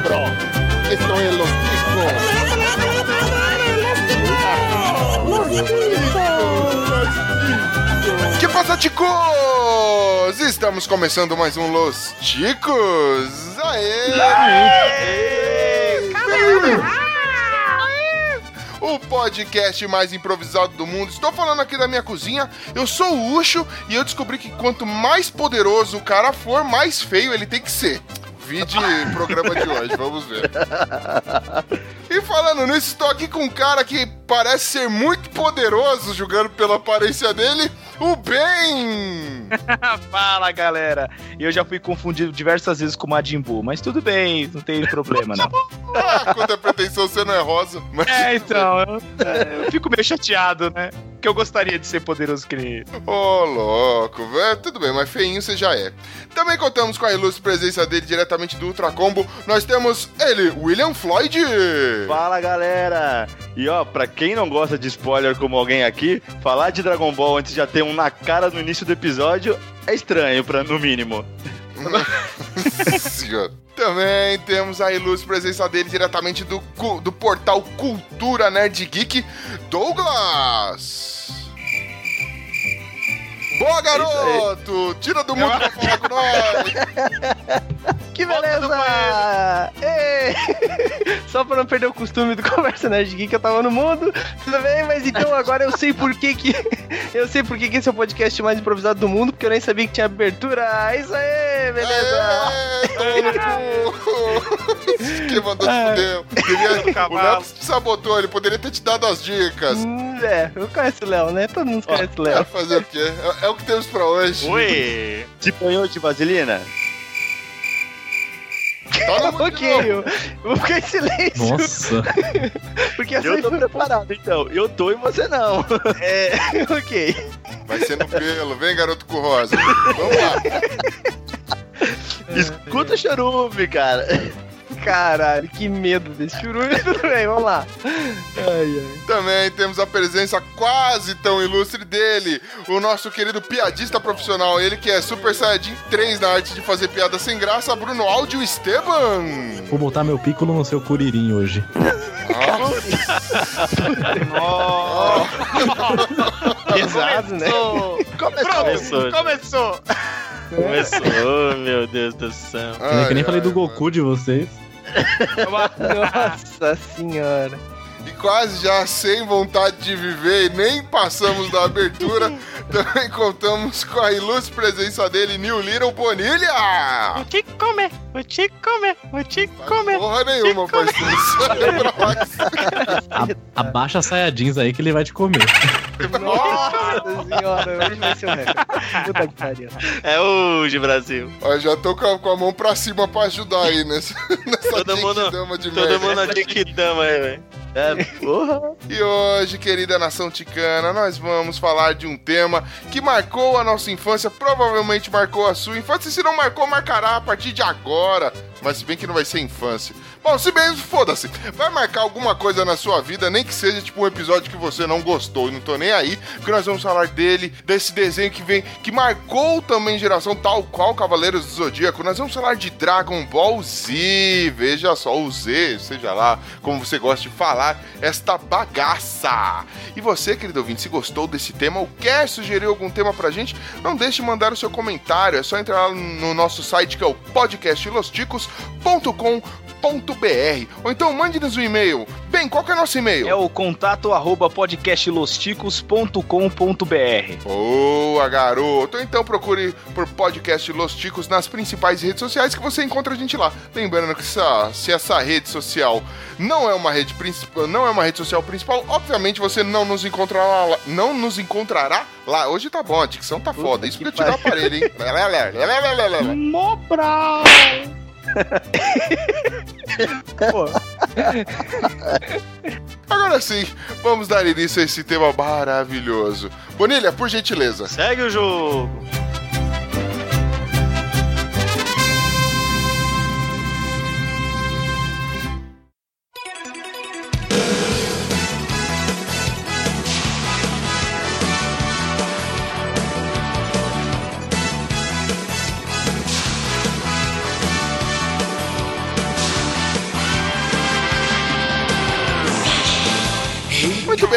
cabrón. Esto es los Que passa, ticos? Estamos começando mais um Los Ticos. Aê! O podcast mais improvisado do mundo. Estou falando aqui da minha cozinha. Eu sou o Ucho e eu descobri que quanto mais poderoso o cara for, mais feio ele tem que ser. Vide programa de hoje, vamos ver. E falando nisso, estou aqui com um cara que parece ser muito poderoso, jogando pela aparência dele, o Ben! Fala galera! Eu já fui confundido diversas vezes com o Majin Buu, mas tudo bem, não tem problema não. ah, quanta pretensão você não é rosa. Mas é, então, eu, é, eu, fico meio chateado, né? Porque eu gostaria de ser poderoso que nem ele. Ô, oh, louco, velho. Tudo bem, mas feinho você já é. Também contamos com a ilustre presença dele diretamente do Ultra Combo. Nós temos ele, William Floyd. Fala galera! E ó, pra quem não gosta de spoiler como alguém aqui, falar de Dragon Ball antes de já ter um na cara no início do episódio é estranho, pra, no mínimo. Senhor. Também temos a ilustre presença dele diretamente do, do portal Cultura Nerd Geek, Douglas. Boa, garoto! Tira do mundo pra falar com nós! Que beleza! Só pra não perder o costume do Conversa Nerd Geek, eu tava no mundo, tudo bem? Mas então agora eu sei por que que... Eu sei por que que esse é o podcast mais improvisado do mundo, porque eu nem sabia que tinha abertura. É isso aí, beleza! que mandou ah. fudeu. Queria... O Léo te sabotou, ele poderia ter te dado as dicas. Hum, é, eu conheço o Léo, né? Todo mundo conhece o Léo. Vai fazer o quê? É, é, o que temos pra hoje. Oi! Te banhou de vaselina? Tá ok, eu vou ficar em silêncio. Nossa. Porque eu assim tô preparado. Então, eu tô e você não. É, ok. Vai ser no pelo. Vem, garoto com rosa. Vamos lá. Escuta o charume, cara. Caralho, que medo desse churume. Tudo bem, vamos lá. Ai, ai. Também temos a presença quase tão ilustre dele, o nosso querido piadista profissional, ele que é Super Saiyajin 3 na arte de fazer piada sem graça, Bruno Áudio Esteban. Vou botar meu piccolo no seu curirim hoje. Pesado, né? Começou. Começou. Começou, meu Deus do céu. Ai, que nem ai, falei do Goku de vocês. Nossa senhora. E quase já sem vontade de viver e nem passamos da abertura, também contamos com a ilustre presença dele, New Little Bonilha! Vou te comer, vou te comer, vou te comer. Porra nenhuma, parceiro. Abaixa a saia jeans aí que ele vai te comer. Nossa senhora, hoje vai ser o recorde. Puta que pariu. É hoje, Brasil. Ó, já tô com a, com a, mão pra cima pra ajudar aí nessa, nessa todo mundo, dama de Todo merda. mundo na dama aí, velho. É, porra. E hoje, querida nação ticana, nós vamos falar de um tema que marcou a nossa infância, provavelmente marcou a sua infância. Se não marcou, marcará a partir de agora. Mas se bem que não vai ser infância. Bom, se bem, foda-se. Vai marcar alguma coisa na sua vida, nem que seja tipo um episódio que você não gostou e não tô nem aí, porque nós vamos falar dele, desse desenho que vem, que marcou também geração tal qual Cavaleiros do Zodíaco. Nós vamos falar de Dragon Ball Z. Veja só, o Z, seja lá como você gosta de falar, esta bagaça. E você, querido ouvinte, se gostou desse tema ou quer sugerir algum tema pra gente, não deixe de mandar o seu comentário. É só entrar lá no nosso site que é o podcastlosticos.com.br ou então mande-nos um e-mail. Bem, qual que é o nosso e-mail? É o contato arroba podcastlosticos.com.br Boa, garoto! Então procure por Podcast Los nas principais redes sociais que você encontra a gente lá. Lembrando que essa, se essa rede social não é uma rede principal, não é uma rede social principal, obviamente você não nos encontrará lá, não nos encontrará lá. Hoje tá bom, a dicção tá foda. Isso porque eu tirar o aparelho, hein? Mobral! Agora sim, vamos dar início a esse tema maravilhoso. Bonilha, por gentileza. Segue o jogo.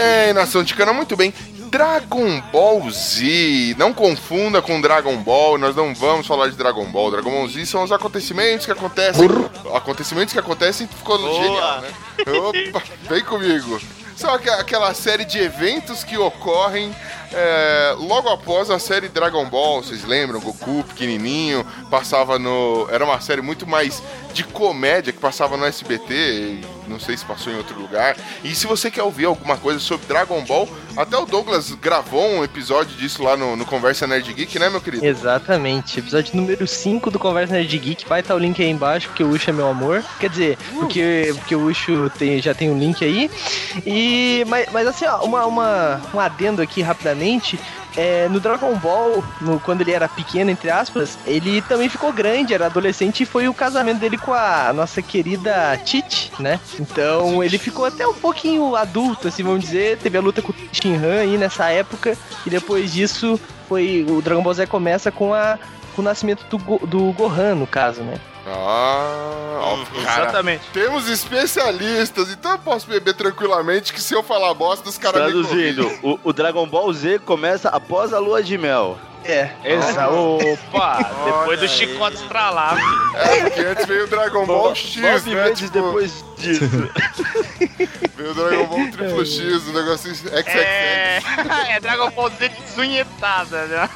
Bem, nação ticana, muito bem. Dragon Ball Z, não confunda com Dragon Ball, nós não vamos falar de Dragon Ball. Dragon Ball Z são os acontecimentos que acontecem. Acontecimentos que acontecem ficou genial, né? Opa, vem comigo. São aquela série de eventos que ocorrem é, logo após a série Dragon Ball. Vocês lembram? Goku pequenininho, passava no. Era uma série muito mais de comédia que passava no SBT. Não sei se passou em outro lugar. E se você quer ouvir alguma coisa sobre Dragon Ball, até o Douglas gravou um episódio disso lá no, no Conversa Nerd Geek, né, meu querido? Exatamente, episódio número 5 do Conversa Nerd Geek, vai estar o link aí embaixo, porque o Ucho é meu amor. Quer dizer, porque, porque o Ucho tem, já tem um link aí. E, mas, mas assim, ó, uma, uma, um adendo aqui rapidamente. É, no Dragon Ball, no- quando ele era pequeno, entre aspas, ele também ficou grande, era adolescente e foi o casamento dele com a nossa querida Tite, né? Então ele ficou até um pouquinho adulto, assim, vamos dizer. Teve a luta com o Shinhan aí nessa época, e depois disso foi. O Dragon Ball Z começa com a. Com o nascimento do, do Gohan, no caso, né? Ah, ó, cara, Exatamente. temos especialistas, então eu posso beber tranquilamente que se eu falar bosta, os caras me Traduzindo, o, o Dragon Ball Z começa após a lua de mel. É. Exa Opa, depois do chicote estralar, filho. É, porque antes veio o Dragon Ball X, Nove né? meses Tipo, depois disso. veio o Dragon Ball Triplo X, o negocinho XXX. É, é Dragon Ball Z desunhetada, né?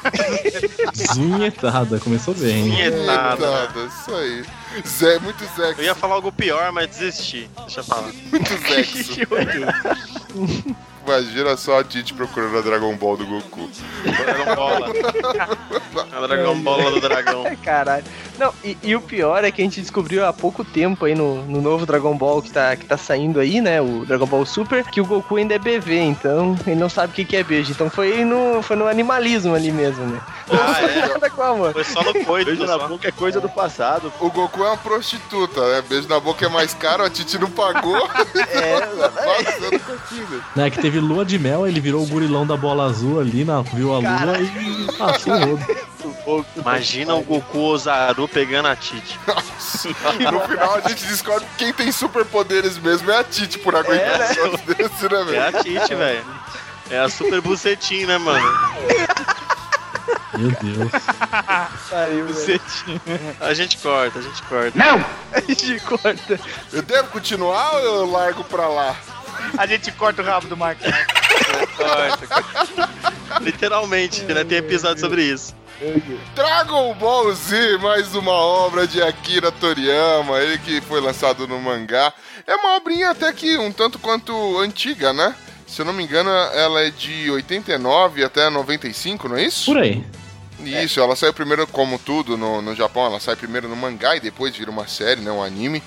Zunhetada, começou bem. Etada. Eita, isso aí. Zé, muito Zex. Eu ia falar algo pior, mas desisti. Deixa eu falar. Muito Zex. Imagina só a Titi procurando a Dragon Ball do Goku. Dragon Bola. A Dragon Bola do dragão. Caralho. Não, e, e o pior é que a gente descobriu há pouco tempo aí no, no novo Dragon Ball que tá, que tá saindo aí, né? O Dragon Ball Super, que o Goku ainda é BV, então ele não sabe o que, que é beijo. Então foi no, foi no animalismo ali mesmo, né? Ah, é? Nada com amor. Foi só no coito. Beijo na só. boca é coisa do passado. O Goku é uma prostituta, né? Beijo na boca é mais caro, a Titi não pagou. É, Passando contigo. Né, que teve lua de mel, ele virou o gurilão da bola azul ali, na, viu a lua e passou o rodo. Imagina o Goku Ozaru pegando a Titi. No final a gente descobre que quem tem superpoderes mesmo é a Titi por aguentar É, é, só desse, né, É velho? a Titi, velho. É a super bucetinha, né, mano? Meu Deus. velho. A gente corta, a gente corta. A gente corta. Eu devo continuar ou eu largo pra lá? A gente corta o rabo do Marcão. Corta. Literalmente, né? Tem episódio sobre isso. Dragon Ball Z, mais uma obra de Akira Toriyama, ele que foi lançado no mangá. É uma obrinha até que um tanto quanto antiga, né? Se eu não me engano, ela é de 89 até 95, não é isso? Por aí. Isso, ela saiu primeiro, como tudo no, no Japão, ela sai primeiro no mangá e depois vira uma série, né, um anime.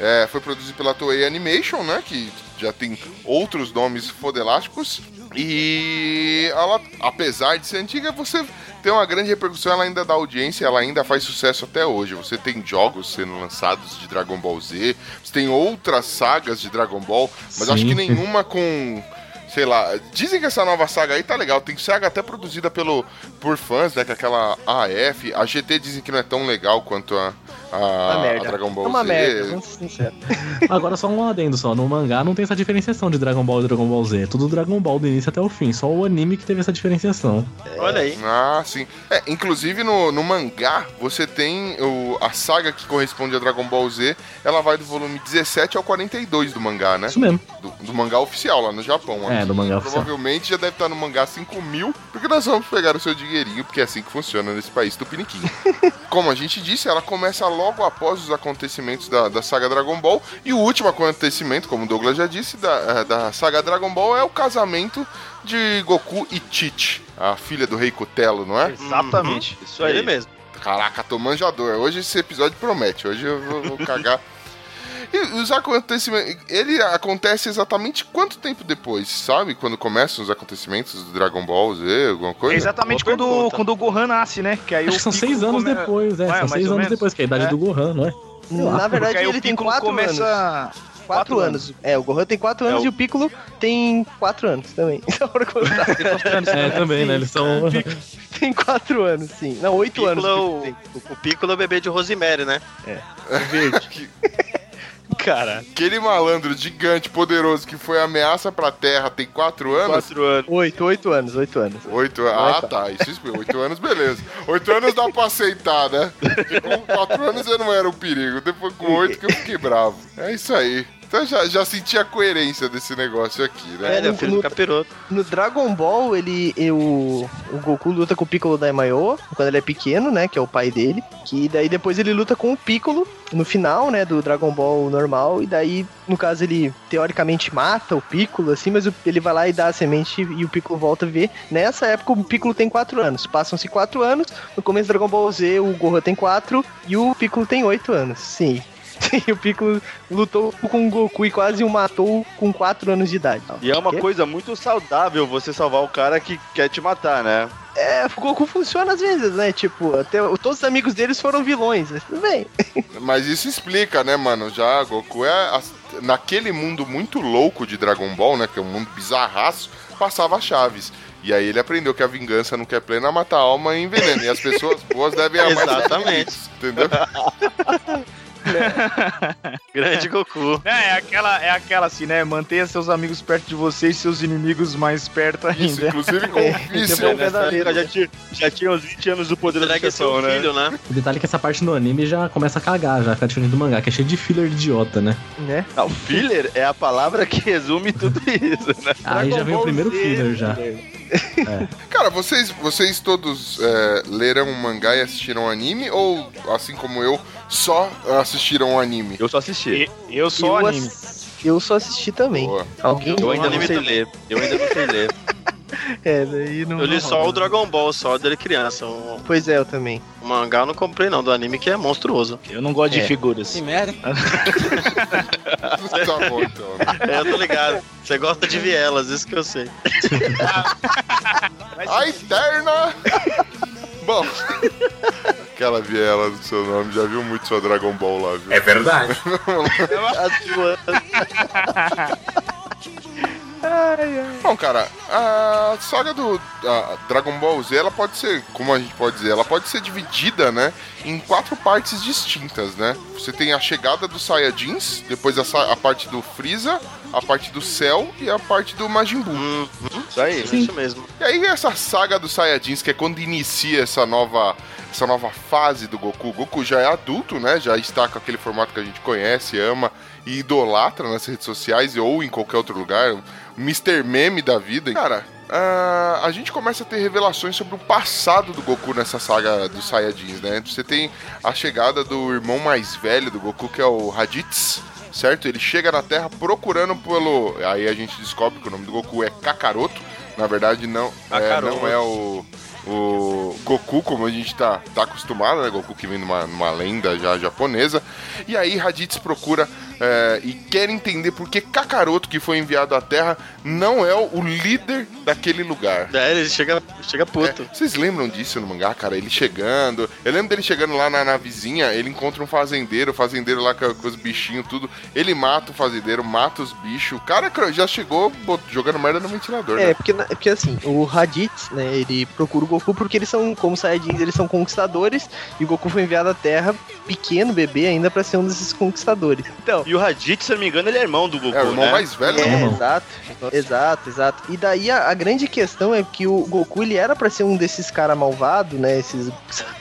É, foi produzido pela Toei Animation, né, que já tem outros nomes fodelásticos. E ela, apesar de ser antiga, você tem uma grande repercussão, ela ainda dá audiência, ela ainda faz sucesso até hoje. Você tem jogos sendo lançados de Dragon Ball Z, você tem outras sagas de Dragon Ball, mas acho Sim. que nenhuma com sei lá, dizem que essa nova saga aí tá legal. Tem saga até produzida pelo, por fãs, né? Que é aquela AF. A GT dizem que não é tão legal quanto a, a, Uma a. Dragon Ball É uma Z. merda, vamos ser sinceros. Agora só um adendo só. No mangá não tem essa diferenciação de Dragon Ball e Dragon Ball Z. É tudo Dragon Ball do início até o fim. Só o anime que teve essa diferenciação. Olha aí. Ah, sim. É, inclusive no, no mangá, você tem o, a saga que corresponde a Dragon Ball Z, ela vai do volume 17 ao 42 do mangá, né? Isso mesmo. Do, do mangá oficial lá no Japão. É, Aqui, do mangá oficial. Provavelmente já deve estar no mangá 5 mil, porque nós vamos pegar o seu dinheirinho, porque é assim que funciona nesse país tupiniquim. Como a gente disse, ela começa logo após os acontecimentos da, da saga Dragon Ball, e o último acontecimento, como o Douglas já disse, da, eh, da saga Dragon Ball é o casamento de Goku e Tite, a filha do rei Cutelo, não é? Exatamente. Isso aí mesmo. Caraca, tô manjador. Hoje esse episódio promete. Hoje eu vou, vou cagar. E os acontecimentos. Ele acontece exatamente quanto tempo depois, sabe? Quando começam os acontecimentos do Dragon Ball Z, alguma É coisa? exatamente Boa quando, pergunta. quando o Gohan nasce, né? Que aí Acho que são seis anos come- depois, é. Ué, são seis anos menos. depois, que é a idade É. do Gohan, não é? Na verdade, ele tem Piccolo 4 anos. começa. 4 anos. É, o Gohan tem 4 anos É, o- e o Piccolo tem 4 anos também. Só pra contar. É, também, né? Eles são. tem 4 anos, sim. Não, 8 anos. Piccolo, o Piccolo o, o Piccolo é o bebê de Rosemary, né? tem. Verde. Cara, Aquele malandro gigante, poderoso, que foi ameaça pra Terra tem quatro anos. quatro anos. Oito, oito anos, oito anos. Oito Ah, tá. Isso explica. Oito anos, beleza. Oito anos dá pra aceitar, né? Porque com quatro anos eu não era um perigo. Depois com oito que eu fiquei bravo. É isso aí. Então já, já senti a coerência desse negócio aqui, né? É, Ele é no- filho no- do capiroto. No Dragon Ball, ele, eu, o Goku luta com o Piccolo Daimyo quando ele é pequeno, né? Que é o pai dele. Que daí depois ele luta com o Piccolo no final, né? Do Dragon Ball normal. E daí, no caso, ele teoricamente mata o Piccolo, assim, mas o- ele vai lá e dá a semente e o Piccolo volta a ver. Nessa época, o Piccolo tem 4 anos. Passam-se 4 anos. No começo do Dragon Ball Z, o Gohan tem 4 e o Piccolo tem 8 anos. Sim. E o Piccolo lutou com o Goku e quase o matou com 4 anos de idade. E é uma Quê? coisa muito saudável você salvar o cara que quer te matar, né? É, o Goku funciona às vezes, né? Tipo, até, todos os amigos deles foram vilões, mas tudo bem. Mas isso explica, né, mano? Já Goku é. Naquele mundo muito louco de Dragon Ball, né? Que é um mundo bizarraço, passava chaves. E aí ele aprendeu que a vingança não quer plena, mata a alma e envenena. E as pessoas boas devem amar Exatamente. Entendeu? Grande Goku. É, é aquela, é aquela assim, né? Mantenha seus amigos perto de você e seus inimigos mais perto Isso, ainda. inclusive com o É, vício. isso é época já tinha, já tinha uns 20 anos do poder da seu chefão, né? filho, né? O detalhe é que essa parte no anime já começa a cagar, já fica diferente do mangá, que é cheio de filler idiota, né? Né? Não, filler é a palavra que resume tudo isso, né? Aí já vem o primeiro filler já. Cara, vocês, vocês todos é, leram o mangá e assistiram anime? Ou, assim como eu, só assistiram o anime? Eu só assisti. E- Eu sou eu, anime. ass- eu só assisti também. Boa. Alguém Eu ainda não sei também. ler. Eu ainda não sei ler. É, daí não. Eu li só rola. o Dragon Ball, só dele criança. O, Pois é, eu também. o mangá eu não comprei não, do anime que é monstruoso. Eu não gosto É. de figuras. Que merda. Tá bom, então. É, eu tô ligado. Você gosta de vielas, isso que eu sei. A Eterna! Bom, aquela viela do seu nome já viu muito sua Dragon Ball lá, viu? É verdade. Bom, cara, a saga do a Dragon Ball Z, ela pode ser, como a gente pode dizer, ela pode ser dividida, né, em quatro partes distintas, né? Você tem a chegada dos Saiyajins, depois a, a parte do Freeza, a parte do Cell e a parte do Majin Buu. Hum, Isso aí. isso mesmo. E aí essa saga dos Saiyajins, que é quando inicia essa nova, essa nova fase do Goku. O Goku já é adulto, né? Já está com aquele formato que a gente conhece, ama e idolatra nas redes sociais ou em qualquer outro lugar. O Mr. Meme da vida. Cara, ah, a gente começa a ter revelações sobre o passado do Goku nessa saga dos Saiyajins, né? Você tem a chegada do irmão mais velho do Goku, que é o Raditz, certo? Ele chega na Terra procurando pelo. Aí a gente descobre que o nome do Goku é Kakaroto. Na verdade, não, é, não é o, o Goku como a gente tá, tá acostumado, né? Goku que vem numa, numa lenda já japonesa. E aí Raditz procura é, e quer entender por que Kakaroto, que foi enviado à Terra, não é o líder daquele lugar. É, ele chega, chega puto. É, vocês lembram disso no mangá, cara? Ele chegando. Eu lembro dele chegando lá na, na vizinha, ele encontra um fazendeiro, o fazendeiro lá com, com os bichinhos, tudo. Ele mata o fazendeiro, mata os bichos. O cara já chegou jogando merda no ventilador, É, né? porque, porque assim, o Raditz, né, ele procura o Goku porque eles são, como Saiyajins, eles são conquistadores, e o Goku foi enviado à Terra, pequeno, bebê ainda, pra ser um desses conquistadores. Então, E o Raditz, se não me engano, ele é irmão do Goku, É, o irmão né? mais velho, É, né? irmão. exato, exato, exato. E daí a, a grande questão é que o Goku ele era pra ser um desses caras malvados, né? Esses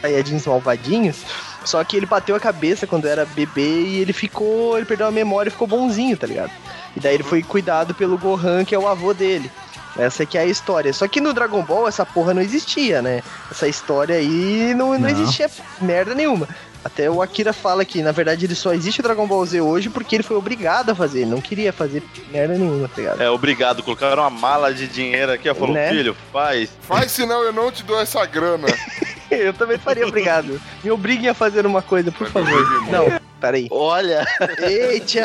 Saiyajins malvadinhos. Só que ele bateu a cabeça quando era bebê e ele ficou. Ele perdeu a memória e ficou bonzinho, tá ligado? E daí ele foi cuidado pelo Gohan, que é o avô dele. Essa aqui é a história. Só que no Dragon Ball essa porra não existia, né? Essa história aí não, não. Não. existia merda nenhuma. Até o Akira fala que, na verdade, ele só existe o Dragon Ball Z hoje porque ele foi obrigado a fazer. Ele não queria fazer merda nenhuma, tá ligado? É, obrigado. Colocaram uma mala de dinheiro aqui, ó. Falou, Né? filho, faz. Faz, senão eu não te dou essa grana. Eu também faria obrigado. Me obriguem a fazer uma coisa, por favor. Não, peraí. Olha, Eita,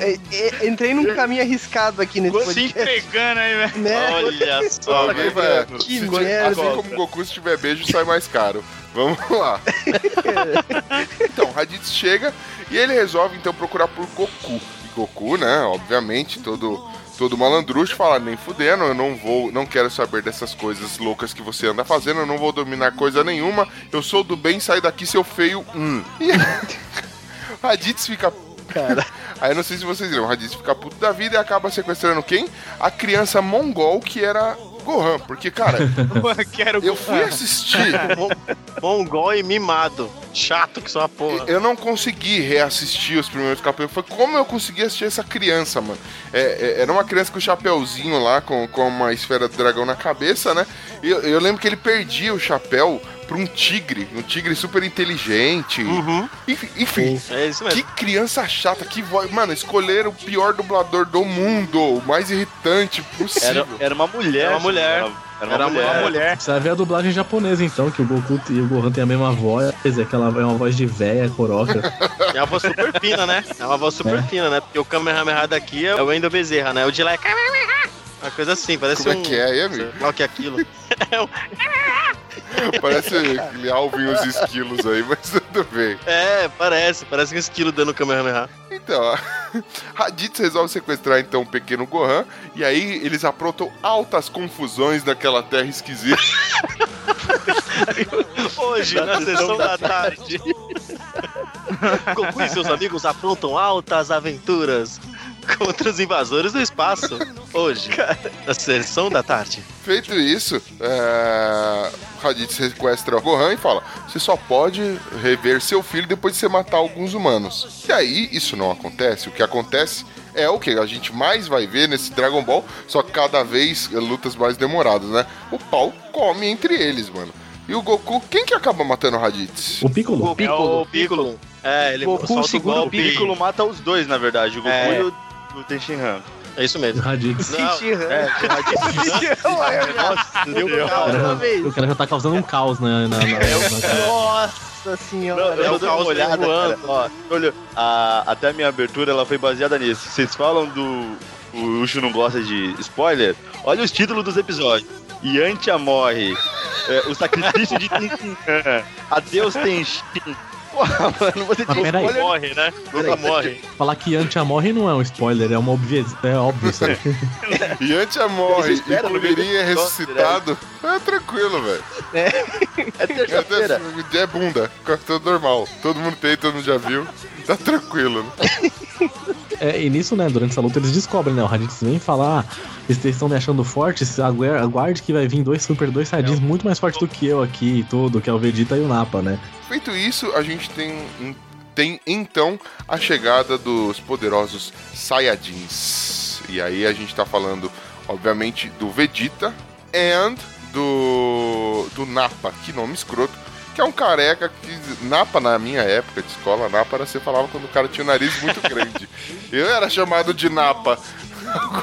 é, é, entrei num caminho arriscado aqui nesse Se podcast. entregando aí, velho. Né? Olha só, Alguém vai. Que se- merda. Assim como o Goku, se tiver beijo, sai mais caro. Vamos lá. então, Raditz chega e ele resolve então procurar por Goku. E Goku, né, obviamente, todo todo malandruxo fala, nem fudendo, eu não vou, não quero saber dessas coisas loucas que você anda fazendo, eu não vou dominar coisa nenhuma, eu sou do bem, sai daqui seu feio. Hum. E Raditz fica cara. Aí não sei se vocês lembram, o Raditz fica puto da vida e acaba sequestrando quem? A criança mongol que era Gohan. Porque, cara, Quero eu fui assistir. Mon- Mongol e mimado. Chato que só uma porra. Eu não consegui reassistir os primeiros capítulos. Foi como eu consegui assistir essa criança, mano. É, é- era uma criança com o chapéuzinho lá, com, com uma esfera do dragão na cabeça, né? E eu, eu lembro que ele perdia o chapéu pra um tigre. Um tigre super inteligente. Uhum. Enfim, enfim, É isso mesmo. que criança chata, que voz. Mano, escolheram o pior dublador do mundo, o mais irritante possível. Era, era uma mulher. Era uma mulher. Era, era Era uma mulher. uma mulher. Você vai ver a dublagem japonesa, então, que o Goku e o Gohan tem a mesma voz, é aquela é uma voz de véia, coroca. É uma voz super fina, né? É uma voz super É. fina, né? Porque o Kamehameha daqui é o Wendel Bezerra, né? O de lá é Kamehameha. Uma coisa assim, parece Como um... é que é aí, amigo? Sei lá o que é aquilo. Parece aquele Alvin e os esquilos aí, mas tudo bem. É, parece. Parece um esquilo dando Kamehameha. Então, ó, Raditz resolve sequestrar então o pequeno Gohan e aí eles aprontam altas confusões naquela terra esquisita. Hoje, na sessão da tarde. Goku e seus amigos aprontam altas aventuras contra os invasores do espaço. Hoje, na sessão da tarde. Feito isso, é... Raditz sequestra o Gohan e fala: Você só pode rever seu filho depois de você matar alguns humanos. E aí, isso não acontece. O que acontece é o que a gente mais vai ver nesse Dragon Ball, só que cada vez é, lutas mais demoradas, né? O pau come entre eles, mano. E o Goku, quem que acaba matando o Raditz? O Piccolo? É o Piccolo. É, ele Goku solta o segura o O golpe. Piccolo mata os dois, na verdade. O Goku É. e o, o Tenshinhan. É isso mesmo. Raditz. Não, É, o Raditz. Nossa, O cara, já, o cara já tá causando um caos na. na, na- na- Nossa senhora. Não, É eu o dei uma olhada, voando. cara. Ó, olha, a- até a minha abertura ela foi baseada nisso. Vocês falam do. O Ucho não gosta de spoiler? Olha os títulos dos episódios. Yantia morre. É, o sacrifício de Tenshinhan. Adeus Tenshin. Porra, mano, você Mas peraí. spoiler. morre, né? Goku morre. Falar que Yantia morre não é um spoiler, é uma obvi... é óbvio isso aí. Yantia morre e do Kuririn é ressuscitado. É tranquilo, velho. É É, terça-feira. é bunda, tudo normal. Todo mundo tem, todo mundo já viu. Tá tranquilo, né? É, e nisso, né, durante essa luta eles descobrem, né? O Raditz vem falar, ah, vocês estão me achando forte, agu- aguarde que vai vir dois Super dois Saiyajins muito mais fortes do que eu aqui e tudo, que é o Vegeta e o Nappa, né? Feito isso, a gente tem, tem então a chegada dos poderosos Saiyajins. E aí a gente tá falando, obviamente, do Vegeta and do, do Nappa, que nome escroto. Que é um careca que. Napa, na minha época de escola, Napa era você falava quando o cara tinha o nariz muito grande. Eu era chamado de Napa.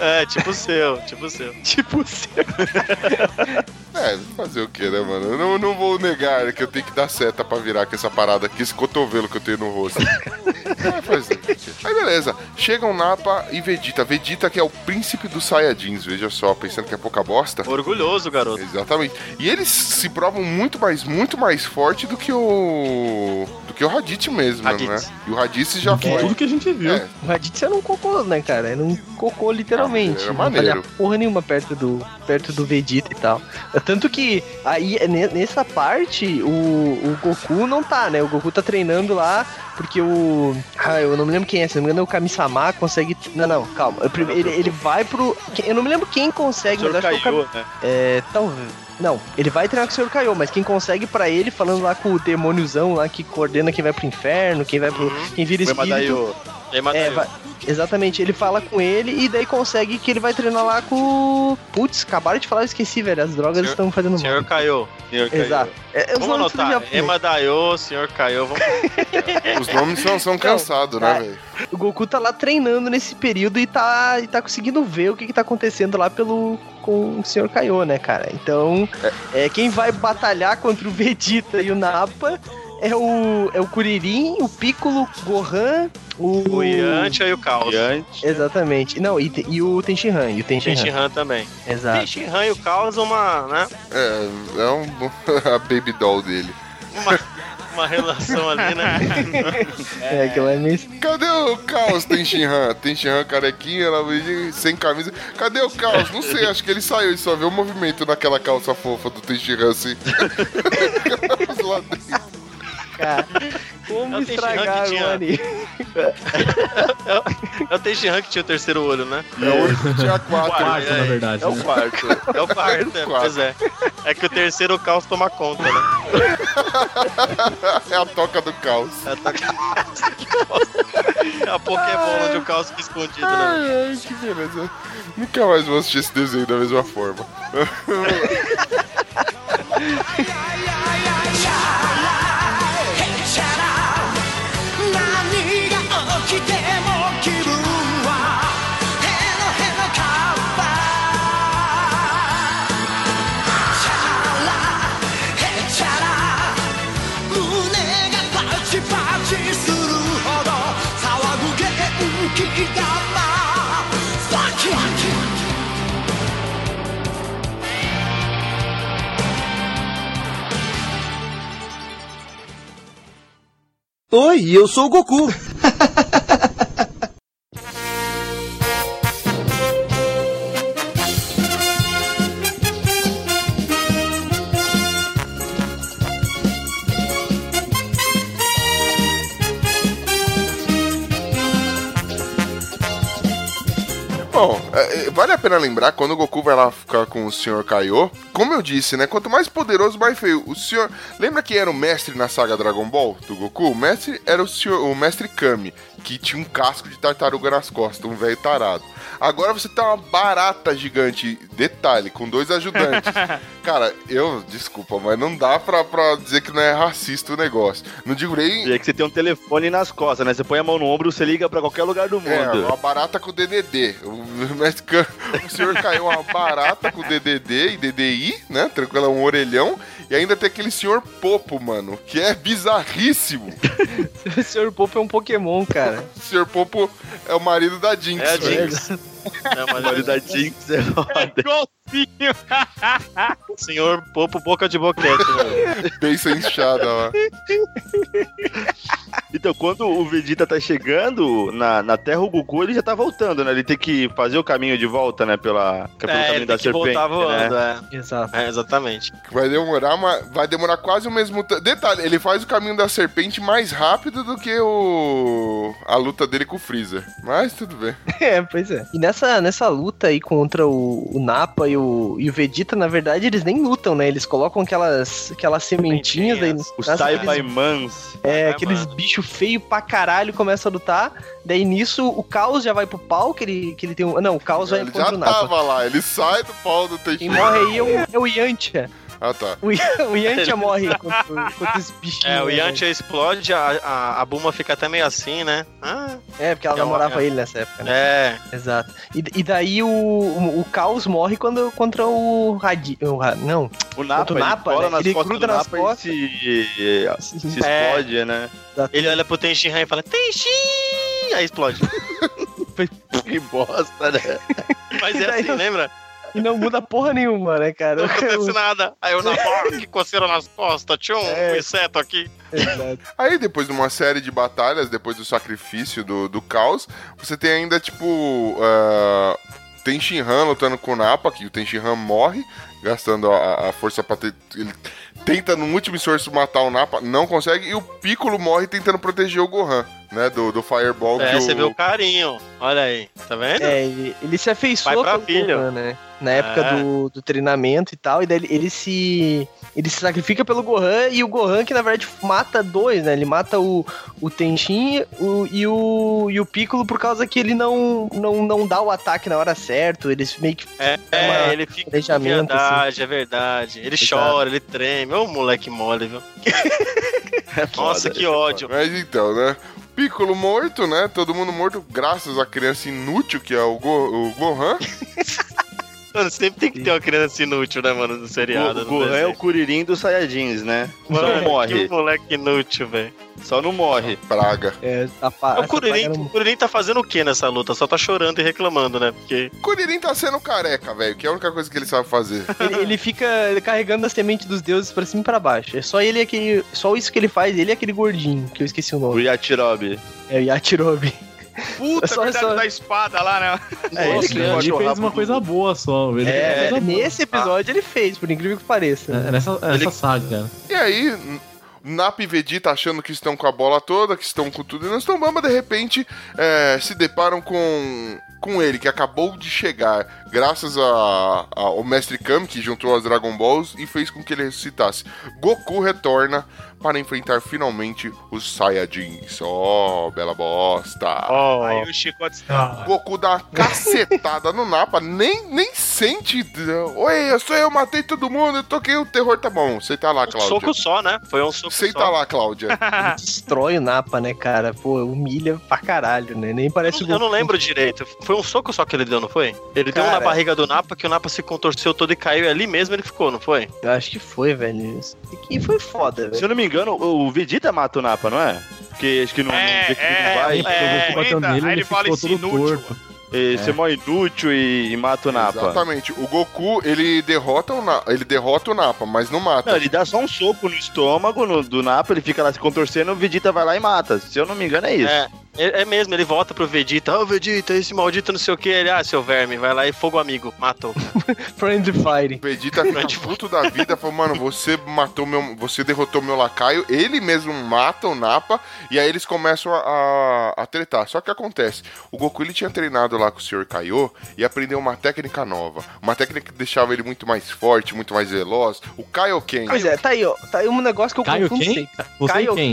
É, tipo o seu, tipo o seu. Tipo, seu. É, fazer o que, né, mano? Eu não, não vou negar que eu tenho que dar seta pra virar com essa parada aqui, esse cotovelo que eu tenho no rosto. é, faz o quê? Aí beleza, chegam Napa e Vegeta. Vegeta que é o príncipe dos Saiyajins, veja só, pensando que é pouca bosta. Orgulhoso, garoto. Exatamente. E eles se provam muito mais, muito mais forte do que o. que o Raditz mesmo, Raditz. né? E o Raditz já Que foi. tudo que a gente viu. É, O Raditz era um cocô, né, cara? Era um cocô, literalmente. Era não maneiro. fazia porra nenhuma perto do, perto do Vegeta e tal. Tanto que aí, ne- nessa parte, o, o Goku não tá, né? O Goku tá treinando lá, porque o... Ah, eu não me lembro quem é, se não me engano é o Kami-sama, consegue... Não, não, calma. Ele, ele vai pro... Eu não me lembro quem consegue, mas acho que é o Kami... caiu, né? É, talvez. Não, ele vai treinar com o Sr. Kaiô, mas quem consegue pra ele, falando lá com o demôniozão lá que coordena quem vai pro inferno, quem vai pro. quem vira Foi espírito. É, vai- exatamente, ele fala com ele e daí consegue que ele vai treinar lá com. o- Putz, acabaram de falar, eu esqueci, velho. As drogas Senhor- estão fazendo mal. Senhor Kaiô. Senhor caiu. Exato. É, os Vamos anotar. japonês. Ema Daio, Senhor Kaiô. Vamos... os nomes são, são cansados, né, tá. velho? O Goku tá lá treinando nesse período e tá, e tá conseguindo ver o que, que tá acontecendo lá pelo com o Sr. Kaiô, né, cara? Então, é, quem vai batalhar contra o Vegeta e o Nappa é o, é o Kuririn, o Piccolo, Gohan, o... O Yantia e o Caos. Diante. Exatamente. Não, e, e o Tenshinhan, e o Tenshinhan. Tenshinhan também. Exato. Tenshinhan e o Caos, uma, né? É, é um, a baby doll dele. Uma, uma relação ali, né? É, aquilo é meio... Cadê o Caos, Tem Shinhan? Tem Shinhan carequinha, ela sem camisa. Cadê o Caos? Não sei, acho que ele saiu e só vê o movimento naquela calça fofa do Tem Shinhan assim. Caos lá dentro. Cara, Como É o estragar que tinha- o anime? É o Tenshinhan que tinha o terceiro olho, né? É o único que tinha quatro. Quarto, é, na verdade. É o né? quarto. É o quarto, é, pois é. É que o terceiro o caos toma conta, né? É a toca do caos. É, tá... é a Pokébola onde o caos fica escondido, né? Ai, ai, que beleza. Nunca mais vou assistir esse desenho da mesma forma. Oi, eu sou o Goku. Bom, é, é, vale a pena lembrar quando o Goku vai lá ficar com o Sr. Kaiô. Como eu disse, né? Quanto mais poderoso, mais feio. O senhor. Lembra quem era o mestre na saga Dragon Ball do Goku? O mestre era o, senhor, o mestre Kami, que tinha um casco de tartaruga nas costas, um velho tarado. Agora você tem uma barata gigante, detalhe, com dois ajudantes. Cara, eu, desculpa, mas não dá pra, pra dizer que não é racista o negócio. Não digo nem. E é que você tem um telefone nas costas, né? Você põe a mão no ombro, você liga pra qualquer lugar do É, mundo. uma barata com DDD. O, o senhor caiu uma barata com DDD e DDI, né? Tranquilo, é um orelhão. E ainda tem aquele senhor Popo, mano, que é bizarríssimo. O Sr. Popo é um Pokémon, cara. O senhor Popo é o marido da Jinx. É a velho. É uma Olha da Jinx, é foda. Igualzinho. Senhor Popo Boca de Boquete, né? Pensa inchada lá. Então, quando o Vegeta tá chegando na, na Terra, o Goku ele já tá voltando, né? Ele tem que fazer o caminho de volta, né? Pela, pelo É, caminho da serpente. voltar voando, né? é. Exato. É, exatamente. Vai demorar, uma, vai demorar quase o mesmo tempo. Detalhe, ele faz o caminho da serpente mais rápido do que o a luta dele com o Freezer. Mas tudo bem. É, pois é. E nessa, nessa luta aí contra o, o Nappa e o, e o Vegeta, na verdade, eles nem lutam, né? Eles colocam aquelas, aquelas sementinhas aí. Os Paimans. É, aqueles bichos feios pra caralho começam a lutar. Daí nisso o Caos já vai pro pau, que ele, que ele tem um. Não, o Caos vai ele contra já o Nappa. tava lá, ele sai do pau do Quem Teixeira. morre aí é o, é o Yantia. Ah, tá. O, o Yantia morre contra, contra os bichinhos. É, o né, Yantia explode, a, a, a Buma fica até meio assim, né? Ah? É, porque ela É, namorava é. ele nessa época, né? é. Exato. E, e daí o, o, o Caos morre quando, contra o Radi... O, não, O Napa, o Nappa, ele né? nas Ele costas gruda do nas Napa costas. e se, se É. explode, né? Ele olha pro Tenshinhan e fala, Tenshin! Aí explode. Que bosta, né? Mas é assim, lembra? E não muda porra nenhuma, né, cara? Não acontece nada. Aí eu na porta, que coceira nas costas, tinha um É. inseto aqui. Exato. Aí, depois de uma série de batalhas, depois do sacrifício do, do caos, você tem ainda, tipo, uh, tem Shinhan lutando com o Nappa, que o Tenshinhan morre, gastando a, a força pra ter... Ele tenta, no último esforço, matar o Nappa, não consegue, e o Piccolo morre tentando proteger o Gohan, né, do, do Fireball. É, que você o... vê o carinho. Olha aí, tá vendo? É, ele, ele se afeiçoou pelo filho. Gohan, né? Na época É. do, do treinamento e tal, e daí ele, ele se. Ele se sacrifica pelo Gohan e o Gohan que na verdade mata dois, né? Ele mata o, o Tenshin o, e, o, e o Piccolo por causa que ele não, não, não dá o ataque na hora certa. Eles meio que. É, uma- ele fica planejamento, assim. verdade, é verdade. Ele Exato. chora, ele treme. Ô, moleque mole, viu? Nossa, foda, que é ódio. Mas então, né, Piccolo morto, né, todo mundo morto, graças à criança inútil que é o, Go- o Gohan. Mano, sempre tem que ter uma criança inútil, né, mano, no seriado. O Gohan é o. Kuririn dos Saiyajins, né? Só Mano, não morre. Que moleque inútil, velho. Só não morre. Praga. É, tá, pa- O Kuririn, o não- Kuririn tá fazendo o que nessa luta? Só tá chorando e reclamando, né? Porque. Kuririn tá sendo careca, velho, que é a única coisa que ele sabe fazer. Ele, ele fica carregando as sementes dos deuses pra cima e pra baixo. É só ele aquele. Só isso que ele faz, ele é aquele gordinho, que eu esqueci o O nome. Yachirobe. É o Yachirobe. Puta, Só- cuidado só- da espada lá, né? É, Nossa, ele, ele Ele fez uma do- coisa boa só. Ele é, boa. nesse episódio ele fez, por incrível que pareça. É, nessa, nessa saga. E aí, n- Napa e Vegeta achando que estão com a bola toda, que estão com tudo e não estão bamba, de repente é, se deparam com, com ele, que acabou de chegar, graças a- a- ao Mestre Kami, que juntou as Dragon Balls e fez com que ele ressuscitasse. Goku retorna para enfrentar finalmente os Saiyajins. Oh, bela bosta! Aí o Chicote está. Goku dá uma cacetada no Napa, nem, nem sente. Oi, eu sou eu, matei todo mundo, eu toquei o terror, tá bom. Senta lá, Um Cláudia. soco só, né? Foi um soco Senta só. lá, Cláudia. Destrói o Napa, né, cara? Pô, humilha pra caralho, né? Nem parece Eu o não, eu não Goku. lembro direito. Foi um soco só que ele deu, não foi? Ele deu um na Cara. Barriga do Napa que o Napa se contorceu todo e caiu e ali mesmo ele ficou, não foi? Eu acho que foi, velho. Isso aqui foi foda, Se velho. eu não me engano, o Vegeta mata o Napa, não é? Porque acho que não, É, não, vê que ele é, não vai. Goku bateu aguenta, nele aí ele ele fala todo inútil. torto. E Você é mó inútil e, e mata o Napa. Exatamente. O Goku, ele derrota o, Na... ele derrota o Napa, mas não mata. Não, ele dá só um soco no estômago no- do Napa, ele fica lá se contorcendo, o Vegeta vai lá e mata. Se eu não me engano, é isso. É, é, é mesmo, ele volta pro Vegeta. Ô, Vegeta, esse maldito não sei o que. Ele, ah, seu verme, vai lá e fogo amigo, matou. Friend Fire. O Vegeta fica puto da vida, falou, mano, você matou meu. Você derrotou meu lacaio, ele mesmo mata o Napa, e aí eles começam a, a, a tretar. Só que acontece, o Goku ele tinha treinado lá com o Sr. Kaiô e aprendeu uma técnica nova. Uma técnica que deixava ele muito mais forte, muito mais veloz. O Kaioken. Pois é, tá aí, ó. Tá aí um negócio que eu Caio confundo sempre.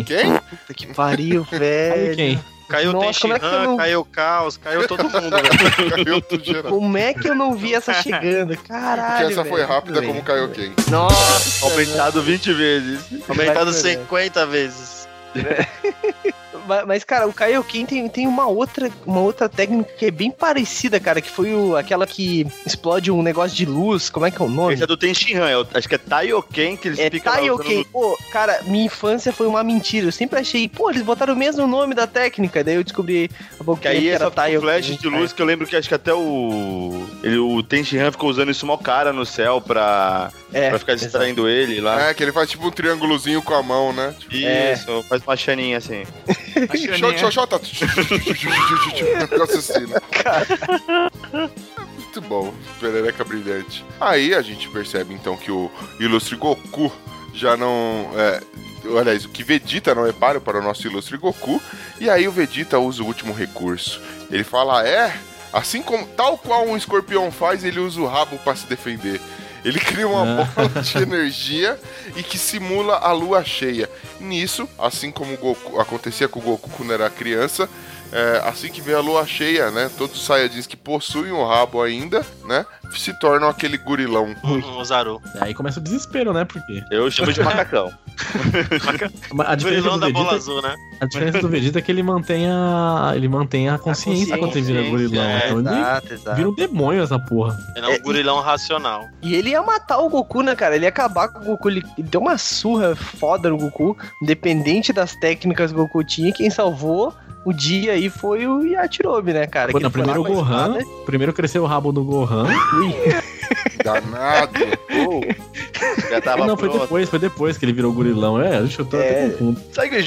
E quem? Puta que pariu, velho. quem? Caiu o Nossa, como é Tenshinhan, não- caiu o Caos, caiu todo mundo, velho. Caiu tudo geral. Como é que eu não vi essa chegando? Caralho. Porque essa foi velho. rápida Tudo como o bem. Kaioken. Nossa. Aumentado 20 vezes. Aumentado Vai, 50 vezes. Mas, mas, cara, o Kaioken tem, tem uma, outra, uma outra técnica que é bem parecida, cara, que foi o, aquela que explode um negócio de luz. Como é que é o nome? Esse é do Tenshinhan, é o- acho que é Taioken que eles É ficam Taioken. no- Pô, cara, minha infância foi uma mentira. Eu sempre achei, pô, eles botaram o mesmo nome da técnica. Daí eu descobri a pouco Que aí é era Taioken. flash de luz que eu lembro que acho que até o. Ele, o Tenshinhan ficou usando isso mó cara no céu pra, É, pra ficar distraindo ele lá. É, que ele faz tipo um triângulozinho com a mão, né? Tipo, Isso, faz uma chaninha assim. Shot, tá. Negócio assim, né? Muito bom, perereca brilhante. Aí a gente percebe então que o ilustre Goku já não. É, aliás, o que Vegeta não é páreo para o nosso ilustre Goku. E aí o Vegeta usa o último recurso. Ele fala: é, assim como tal qual um escorpião faz, ele usa o rabo para se defender. Ele cria uma bola de energia e que simula a lua cheia. Nisso, assim como o Goku, acontecia com o Goku quando era criança, é, assim que vem a lua cheia, né? Todos os Saiyajins que possuem o rabo ainda, né? Se tornam aquele gurilão. Um, um Zaru. Aí começa o desespero, né? Porque Eu chamo de macacão. a diferença Gurilão do da bola Vegeta, azul, né? a diferença do Vegeta é que ele mantém a, ele mantém a consciência, quando ele vira consciência, gorilão. é, então ele Exato, exato. vira um demônio essa porra. Ele é um gurilão racional. E ele ia matar o Goku, né, cara? Ele ia acabar com o Goku. Ele ele deu uma surra foda no Goku. Independente das técnicas que o Goku tinha, quem salvou o dia aí foi o Yachirobe, né, cara? Pô, Que não, foi primeiro o Gohan, espada. primeiro cresceu o rabo do Gohan. Danado. Já tava não, foi pronto. depois, foi depois que ele virou gorilão. É, deixa eu tô É. até confundo.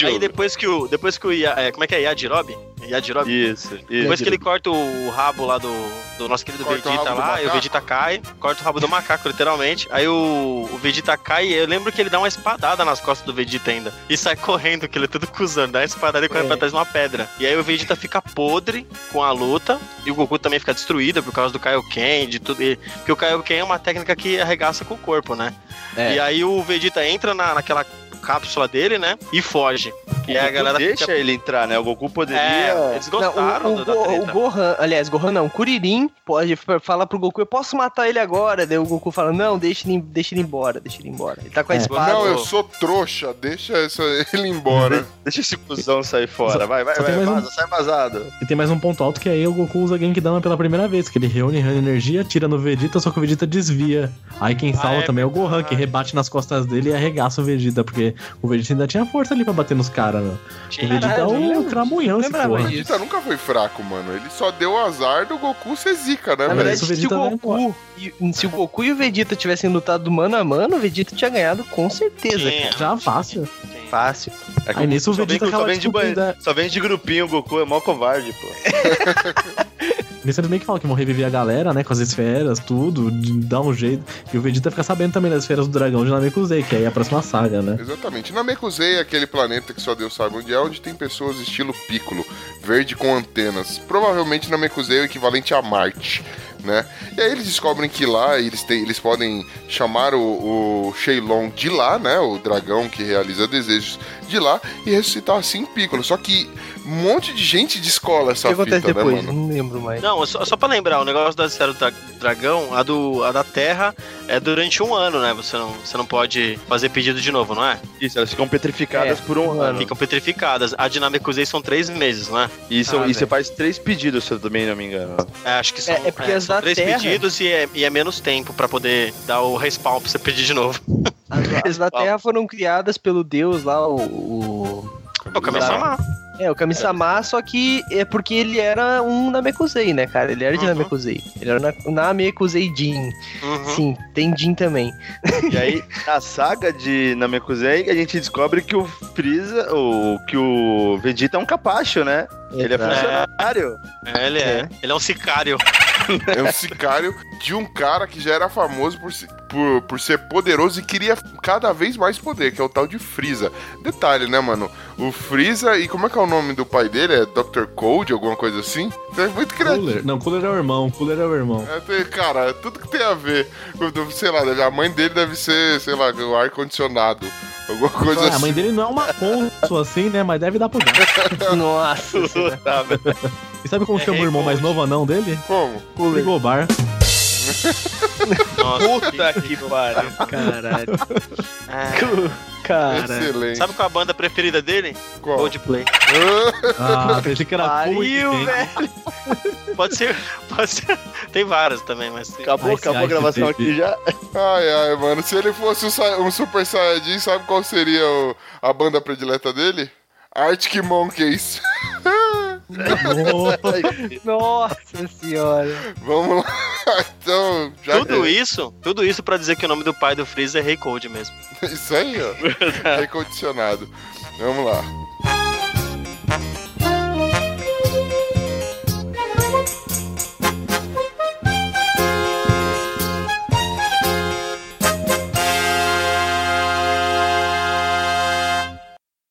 Aí depois que o. Depois que o. É, como é que é? Yajirobe? Yajirobe? Isso, isso. Depois que ele corta o rabo lá do, do nosso querido Corta o Vegeta do lá, e o. Vegeta cai, corta o rabo do macaco, literalmente. Aí o, o Vegeta cai, e eu lembro que ele dá uma espadada nas costas do Vegeta ainda. E sai correndo, que ele é tudo cuzando, dá uma espadada e corre É. pra trás de uma pedra. E aí o Vegeta fica podre com a luta, e o Goku também fica destruído por causa do Kaioken, de tudo. e- Porque o Kaioken é uma técnica que arregaça com o corpo, né? É. E aí o Vegeta entra na, naquela cápsula dele, né? E foge. E aí a galera deixa fica. ele entrar, né? O Goku poderia. É, eles Não, gostaram o, o, da Go- treta. o Gohan, aliás, Gohan não, Kuririn pode falar pro Goku, eu posso matar ele agora. Daí o Goku fala, não, deixa ele, deixa ele embora, deixa ele embora. Ele tá com a É. espada. Não, eu sou trouxa, deixa essa- ele embora. Deixa esse cuzão sair fora. Vai, vai, vai. mais um- Vaza, sai vazado. E tem mais um ponto alto que aí o Goku usa Genkidama pela primeira vez, que ele reúne energia, tira no Vegeta, só que o Vegeta desvia. Aí quem Ah, salva é também é o Gohan, que rebate nas costas dele e arregaça o Vegeta, porque o Vegeta ainda tinha força ali pra bater nos caras, meu. O Tinha- Vegeta é Caralho, eu um lembro cramunhão esse porra. O. Vegeta nunca foi fraco, mano. Ele só deu azar do Goku ser zica, né, Na velho? verdade, se o Vegeta Goku, e- se o Goku e o Vegeta tivessem lutado mano a mano, o Vegeta tinha ganhado com certeza, cara. Já fácil. Tinha. Fácil. É que Aí nisso o só vem- Vegeta só vem, de é. só vem de grupinho, o Goku é mó covarde, pô. Eles meio que falam que vão reviver a galera, né? Com as esferas, tudo, dá um jeito. E o Vegeta fica sabendo também das esferas do dragão de Namekusei, que aí é a próxima saga, né? Exatamente. Namekusei é aquele planeta que só Deus sabe onde é, onde tem pessoas estilo Piccolo, verde com antenas. Provavelmente Namekusei é o equivalente a Marte, né? E aí eles descobrem que lá eles, têm, eles podem chamar o, o de lá, né? O dragão que realiza desejos de lá e ressuscitar assim Piccolo. Só que um monte de gente descola O essa que acontece fita, depois? né, mano? Não lembro mais. Não, só, só pra lembrar, o negócio da esfera do dra- dragão, a, do, a da Terra é durante um ano, né? Você não, você não pode fazer pedido de novo, não é? Isso, elas ficam petrificadas É, por um ano. Ficam petrificadas. A Dinamicusei são três meses, não é? E, são- Ah, e você faz três pedidos, se eu também não me engano. É, acho que são, É- é porque as são da três Terra- pedidos e é, e é menos tempo pra poder dar o respawn pra você pedir de novo. As, as da Terra foram criadas pelo deus lá, o. o... É o Kami-sama. É, o Kami-sama, só que é porque ele era um Namekusei, né, cara? Ele era de Uhum. Namekusei. Ele era na Namekusei Jin. Uhum. Sim, tem Jin também. E aí, na saga de Namekusei, a gente descobre que o Freeza, ou que o Vegeta é um capacho, né? Ele é funcionário. É, ele é. Ele é um sicário. É um sicário de um cara que já era famoso por, por, por ser poderoso e queria cada vez mais poder, que é o tal de Freeza. Detalhe, né, mano? O Freeza, e como é que é o nome do pai dele? É Dr. Code, alguma coisa assim? É muito criativo. Cooler. Não, Cooler é o irmão, Cooler é o irmão. É, tem- cara, tudo que tem a ver. com- Sei lá, a mãe dele deve ser, sei lá, o ar-condicionado. Alguma coisa Ah, a assim. mãe dele não é uma conso assim, né? Mas deve dar pro. Nossa. Tá, velho. E sabe como É chama o irmão mais novo anão dele? Como? Frigobar. Nossa, Puta que pariu. Caralho. É. Cara. Excelente. Sabe qual é a banda preferida dele? Qual? Coldplay. Ah, pensei que era Pariu, velho. Pode ser, pode ser. Tem várias também, mas. Acabou, Ai, acabou a ai, gravação que aqui já. Ai, ai, mano. Se ele fosse um, um Super Saiyajin, sabe qual seria o- a banda predileta dele? Arctic Monkeys. Nossa senhora. Vamos lá. Então, já Tudo isso, tudo isso pra dizer que o nome do pai do Freeza é Rei Cold mesmo. Isso aí, ó. Recondicionado. Vamos lá.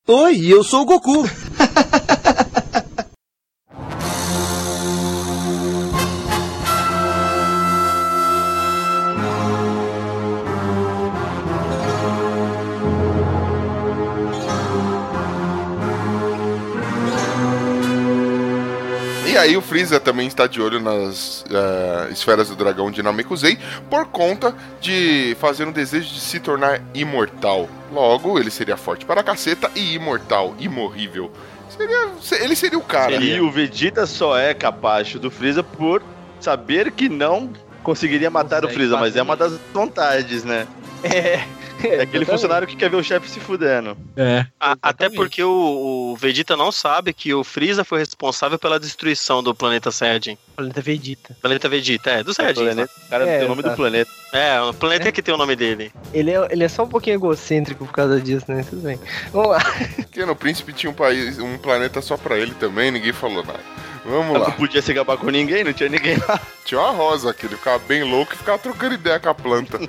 Oi, eu sou o Goku. E aí o Freeza também está de olho nas eh, esferas do dragão de Namekusei por conta de fazer um desejo de se tornar imortal. Logo, ele seria forte para a caceta e imortal, imorrível. Seria, se- ele seria o cara. E o Vegeta só é capacho do Freeza por saber que não conseguiria matar o Consegue Freeza, mas é uma das vontades, né? É. É aquele funcionário que quer ver o chefe se fudendo. É. A- até porque o, o Vegeta não sabe que o Freeza foi responsável pela destruição do planeta Saiyajin. Planeta Vegeta. Planeta Vegeta, é, do Saiyajin. Planeta, o cara É, tem o nome tá. do planeta. É, o planeta que tem o nome dele. Ele é, ele é só um pouquinho egocêntrico por causa disso, né? Tudo bem. Vamos lá. Pequeno Príncipe tinha um país, um planeta só pra ele também, ninguém falou nada. Vamos Não lá. podia se gabar com ninguém, não tinha ninguém lá. Tinha uma rosa que ele ficava bem louco e ficava trocando ideia com a planta.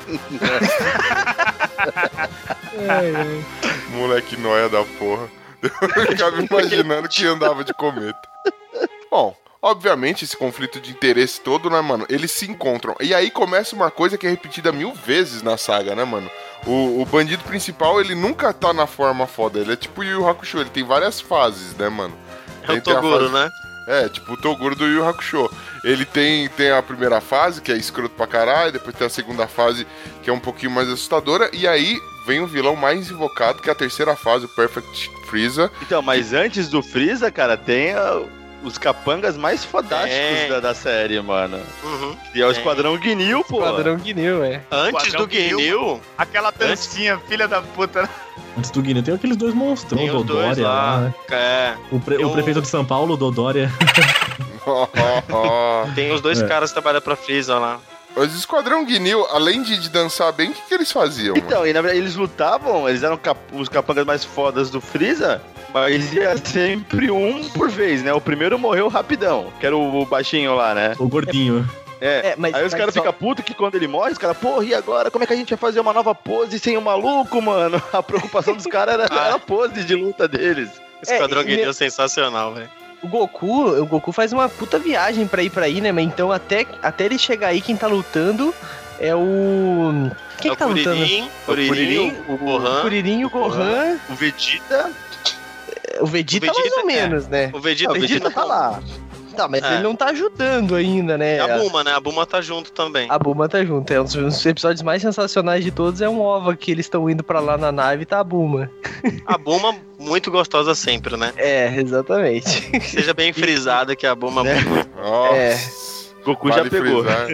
Moleque nóia da porra. Eu ficava imaginando que andava de cometa. Bom, obviamente esse conflito de interesse todo, né, mano? Eles se encontram. E aí começa uma coisa que é repetida mil vezes na saga, né, mano? O, o bandido principal, ele nunca tá na forma foda. Ele é tipo o Yu Hakusho, ele tem várias fases, né, mano? É o Toguro, fase- né? É, tipo o Toguro do Yu Hakusho. Ele tem, tem a primeira fase, que é escroto pra caralho, depois tem a segunda fase, que é um pouquinho mais assustadora, e aí vem o vilão mais invocado, que é a terceira fase, o Perfect Freeza. Então, mas antes do Freeza, cara, tem os capangas mais fodásticos É. da, da série, mano. Uhum. E é o É. Esquadrão Guinil, pô. Padrão Guineu, é. Antes do Guinil, Aquela dancinha, filha da puta. Antes do Guiné tem aqueles dois monstrões, tem o os dois Dodória lá. lá. né? É, O, pre- Tem o prefeito de São Paulo, o Dodória. tem os dois É. caras que trabalham pra Freeza lá. Os Esquadrão Guinil, além de, de dançar bem, o que, que eles faziam? Então, e na verdade eles lutavam, eles eram cap- os capangas mais fodas do Freeza, Mas ia sempre um por vez, né? O primeiro morreu rapidão, que era o baixinho lá, né? O gordinho. É, É, mas- aí os caras só- ficam putos que quando ele morre, os caras, porra, e agora? Como é que a gente vai fazer uma nova pose sem o maluco, mano? A preocupação dos caras era, Ah. era a pose de luta deles. Esquadrão e- Guinil é sensacional, velho. O Goku, o Goku faz uma puta viagem pra ir pra aí, né? Mas então até, até ele chegar aí, quem tá lutando é o. Quem é que tá o lutando? Kuririn, Kuririn, Kuririn, o O Gohan. Kuririn, o Gohan, O Vegeta, o Vegeta, O Vegeta, mais ou é. menos, né? O Vegeta, o Vegeta tá lá. Tá, mas É. ele não tá ajudando ainda, né? É a Buma, né? A Buma tá junto também. A Buma tá junto. É um dos- episódios mais sensacionais de todos. É um OVA que eles estão indo pra lá na nave e tá a Buma. A Buma, muito gostosa sempre, né? É, exatamente. Seja bem frisada que a Buma... Nossa. É. Goku Vale já pegou. frisar.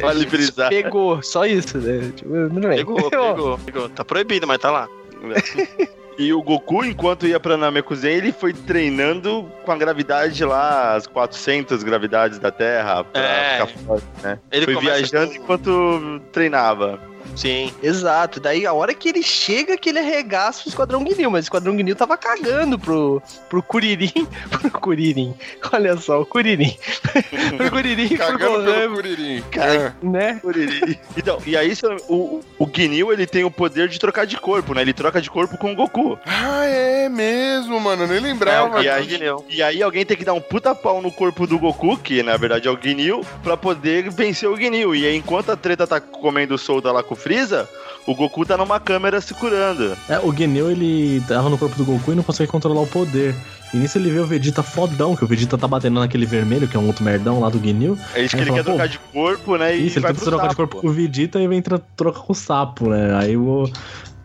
Vale frisar. Pegou, só isso, né? Tipo. Pegou, pegou, pegou. Tá proibido, mas tá lá. E o Goku, enquanto ia pra Namekusei, ele foi treinando com a gravidade lá, as 400 gravidades da Terra, pra É. ficar forte, né? Ele foi viajando com- enquanto treinava. Sim. Exato, daí a hora que ele chega que ele arregaça o Esquadrão Guinil, mas o Esquadrão Guinil tava cagando pro, pro Kuririn, pro Kuririn, olha só, o Kuririn, pro Kuririn, pro Cagando pelo Gohan, Curirim. Cara, né? Então, e aí o, o Ginyu, ele tem o poder de trocar de corpo, né? Ele troca de corpo com o Goku. Ah, é mesmo, mano. Eu nem É, lembrava. o e aí- Guinil. E aí alguém tem que dar um puta pau no corpo do Goku, que na verdade é o Ginyu, pra poder vencer o Ginyu. E aí enquanto a treta tá comendo solta lá com o Freeza, o Goku tá numa câmera se curando. É, o Geneu, ele tava no corpo do Goku e não consegue controlar o poder. E nisso ele vê o Vegeta fodão, que o Vegeta tá batendo naquele vermelho, que é um outro merdão lá do Genil. É isso que ele fala, quer trocar de corpo, né? Isso, ele tenta trocar de sapo. corpo com o Vegeta e vem tra troca com o sapo, né? Aí o.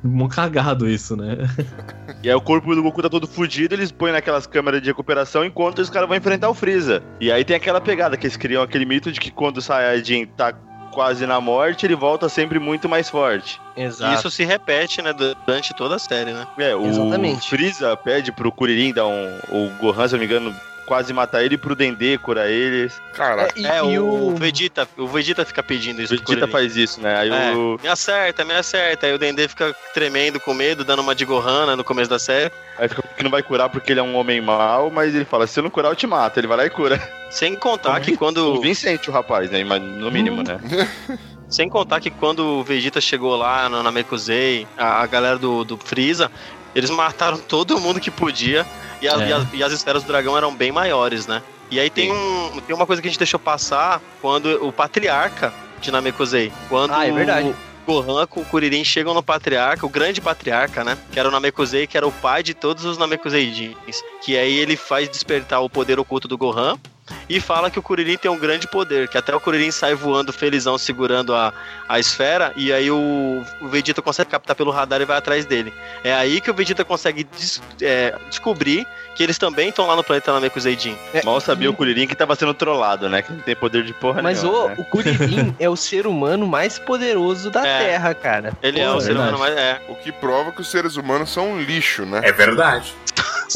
Mó cagado isso, né? E aí o corpo do Goku tá todo fudido, eles põem naquelas câmeras de recuperação enquanto os caras vão enfrentar o Freeza. E aí tem aquela pegada que eles criam aquele mito de que quando o Saiyajin tá quase na morte, ele volta sempre muito mais forte. Exato. Isso se repete, né, durante toda a série, né? É, o Exatamente. Freeza pede pro Kuririn dar um. O Gohan, se eu não me engano, quase matar ele pro Dendê curar eles. Caraca. e, É, e o, o... Vegeta, o Vegeta fica pedindo O isso pro Vegeta faz isso, né? Aí É, o. me acerta, me acerta. Aí o Dendê fica tremendo com medo, dando uma de Gohan né, no começo da série. Aí fica que não vai curar porque ele é um homem mau, mas ele fala: se eu não curar, eu te mato. Ele vai lá e cura. Sem contar que O quando. Vincente, o rapaz, né? Mas No mínimo, né? Sem contar que quando o Vegeta chegou lá no Namekusei, a, a galera do, do Freeza, eles mataram todo mundo que podia. E, a- É. e as, e as esferas do dragão eram bem maiores, né? E aí tem, um, tem uma coisa que a gente deixou passar quando o patriarca de Namekusei. Quando Ah, é verdade. o Gohan com o Kuririn chegam no patriarca, o grande patriarca, né? Que era o Namekusei, que era o pai de todos os Namekuseidins. Que aí ele faz despertar o poder oculto do Gohan. E fala que o Kuririn tem um grande poder, que até o Kuririn sai voando felizão segurando a, a esfera, e aí o, o Vegeta consegue captar pelo radar e vai atrás dele. É aí que o Vegeta consegue des- é, descobrir que eles também estão lá no planeta Namekuseidin. É, Mal sabia o Kuririn que tava sendo trollado, né? Que não tem poder de porra Mas nenhuma. o, né? o Kuririn é o ser humano mais poderoso da É. Terra, cara. Ele é o ser humano mais. É. O que prova que os seres humanos são um lixo, né? É verdade.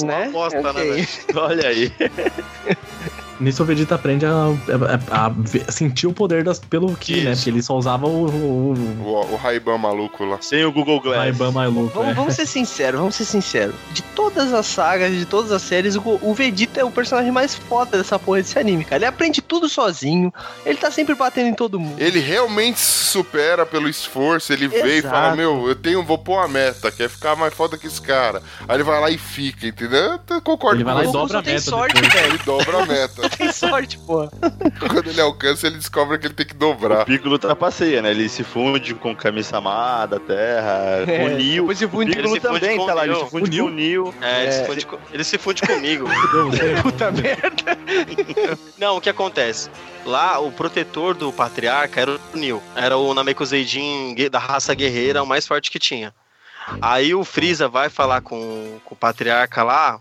né? Bosta, né, Ok. velho? Olha aí. Nisso o Vegeta aprende a, a- a ver- sentir o poder das, pelo Ki, né? Porque ele só usava o, o, O, o Ray-Ban maluco lá. Sem o Google o Glass. Ray-Ban maluco. Vamos, é. vamos ser sinceros, vamos ser sinceros. De todas as sagas, de todas as séries, o, o Vegeta é o personagem mais foda dessa porra desse anime, cara. Ele aprende tudo sozinho, ele tá sempre batendo em todo mundo. Ele realmente se supera pelo esforço. Ele vê e Exato. fala: Meu, eu tenho, vou pôr uma meta, quer ficar mais foda que esse cara. Aí ele vai lá e fica, entendeu? Eu concordo Ele vai com lá e você. O dobra a meta sorte. Ele dobra a meta. Tem sorte, pô. Quando ele alcança, ele descobre que ele tem que O dobrar. Piccolo trapaceia, né? Ele se funde com Kami-sama da Terra, É, com o Neo. O funde- Piccolo ele se funde também tá o lá, ele se funde com o Neo. É, ele, se É. funde, co- ele se funde comigo. Você. Puta merda. Não, o que acontece? Lá, o protetor do patriarca era o Neo. Era o Namekuseidin gue- da raça guerreira, o mais forte que tinha. Aí o Freeza vai falar com, com o patriarca lá,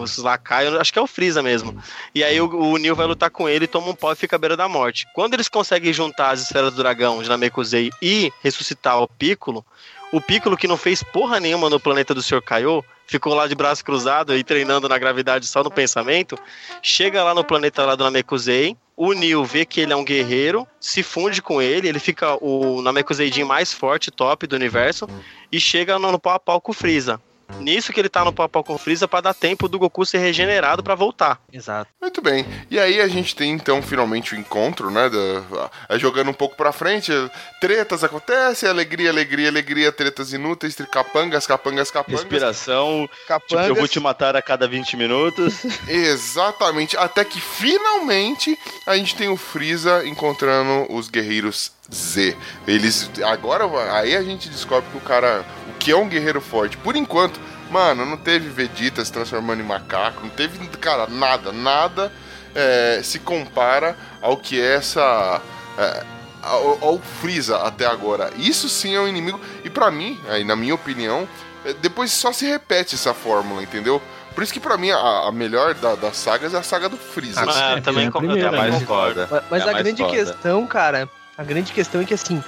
os lacaios, acho que é o Freeza mesmo. E aí o, o vai lutar com ele, toma um pau e fica à beira da morte. Quando eles conseguem juntar as esferas do dragão Namekusei e ressuscitar o Piccolo, o Piccolo que não fez porra nenhuma no planeta do Sr. Kaiô, ficou lá de braço cruzado e treinando na gravidade só no pensamento, chega lá no planeta lá do Namekusei, o Neo vê que ele é um guerreiro, se funde com ele, ele fica o Namekuseidin mais forte, top do universo, e chega no, no pau a pau com o Freeza. Nisso que ele tá no papel com o Freeza pra dar tempo do Goku ser regenerado pra voltar. Exato. Muito bem. E aí a gente tem então finalmente o encontro, né? Da, a- jogando um pouco pra frente, tretas acontecem, alegria, alegria, alegria, tretas inúteis, capangas, capangas, capangas. Respiração. Tipo, Capangas. eu vou te matar a cada 20 minutos. Exatamente. Até que finalmente a gente tem o Freeza encontrando os guerreiros Z. Eles. Agora aí a gente descobre que o cara. O que é um guerreiro forte. Por enquanto, mano, não teve Vegeta se transformando em macaco. Não teve, cara, nada. Nada é, se compara ao que é essa. é, ao, ao Freeza até agora. Isso sim é um inimigo. E pra mim, aí, na minha opinião, é, depois só se repete essa fórmula, entendeu? Por isso que pra mim a, a melhor da- das sagas é a saga do Freeza. Ah, eu também, é também mais concordo. foda. Mas, mas É a mais grande foda. questão, cara, a grande questão é que assim,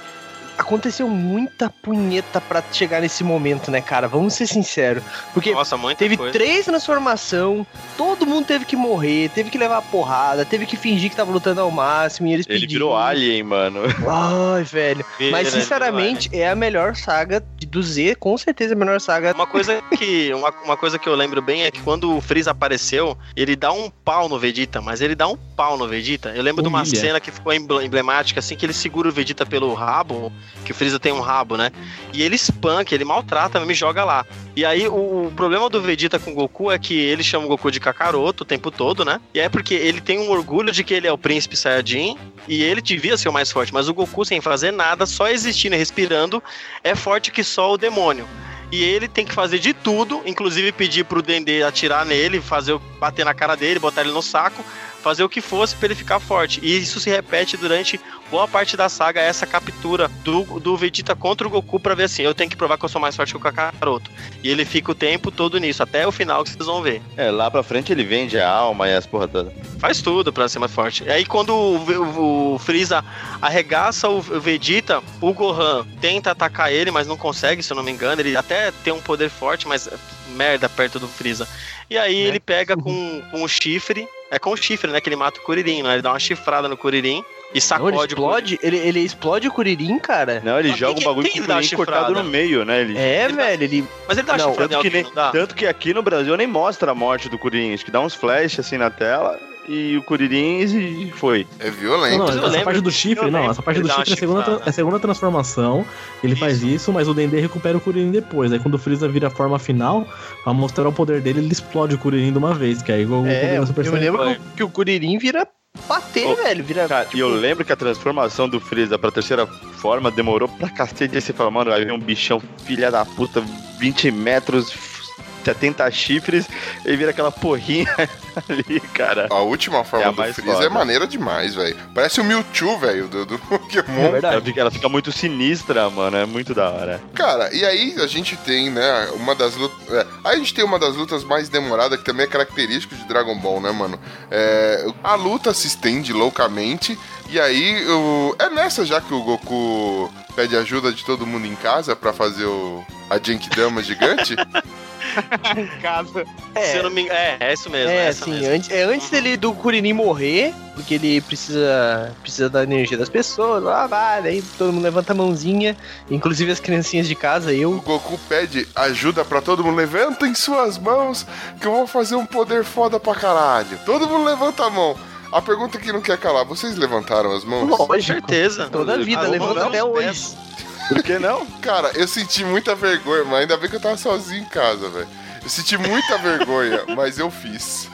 aconteceu muita punheta pra chegar nesse momento, né, cara? Vamos ser sinceros. Porque Nossa, muita teve coisa. três transformação, todo mundo teve que morrer, teve que levar porrada, teve que fingir que tava lutando ao máximo e eles Ele pediram. virou alien, mano. Ai, velho. Mas sinceramente, é a melhor saga de- do Z, com certeza é a melhor saga. Uma coisa que uma, uma coisa que eu lembro bem é que quando o Freeza apareceu, ele dá um pau no Vegeta, mas ele dá um pau no Vegeta. Eu lembro de uma Humilha. cena que ficou emble- emblemática, assim, que ele segura o Vegeta pelo rabo, que o Freeza tem um rabo, né? E ele espanca, ele maltrata, mesmo e joga lá. E aí o, o problema do Vegeta com o Goku é que ele chama o Goku de Kakaroto o tempo todo, né? E é porque ele tem um orgulho de que ele é o príncipe Saiyajin e ele devia ser o mais forte, mas o Goku sem fazer nada, só existindo e respirando, é forte que só o demônio. E ele tem que fazer de tudo, inclusive pedir pro Dendê atirar nele, fazer bater na cara dele, botar ele no saco, fazer o que fosse pra ele ficar forte. E isso se repete durante boa parte da saga, essa captura do, do Vegeta contra o Goku pra ver assim, eu tenho que provar que eu sou mais forte que o Kakaroto. E ele fica o tempo todo nisso, até o final que vocês vão ver. É, lá pra frente ele vende a alma e as porra toda. Faz tudo pra ser mais forte. E aí quando o, Ve- o Freeza arregaça o o Vegeta, o Gohan tenta atacar ele, mas não consegue, se eu não me engano. Ele até tem um poder forte, mas merda perto do Freeza. E aí ele pega com, com o chifre, é com o chifre, né, que ele mata o Kuririn, né? Ele dá uma chifrada no Kuririn e Não, ele sacode o explode, ele, ele explode o Kuririn, cara. Não, ele Mas joga um bagulho que- com o dá Kuririn cortado chifrada? no meio, né? Ele... É, Ele dá- velho, ele. Mas ele dá Não, chifrada Tanto que, nem- não dá? tanto que aqui no Brasil nem mostra a morte do Kuririn. Acho que dá uns flash assim na tela e o Kuririn e foi. É violento. Não, eu essa lembro- parte do chifre, não, essa parte do chifre é a segunda, chifrada. é a segunda transformação. Ele faz Isso. isso, mas o Dendê recupera o Kuririn depois. Aí quando o Freeza vira a forma final, pra mostrar o poder dele, ele explode o Kuririn de uma vez, que aí o É, eu, Super eu Saiyan- lembro que o- que o Kuririn vira bater, Ô, velho. Vira. Cara, tipo, e eu lembro que a transformação do Freeza pra terceira forma demorou pra cacete. Aí você fala, mano, vai vir um bichão filha da puta, 20 metros, 70 chifres, e vira aquela porrinha ali, cara. A última forma É a do mais Freeza foda. é maneira demais, velho. Parece o Mewtwo, velho, do, do Pokémon. É verdade. Ela fica, ela fica muito sinistra, mano, é muito da hora. Cara, e aí a gente tem, né, uma das lutas. É, aí a gente tem uma das lutas mais demoradas, que também é característico de Dragon Ball, né, mano? É, a luta se estende loucamente, e aí o, é nessa já que o Goku pede ajuda de todo mundo em casa pra fazer o, a Genkidama gigante. em casa. Se eu não me engano, é, é isso mesmo. É, essa assim, mesmo. antes, é antes dele do Kuririn morrer, porque ele precisa precisa da energia das pessoas, lá vai, daí todo mundo levanta a mãozinha, inclusive as criancinhas de casa, o eu. Goku pede ajuda pra todo mundo. Levantem suas mãos, que eu vou fazer um poder foda pra caralho. Todo mundo levanta a mão. A pergunta que não quer calar, vocês levantaram as mãos? Com Lógico. certeza. Toda a vida, levanta vamos até hoje. pés. Por que não? Cara, eu senti muita vergonha, mas ainda bem que eu tava sozinho em casa, velho. Eu senti muita vergonha, mas eu fiz.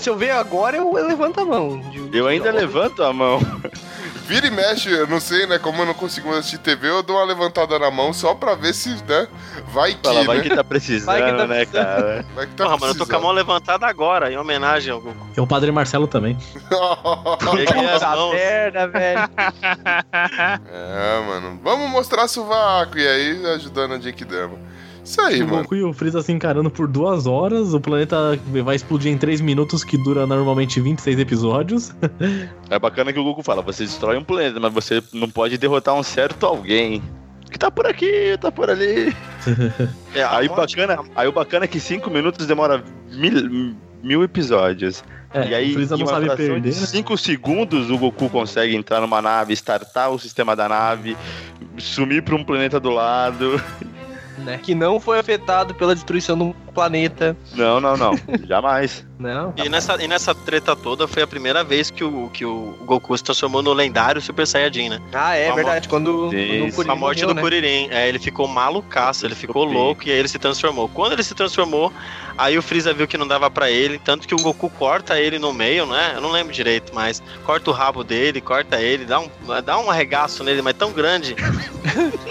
Se eu ver agora, eu, eu levanto a mão. De- Eu ainda levanto a mão. Vira e mexe, eu não sei, né? Como eu não consigo mais assistir TV, eu dou uma levantada na mão só pra ver se, né? Vai que, Fala, vai né? que tá precisando, Vai que tá né, precisando. cara? Vai que tá Porra, mano, eu tô com a mão levantada agora, em homenagem ao Goku. E o Padre Marcelo também. Peguei as mãos. merda, velho. é, mano. Vamos mostrar sovaco. E aí, ajudando a Genkidama. Isso aí, o mano. Goku e o Freeza se encarando por duas horas, o planeta vai explodir em três minutos, que dura normalmente 26 episódios. É bacana que o Goku fala, você destrói um planeta, mas você não pode derrotar um certo alguém. Que tá por aqui, tá por ali. É, a Aí, morte- bacana, aí o bacana é que 5 minutos demora mil, mil episódios. É, e aí, o Freeza em não sabe perder, de né? 5 segundos, o Goku consegue entrar numa nave, startar o sistema da nave, sumir pra um planeta do lado. né? Que não foi afetado pela destruição do planeta. Não, não, não. Jamais. Não. E nessa, e nessa treta toda foi a primeira vez que o, que o Goku se transformou no lendário Super Saiyajin, né? Ah, é Famo- verdade. Quando, quando a morte morreu, do né? Kuririn. É, ele ficou malucaço, ele ficou louco e aí ele se transformou. Quando ele se transformou, aí o Freeza viu que não dava pra ele, tanto que o Goku corta ele no meio, né? Eu não lembro direito, mas corta o rabo dele, corta ele, dá um, dá um arregaço nele, mas tão grande.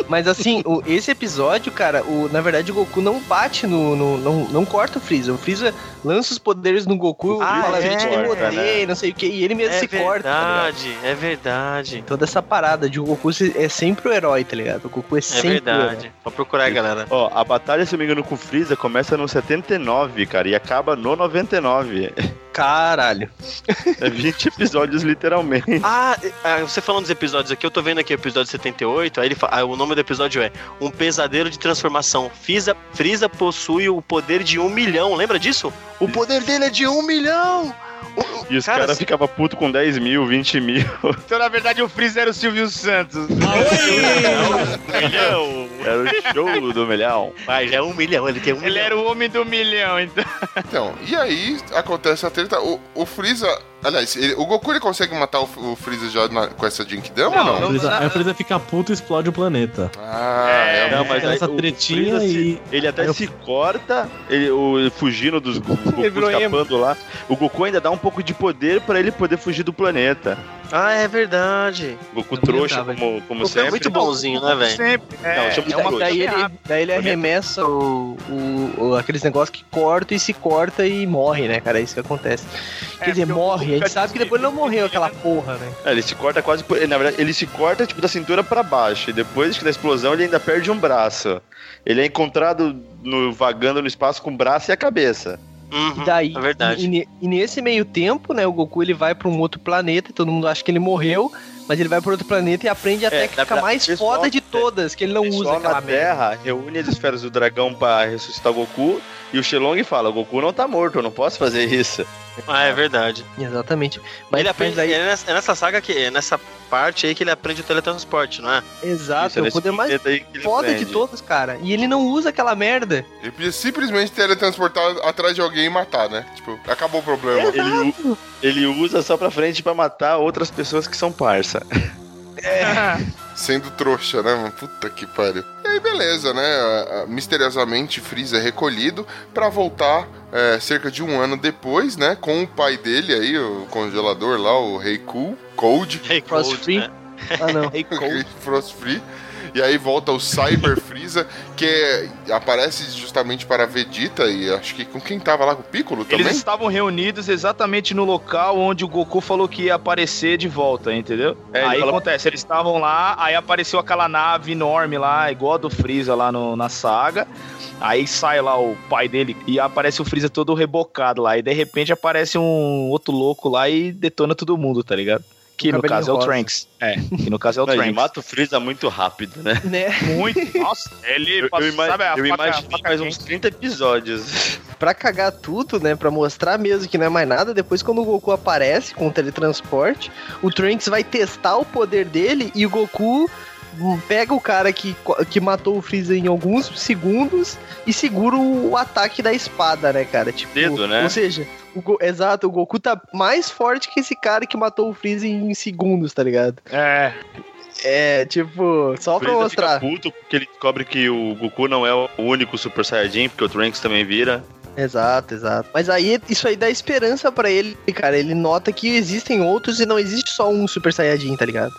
Mas assim, o- esse episódio, cara, o, na verdade o Goku não bate no. no- não, não corta o Freeza. O Freeza lança os poderes no Goku Ah, fala, é, eu te corta, odeio, não sei o que, e ele mesmo É se corta. tá ligado? verdade, é verdade. Toda essa parada de o Goku é sempre o herói, tá ligado? O Goku é É sempre o herói. verdade. Vou procurar aí, galera. Ó, a batalha, se eu não me engano, com o Freeza começa no 79, cara, e acaba no 99. Caralho. É 20 episódios, literalmente. Ah, é, você falando dos episódios aqui, eu tô vendo aqui o episódio 78, aí ele fa- ah, o nome do episódio é Um Pesadelo de Transformação. Freeza, Freeza possui o poder de um milhão, lembra disso? O poder dele é de um milhão! E os cara, caras se- ficavam putos com 10 mil, 20 mil. Então, na verdade, o Freeza era o Silvio Santos. milhão! Era o show do milhão. Mas é um milhão, ele tem um Ele milhão. era o homem do milhão, então. Então, e aí acontece a treta. O, o Freeza. Aliás, ele- o Goku ele consegue matar o, o Freeza já na- com essa Jinkidama ou Não, não? não. O Freeza- Aí o Freeza fica puto e explode o planeta. Ah, É, é. Não, mas aí essa o tretinha Freeza se- e- Ele até eu- se corta, ele, o, fugindo dos Go- Goku virou escapando lá. O Goku ainda dá um pouco de poder pra ele poder fugir do planeta. Ah, é verdade. Goku Não trouxa, tava. como, como Goku é sempre. muito bonzinho, né, velho? Sempre. Não, É, chama de é uma. Daí ele, daí ele arremessa o, o, o- aqueles negócios que corta e se corta e morre, né, cara? É isso que acontece. Quer É, dizer, porque o morre. A gente sabe que depois ele não morreu aquela porra, né? É, ele se corta quase por. Na verdade, ele se corta tipo da cintura pra baixo. E depois que da explosão ele ainda perde um braço. Ele é encontrado no, vagando no espaço com o braço e a cabeça. Uhum, E daí, é verdade. E, e nesse meio tempo, né, o Goku ele vai pra um outro planeta, e todo mundo acha que ele morreu, mas ele vai pra outro planeta e aprende a É, técnica mais pessoal- foda de todas, que ele não o usa aquela na. Terra reúne as esferas do dragão pra ressuscitar o Goku. E o Shenlong fala: o Goku não tá morto, eu não posso fazer isso. Ah, é verdade. Exatamente. Mas ele aprende, daí, é, nessa, é nessa saga que é nessa parte aí que ele aprende o teletransporte, não é? exato, Isso, é o nesse poder mais planeta aí que ele foda de aprende. todos, cara. E ele não usa aquela merda. Ele podia simplesmente teletransportar atrás de alguém e matar, né? Tipo, acabou o problema. Ele, ele usa só pra frente pra matar outras pessoas que são parça. Sendo trouxa, né, mano? Puta que pariu. E aí, beleza, né? Misteriosamente, Freeza é recolhido pra voltar é, cerca de um ano depois, né? Com o pai dele aí, o congelador lá, o Rei Cool, Cold, Hey, Frost Cold, Free. né? Ah, não. Rei Frost Free. E aí volta o Cyber Freeza, que é- aparece justamente para a Vegeta e acho que com quem tava lá, com o Piccolo também? Eles estavam reunidos exatamente no local onde o Goku falou que ia aparecer de volta, entendeu? É, aí acontece, eles estavam lá, aí apareceu aquela nave enorme lá, igual a do Freeza lá no- na saga. Aí sai lá o pai dele e aparece o Freeza todo rebocado lá. E de repente aparece um outro louco lá e detona todo mundo, tá ligado? Que no caso é o rosa. Trunks. É, que no caso é o Não, ele Trunks. mata o Freeza muito rápido, né? né? Muito. Nossa, ele Eu, passa- eu, sabe eu faca- imagino mais uns 30 episódios. Pra cagar tudo, né? Pra mostrar mesmo que não é mais nada. Depois, quando o Goku aparece com o teletransporte, o Trunks vai testar o poder dele e o Goku pega o cara que, que matou o Freeza em alguns segundos e segura o ataque da espada, né, cara? Tipo, Dedo, né? Ou seja, o Go- exato, o Goku tá mais forte que esse cara que matou o Freeza em segundos, tá ligado? É, É, tipo, só O pra Freeza mostrar. fica puto porque ele descobre que o Goku não é o único Super Saiyajin, porque o Trunks também vira. Exato, exato. Mas aí isso aí dá esperança pra ele, cara. Ele nota que existem outros e não existe só um Super Saiyajin, tá ligado?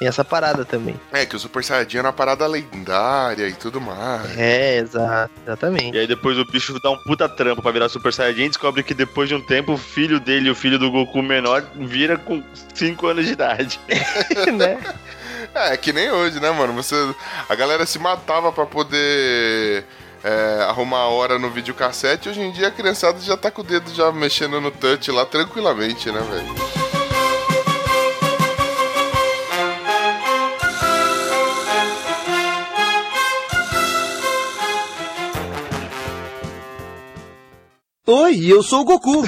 Tem essa parada também. É, que o Super Saiyajin era uma parada lendária e tudo mais. É, exato, exatamente. E aí depois o bicho dá um puta trampo pra virar Super Saiyajin e descobre que depois de um tempo o filho dele e o filho do Goku menor vira com 5 anos de idade. né? É, que nem hoje, né, mano? Você, a galera se matava pra poder é, arrumar a hora no videocassete. Hoje em dia a criançada já tá com o dedo já mexendo no touch lá tranquilamente, né, velho? Oi, eu sou o Goku.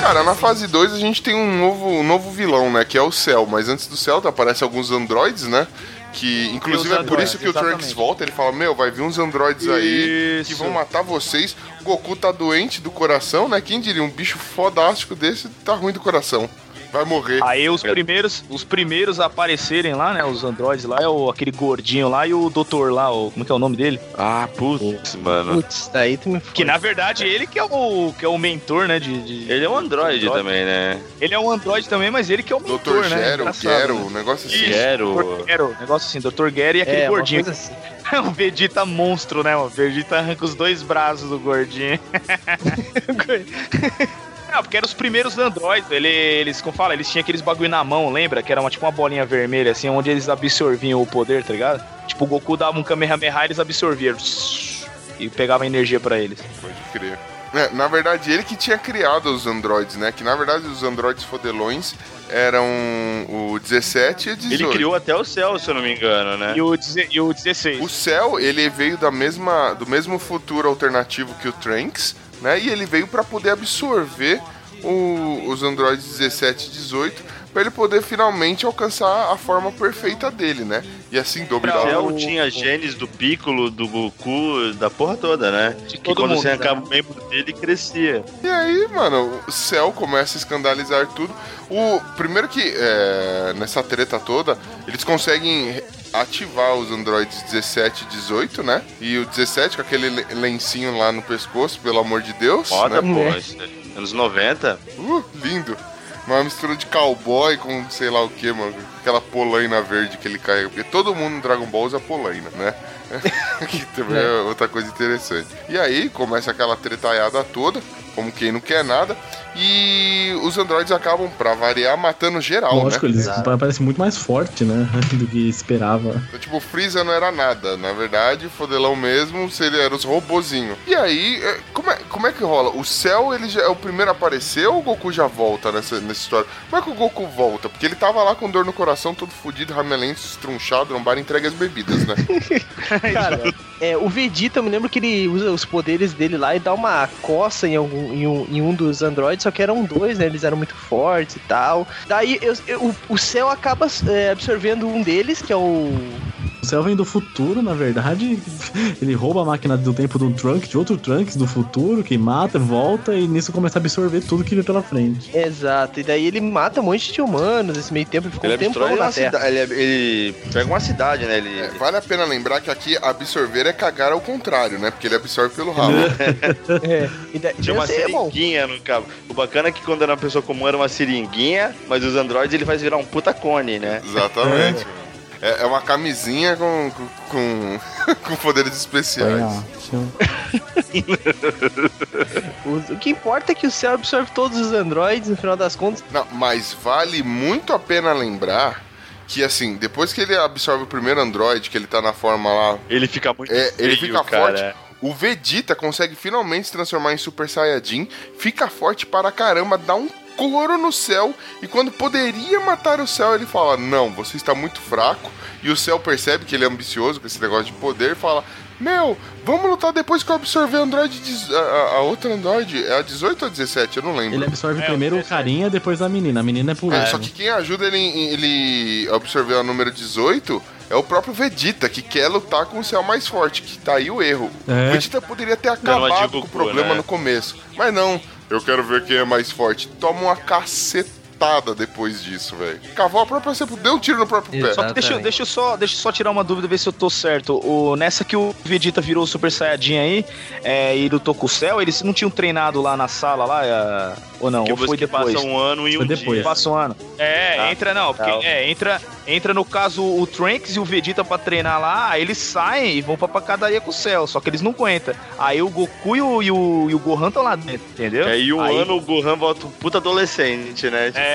Cara, na fase 2 a gente tem um novo, um novo vilão, né? Que é o Cell. Mas antes do Cell aparece alguns androides, né? Que inclusive é por isso que o Trunks exatamente. volta. Ele fala: Meu, vai vir uns androides aí que vão matar vocês. O Goku tá doente do coração, né? Quem diria? Um bicho fodástico desse tá ruim do coração. Vai morrer. Aí os primeiros, os primeiros a aparecerem lá, né? Os androides lá, é o, aquele gordinho lá e o doutor lá, o, como que é o nome dele? Ah, putz, mano. Putz, daí tu me Que na verdade ele que é o, que é o mentor, né? De, de- Ele é um androide também, né? Ele é um androide também, mas ele que é o mentor, Doutor né? Gero, Engraçado, Gero, né? um negócio assim. Quero. Dr. Gero, negócio assim, Dr. Gero e aquele É, uma gordinho. coisa assim. o Vegeta monstro, né? O Vegeta arranca os dois braços do gordinho. Não, porque eram os primeiros androids. Ele, eles, como fala, eles tinham aqueles bagulho na mão, lembra? Que era uma, tipo uma bolinha vermelha, assim, onde eles absorviam o poder, tá ligado? Tipo, o Goku dava um Kamehameha e eles absorviam. E pegava energia pra eles. Pode crer. É, na verdade, ele que tinha criado os androides, né? Que na verdade os androides fodelões eram o 17 e o 18. Ele criou até o céu, se eu não me engano, né? E o, e o 16. O Cell, ele veio da mesma, do mesmo futuro alternativo que o Trunks, né? E ele veio para poder absorver o- os androides 17 e 18 para ele poder finalmente alcançar a forma perfeita dele, né? E assim O dominar céu o... tinha genes do Piccolo, do Goku, da porra toda, né? De Que todo quando mundo, você né? arrancava o membro dele, crescia. E aí, mano, o Cell começa a escandalizar tudo. O primeiro que é, nessa treta toda, eles conseguem ativar os androides 17 e 18, né? E o 17 com aquele le- lencinho lá no pescoço, pelo amor de Deus, Foda, né? pô. Né? é Anos 90. Uh, lindo. Uma mistura de cowboy com sei lá o que, mano. Aquela polaina verde que ele carrega. Porque todo mundo no Dragon Ball usa polaina, né? que também é outra coisa interessante. E aí começa aquela tretaiada toda, como quem não quer nada. E os androides acabam, pra variar, matando geral, Lógico, né? eles parecem muito mais forte, né? Do que esperava. Então, tipo, o Freeza não era nada. Na verdade, o Fodelão mesmo, se ele era os robozinhos. E aí, é, como é, como é que rola? O Cell, ele já é o primeiro a aparecer ou o Goku já volta nessa, nessa história? Como é que o Goku volta? Porque ele tava lá com dor no coração, todo fudido, ramelento, estrunchado, no bar entregue as bebidas, né? Cara, é, o Vegeta, eu me lembro que ele usa os poderes dele lá e dá uma coça em, algum, em, um, em um dos androides, só que eram dois, né? Eles eram muito fortes e tal. Daí eu- eu- o, o céu acaba é, absorvendo um deles, que é o. O Cell vem do futuro, na verdade. Ele rouba a máquina do tempo de um Trunks, de outro Trunks do futuro, que mata, volta e nisso começa a absorver tudo que vem pela frente. Exato, e daí ele mata um monte de humanos nesse meio tempo, ele ficou Ele um tempo na Terra. cidade. Ele, ele pega uma cidade, né? Ele. É, vale a pena lembrar que aqui absorver é cagar ao contrário, né? Porque ele absorve pelo rabo. É, e daí, Tinha uma sei, é bom. seringuinha no cabo. O bacana é que quando era uma pessoa comum era uma seringuinha, mas os androides ele faz virar um puta cone, né? Exatamente. É, é uma camisinha com, com, com, com poderes especiais. O, o que importa é que o céu absorve todos os androides, no final das contas. Não, mas vale muito a pena lembrar que, assim, depois que ele absorve o primeiro Android, que ele tá na forma lá, Ele fica muito é, ele feio, fica cara. forte. O Vegeta consegue finalmente se transformar em Super Saiyajin, fica forte para caramba, dá um couro no céu, e quando poderia matar o céu, ele fala: Não, você está muito fraco. E o céu percebe que ele é ambicioso com esse negócio de poder e fala: Meu, vamos lutar depois que eu absorver o Android. A, a- a outra Android é a 18 ou a 17? Eu não lembro. Ele absorve É, primeiro o carinha, depois a menina. A menina é por É, só que quem ajuda ele, ele a absorver o número 18 é o próprio Vegeta, que quer lutar com o céu mais forte, que tá aí o erro. É. O Vegeta poderia ter acabado com o problema né? no começo. Mas não, eu quero ver quem é mais forte. Toma uma cacetada depois disso, velho. Cavou a própria cepa, deu um tiro no próprio pé. Exato. Deixa, deixa, eu só, deixa eu só tirar uma dúvida, ver se eu tô certo. O, nessa que o Vegeta virou o Super Saiyajin aí é, e lutou com o Cell, eles não tinham treinado lá na sala lá? é, ou não? Que ou foi depois? passa um ano e Foi um depois. dia. Passa um ano. É, Tá. entra não, porque Tá. é, entra, entra no caso o Trunks e o Vegeta pra treinar lá, aí eles saem e vão pra pacadaria com o Cell, só que eles não aguentam. Aí o Goku e o, e o, e o Gohan estão lá dentro, entendeu? É, e um Aí- ano o Gohan volta um puta adolescente, né? Tipo, É,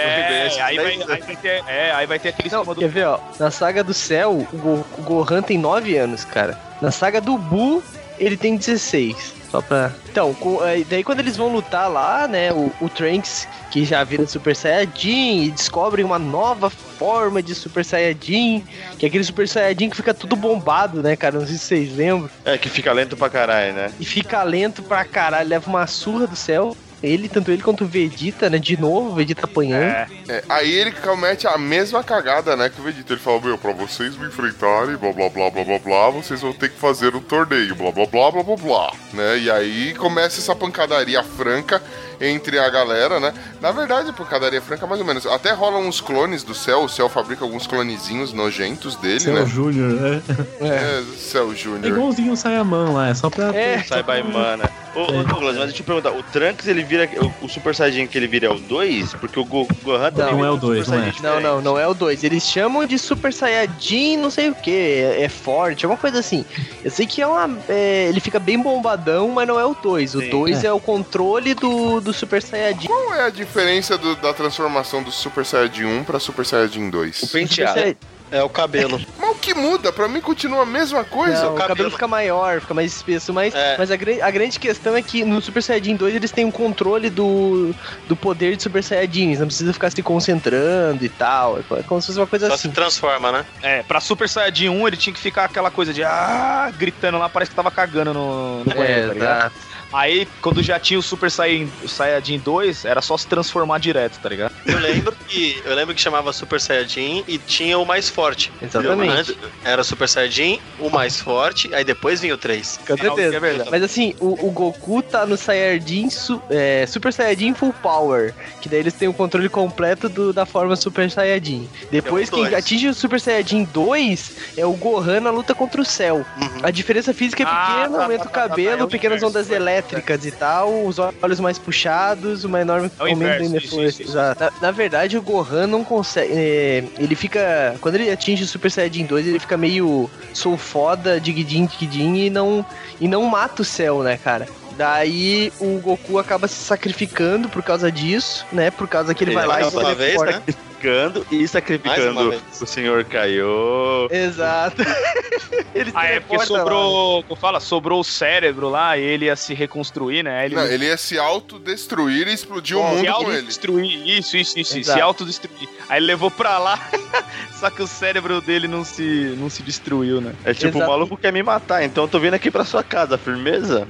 esse aí vai, daí- aí vai ter, é, aí vai ter aquele Não, do quer ver, ó? Na saga do céu, o, Go- o Gohan tem 9 anos, cara. Na saga do Buu, ele tem 16. Só pra. Então, co- é, daí quando eles vão lutar lá, né? O, o Trunks, que já vira Super Saiyajin, e descobrem uma nova forma de Super Saiyajin, que é aquele Super Saiyajin que fica tudo bombado, né, cara? Não sei se vocês lembram. É, que fica lento pra caralho, né? E fica lento pra caralho, leva uma surra do céu. Ele, tanto ele quanto o Vegeta, né? De novo, o Vegeta apanhando. É, É, aí ele comete a mesma cagada, né, que o Vegeta. Ele fala, meu, pra vocês me enfrentarem, blá blá blá blá blá blá, vocês vão ter que fazer um torneio, blá blá blá blá blá blá, né? E aí começa essa pancadaria franca entre a galera, né? Na verdade, a pancadaria franca, mais ou menos. Até rolam uns clones do Cell, o Cell fabrica alguns clonezinhos nojentos dele, né? Júnior, né? É, Cell É Júnior. igualzinho o Saiyaman lá, é só pra. É. Saiba mana. Ô, Douglas, mas deixa eu perguntar, o Trunks ele vira. O, o Super Saiyajin que ele vira é o 2? Porque o Go- Gohan também Não, vira é o um Super dois, não é. Não, não, não é o 2. Eles chamam de Super Saiyajin, não sei o que, é, é forte, alguma coisa assim. Eu sei que é uma. é, ele fica bem bombadão, mas não é o 2. O Sim. 2 É. é. o controle do, do Super Saiyajin. Qual é a diferença do- da transformação do Super Saiyajin 1 pra Super Saiyajin 2? O penteado. É o cabelo. Mas o que muda? Pra mim continua a mesma coisa. Não, o cabelo. cabelo. fica maior, fica mais espesso, mas, É. mas a, a grande questão é que no Super Saiyajin 2 eles têm um controle do, do poder de Super Saiyajins, não precisa ficar se concentrando e tal. É como se fosse uma coisa Só assim. se transforma, né? é, pra Super Saiyajin 1 ele tinha que ficar aquela coisa de ah, gritando lá, parece que tava cagando no, no banheiro, tá ligado? exato. Aí, quando já tinha o Super Saiyan, Saiyajin 2, era só se transformar direto, tá ligado? Eu lembro que eu lembro que chamava Super Saiyajin e tinha o mais forte. Exatamente. Era Super Saiyajin, o mais forte, aí depois vinha o 3. Com certeza. É verdade. Mas assim, o, o Goku tá no Saiyajin su- é, Super Saiyajin Full Power. Que daí eles têm o controle completo do- da forma Super Saiyajin. Depois, É quem atinge o Super Saiyajin 2 é o Gohan na luta contra o Cell. Uhum. A diferença física é Ah, pequena, tá, aumenta tá, o tá, tá, cabelo, tá, é o pequenas inverso, ondas é. Elétricas e tal, os olhos mais puxados, uma enorme É o aumento inverso, isso, força. isso, isso. Exato. Na, na verdade, o Gohan não consegue. é, ele fica. Quando ele atinge o Super Saiyajin 2, ele fica meio. Sou foda, digidin, digidin, e não, e não mata o céu, né, cara? Daí o Goku acaba se sacrificando por causa disso, né? Por causa que ele vai lá e uma vez, né? Sacrificando e sacrificando o senhor Kaiô. Exato. ele se Ah, é porque sobrou, como fala, sobrou o cérebro lá e ele ia se reconstruir, né? Ele, Não, ele ia se autodestruir e explodir o se mundo com ele. autodestruir, isso, isso, isso, Exato. se autodestruir. Aí ele levou pra lá, só que o cérebro dele não se, não se destruiu, né? É tipo, Exato. o maluco quer me matar, então eu tô vindo aqui pra sua casa, firmeza?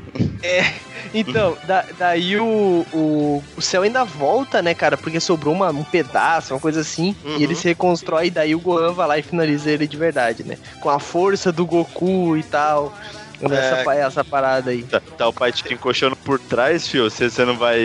Então, da- daí o, o, o céu ainda volta, né, cara? Porque sobrou uma- um pedaço, uma coisa assim. Uhum. E ele se reconstrói, e daí o Gohan vai lá e finaliza ele de verdade, né? Com a força do Goku e tal. Essa, É. pa- essa parada aí. Tá, tá o pai te encoxando por trás, fio, você, você não vai...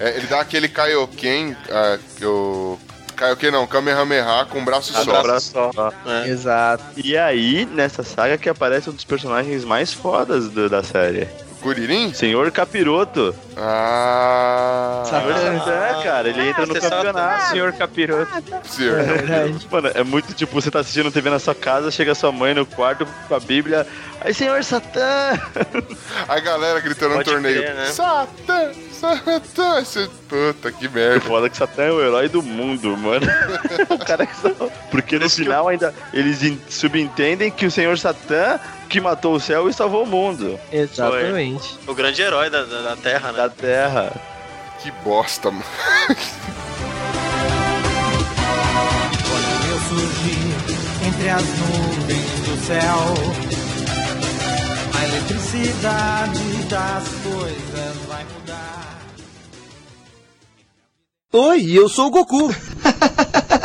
É, ele dá aquele Kaioken, ah, que o... Kaioken não, Kamehameha com um braço só. Abraço só. É. Exato. E aí, nessa saga que aparece um dos personagens mais fodas do- da série. Kuririn? Senhor Capiroto. Ah... Sabe? É, cara, ele entra no sabe- campeonato. Senhor Capiroto. Senhor. É. Mano, é muito tipo, você tá assistindo TV na sua casa, chega sua mãe no quarto com a Bíblia. Aí, Senhor Satã! A galera gritando no Pode torneio. crer, né? Satã! Satã! Esse- Puta, que merda. Foda que Satã é o herói do mundo, mano. o cara que só... Porque no final ainda eles subentendem que o Senhor Satã que matou o céu e salvou o mundo Exatamente. O grande herói da, da, da Terra, né? da Terra. Que bosta, mano. Quando eu surgir entre as nuvens do céu, a eletricidade das coisas vai mudar. Oi, eu sou o Goku.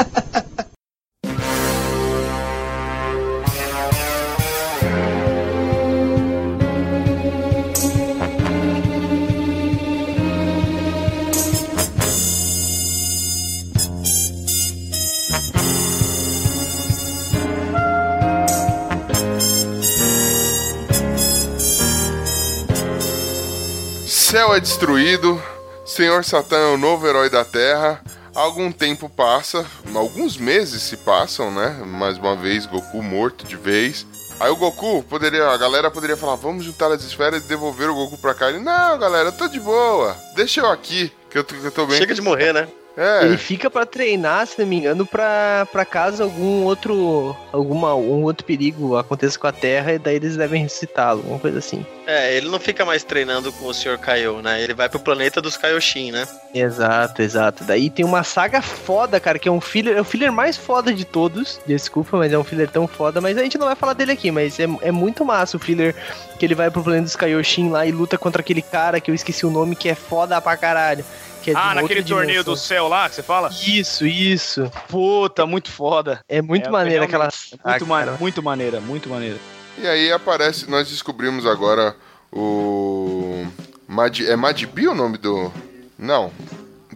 Céu é destruído, Senhor Satã é o novo herói da Terra. Algum tempo passa, alguns meses se passam, né? Mais uma vez, Goku morto de vez. Aí o Goku poderia, a galera poderia falar: vamos juntar as esferas e devolver o Goku pra cá. Ele, não, galera, eu tô de boa, deixa eu aqui, que eu tô, que eu tô bem. Chega de morrer, né? É, Ele fica pra treinar, se não me engano, pra, pra caso algum outro. alguma um outro perigo aconteça com a Terra e daí eles devem ressuscitá-lo, alguma coisa assim. É, ele não fica mais treinando com o Sr. Kaio, né? Ele vai pro planeta dos Kaioshin, né? Exato, exato. Daí tem uma saga foda, cara, que é um filler, é o filler mais foda de todos. Desculpa, mas é um filler tão foda, mas a gente não vai falar dele aqui, mas é, é muito massa o filler que ele vai pro planeta dos Kaioshin lá e luta contra aquele cara que eu esqueci o nome, que é foda pra caralho. Que é Ah, naquele torneio do céu lá que você fala? Isso, isso. Puta, muito foda. É muito É, maneira aquela É muito, saga, ma cara. muito maneira, muito maneira. e aí aparece, nós descobrimos agora o. Mad, é Madbi o nome do. Não.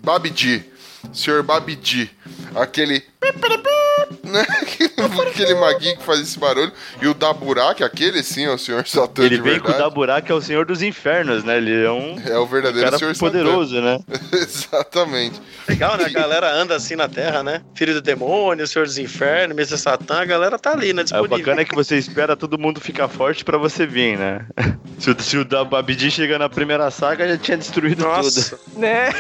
Babidi. Senhor Babidi. Aquele. Né? aquele maguinho que faz esse barulho. E o Daburak, aquele sim é o Senhor Satã Ele de vem com o que é o senhor dos infernos, né? Ele é um É o verdadeiro cara Senhor poderoso, né? Satã. Exatamente. Legal, né? A galera anda assim na Terra, né? Filho do demônio, Senhor dos Infernos, Mr. Satã, a galera tá ali, né? Aí o Disponível. bacana é que você espera todo mundo ficar forte pra você vir, né? Se o, se o da Babidi chega na primeira saga, já tinha destruído tudo. Nossa, Né?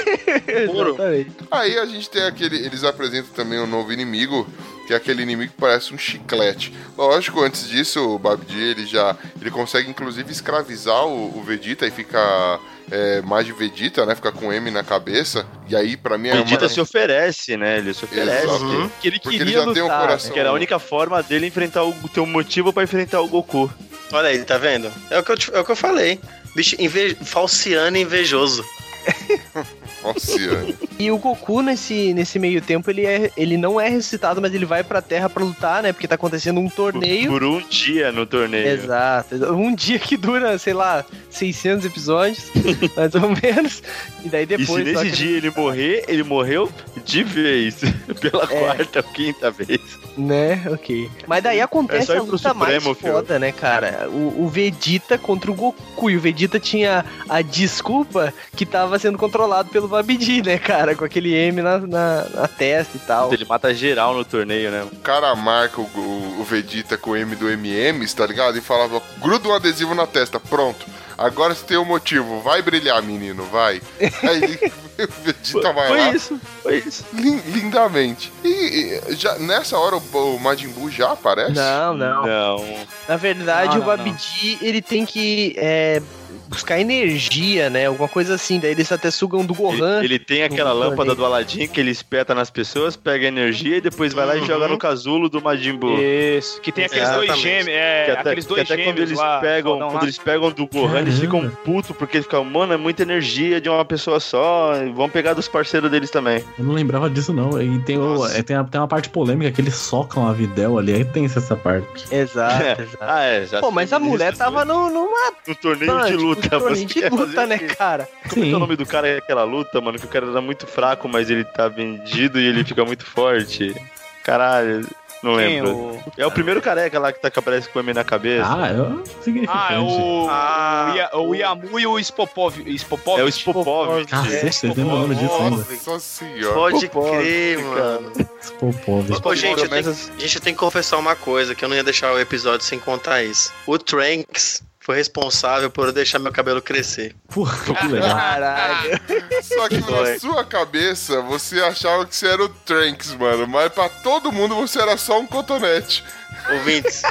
Puro. Exatamente. Aí a gente tem aquele. Eles apresentam também um novo inimigo, que é aquele inimigo que parece um chiclete. Lógico, antes disso, o Babidi ele já. Ele consegue inclusive escravizar o, o Vegeta e fica. É, mais de Vegeta, né? Fica com M na cabeça. E aí, pra mim, é Vegeta uma. se oferece, né? Ele se oferece. Exato. Que ele Porque ele queria já tem um lutar, coração. Que era a única forma dele enfrentar o ter um motivo pra enfrentar o Goku. olha aí, tá vendo? É o que eu, te- é o que eu falei. Bicho inve... falciano e invejoso. Oceano. E o Goku, nesse, nesse meio tempo, ele, é, ele não é ressuscitado, mas ele vai pra Terra pra lutar, né? Porque tá acontecendo um torneio. Por um dia no torneio. Exato. Um dia que dura, sei lá, 600 episódios, mais ou menos. E daí E se depois. nesse que- dia ele morrer, ele morreu de vez. Pela É. quarta ou quinta vez. Né, ok. Mas daí É acontece ir a luta mais Supremo, filho. foda, né, cara? O, o Vegeta contra o Goku. E o Vegeta tinha a desculpa que tava sendo controlado pelo Babidi, né, cara? Com aquele M na, na, na testa e tal. Ele mata geral no torneio, né? O cara marca o, o, o Vegeta com o M do MM, tá ligado? E falava, gruda um adesivo na testa, pronto. Agora você tem o motivo, vai brilhar, menino, vai. Aí ele- o Vegeta vai Foi lá. isso, foi isso. Lin- lindamente. E, e já, nessa hora o, o Majin Buu já aparece? Não, não. Não. Na verdade, Não, o não, Babidi, ele tem que é, buscar energia, né? Alguma coisa assim. Daí eles até sugam do Gohan. Ele, ele tem aquela lâmpada do Aladdin que ele espeta nas pessoas, pega energia e depois vai lá e joga no casulo do Majin Buu. Isso. Que tem aqueles dois Exatamente. gêmeos. É, Que até, aqueles que dois até gêmeos quando eles lá, pegam, quando lá. eles pegam do Gohan, eles ficam putos porque eles ficam, mano, é muita energia de uma pessoa só, vão pegar dos parceiros deles também. Eu não lembrava disso, não. E tem, o, é, tem, a- tem uma parte polêmica que eles socam a Videl ali. Aí tem essa parte. Exato, É. exato. Ah, é, já Pô, mas a mulher tava no, numa no torneio Ah, de tipo, luta. torneio de luta, né, o quê? cara? Como é que é o nome do cara aquela luta, mano? Que o cara era muito fraco, mas ele tá vendido e ele fica muito forte. Caralho, não Quem? lembro. O... É o primeiro careca lá que, tá, que aparece com o M na cabeça. Ah, é significante. Ah, é o, Ah, o, Ia- o Yamu e o Spopov. Spopov. é o Spopovich. Cacete, vocês lembram o nome disso ainda? Nossa senhora. Pode crer, mano. Spopov. Ô, gente, eu tenho, gente tem que confessar uma coisa, que eu não ia deixar o episódio sem contar isso. O Tranks foi responsável por eu deixar meu cabelo crescer. Porra, que legal. Caralho. Só que na sua cabeça você achava que você era o Trunks, mano. Mas pra todo mundo você era só um cotonete. Ouvintes,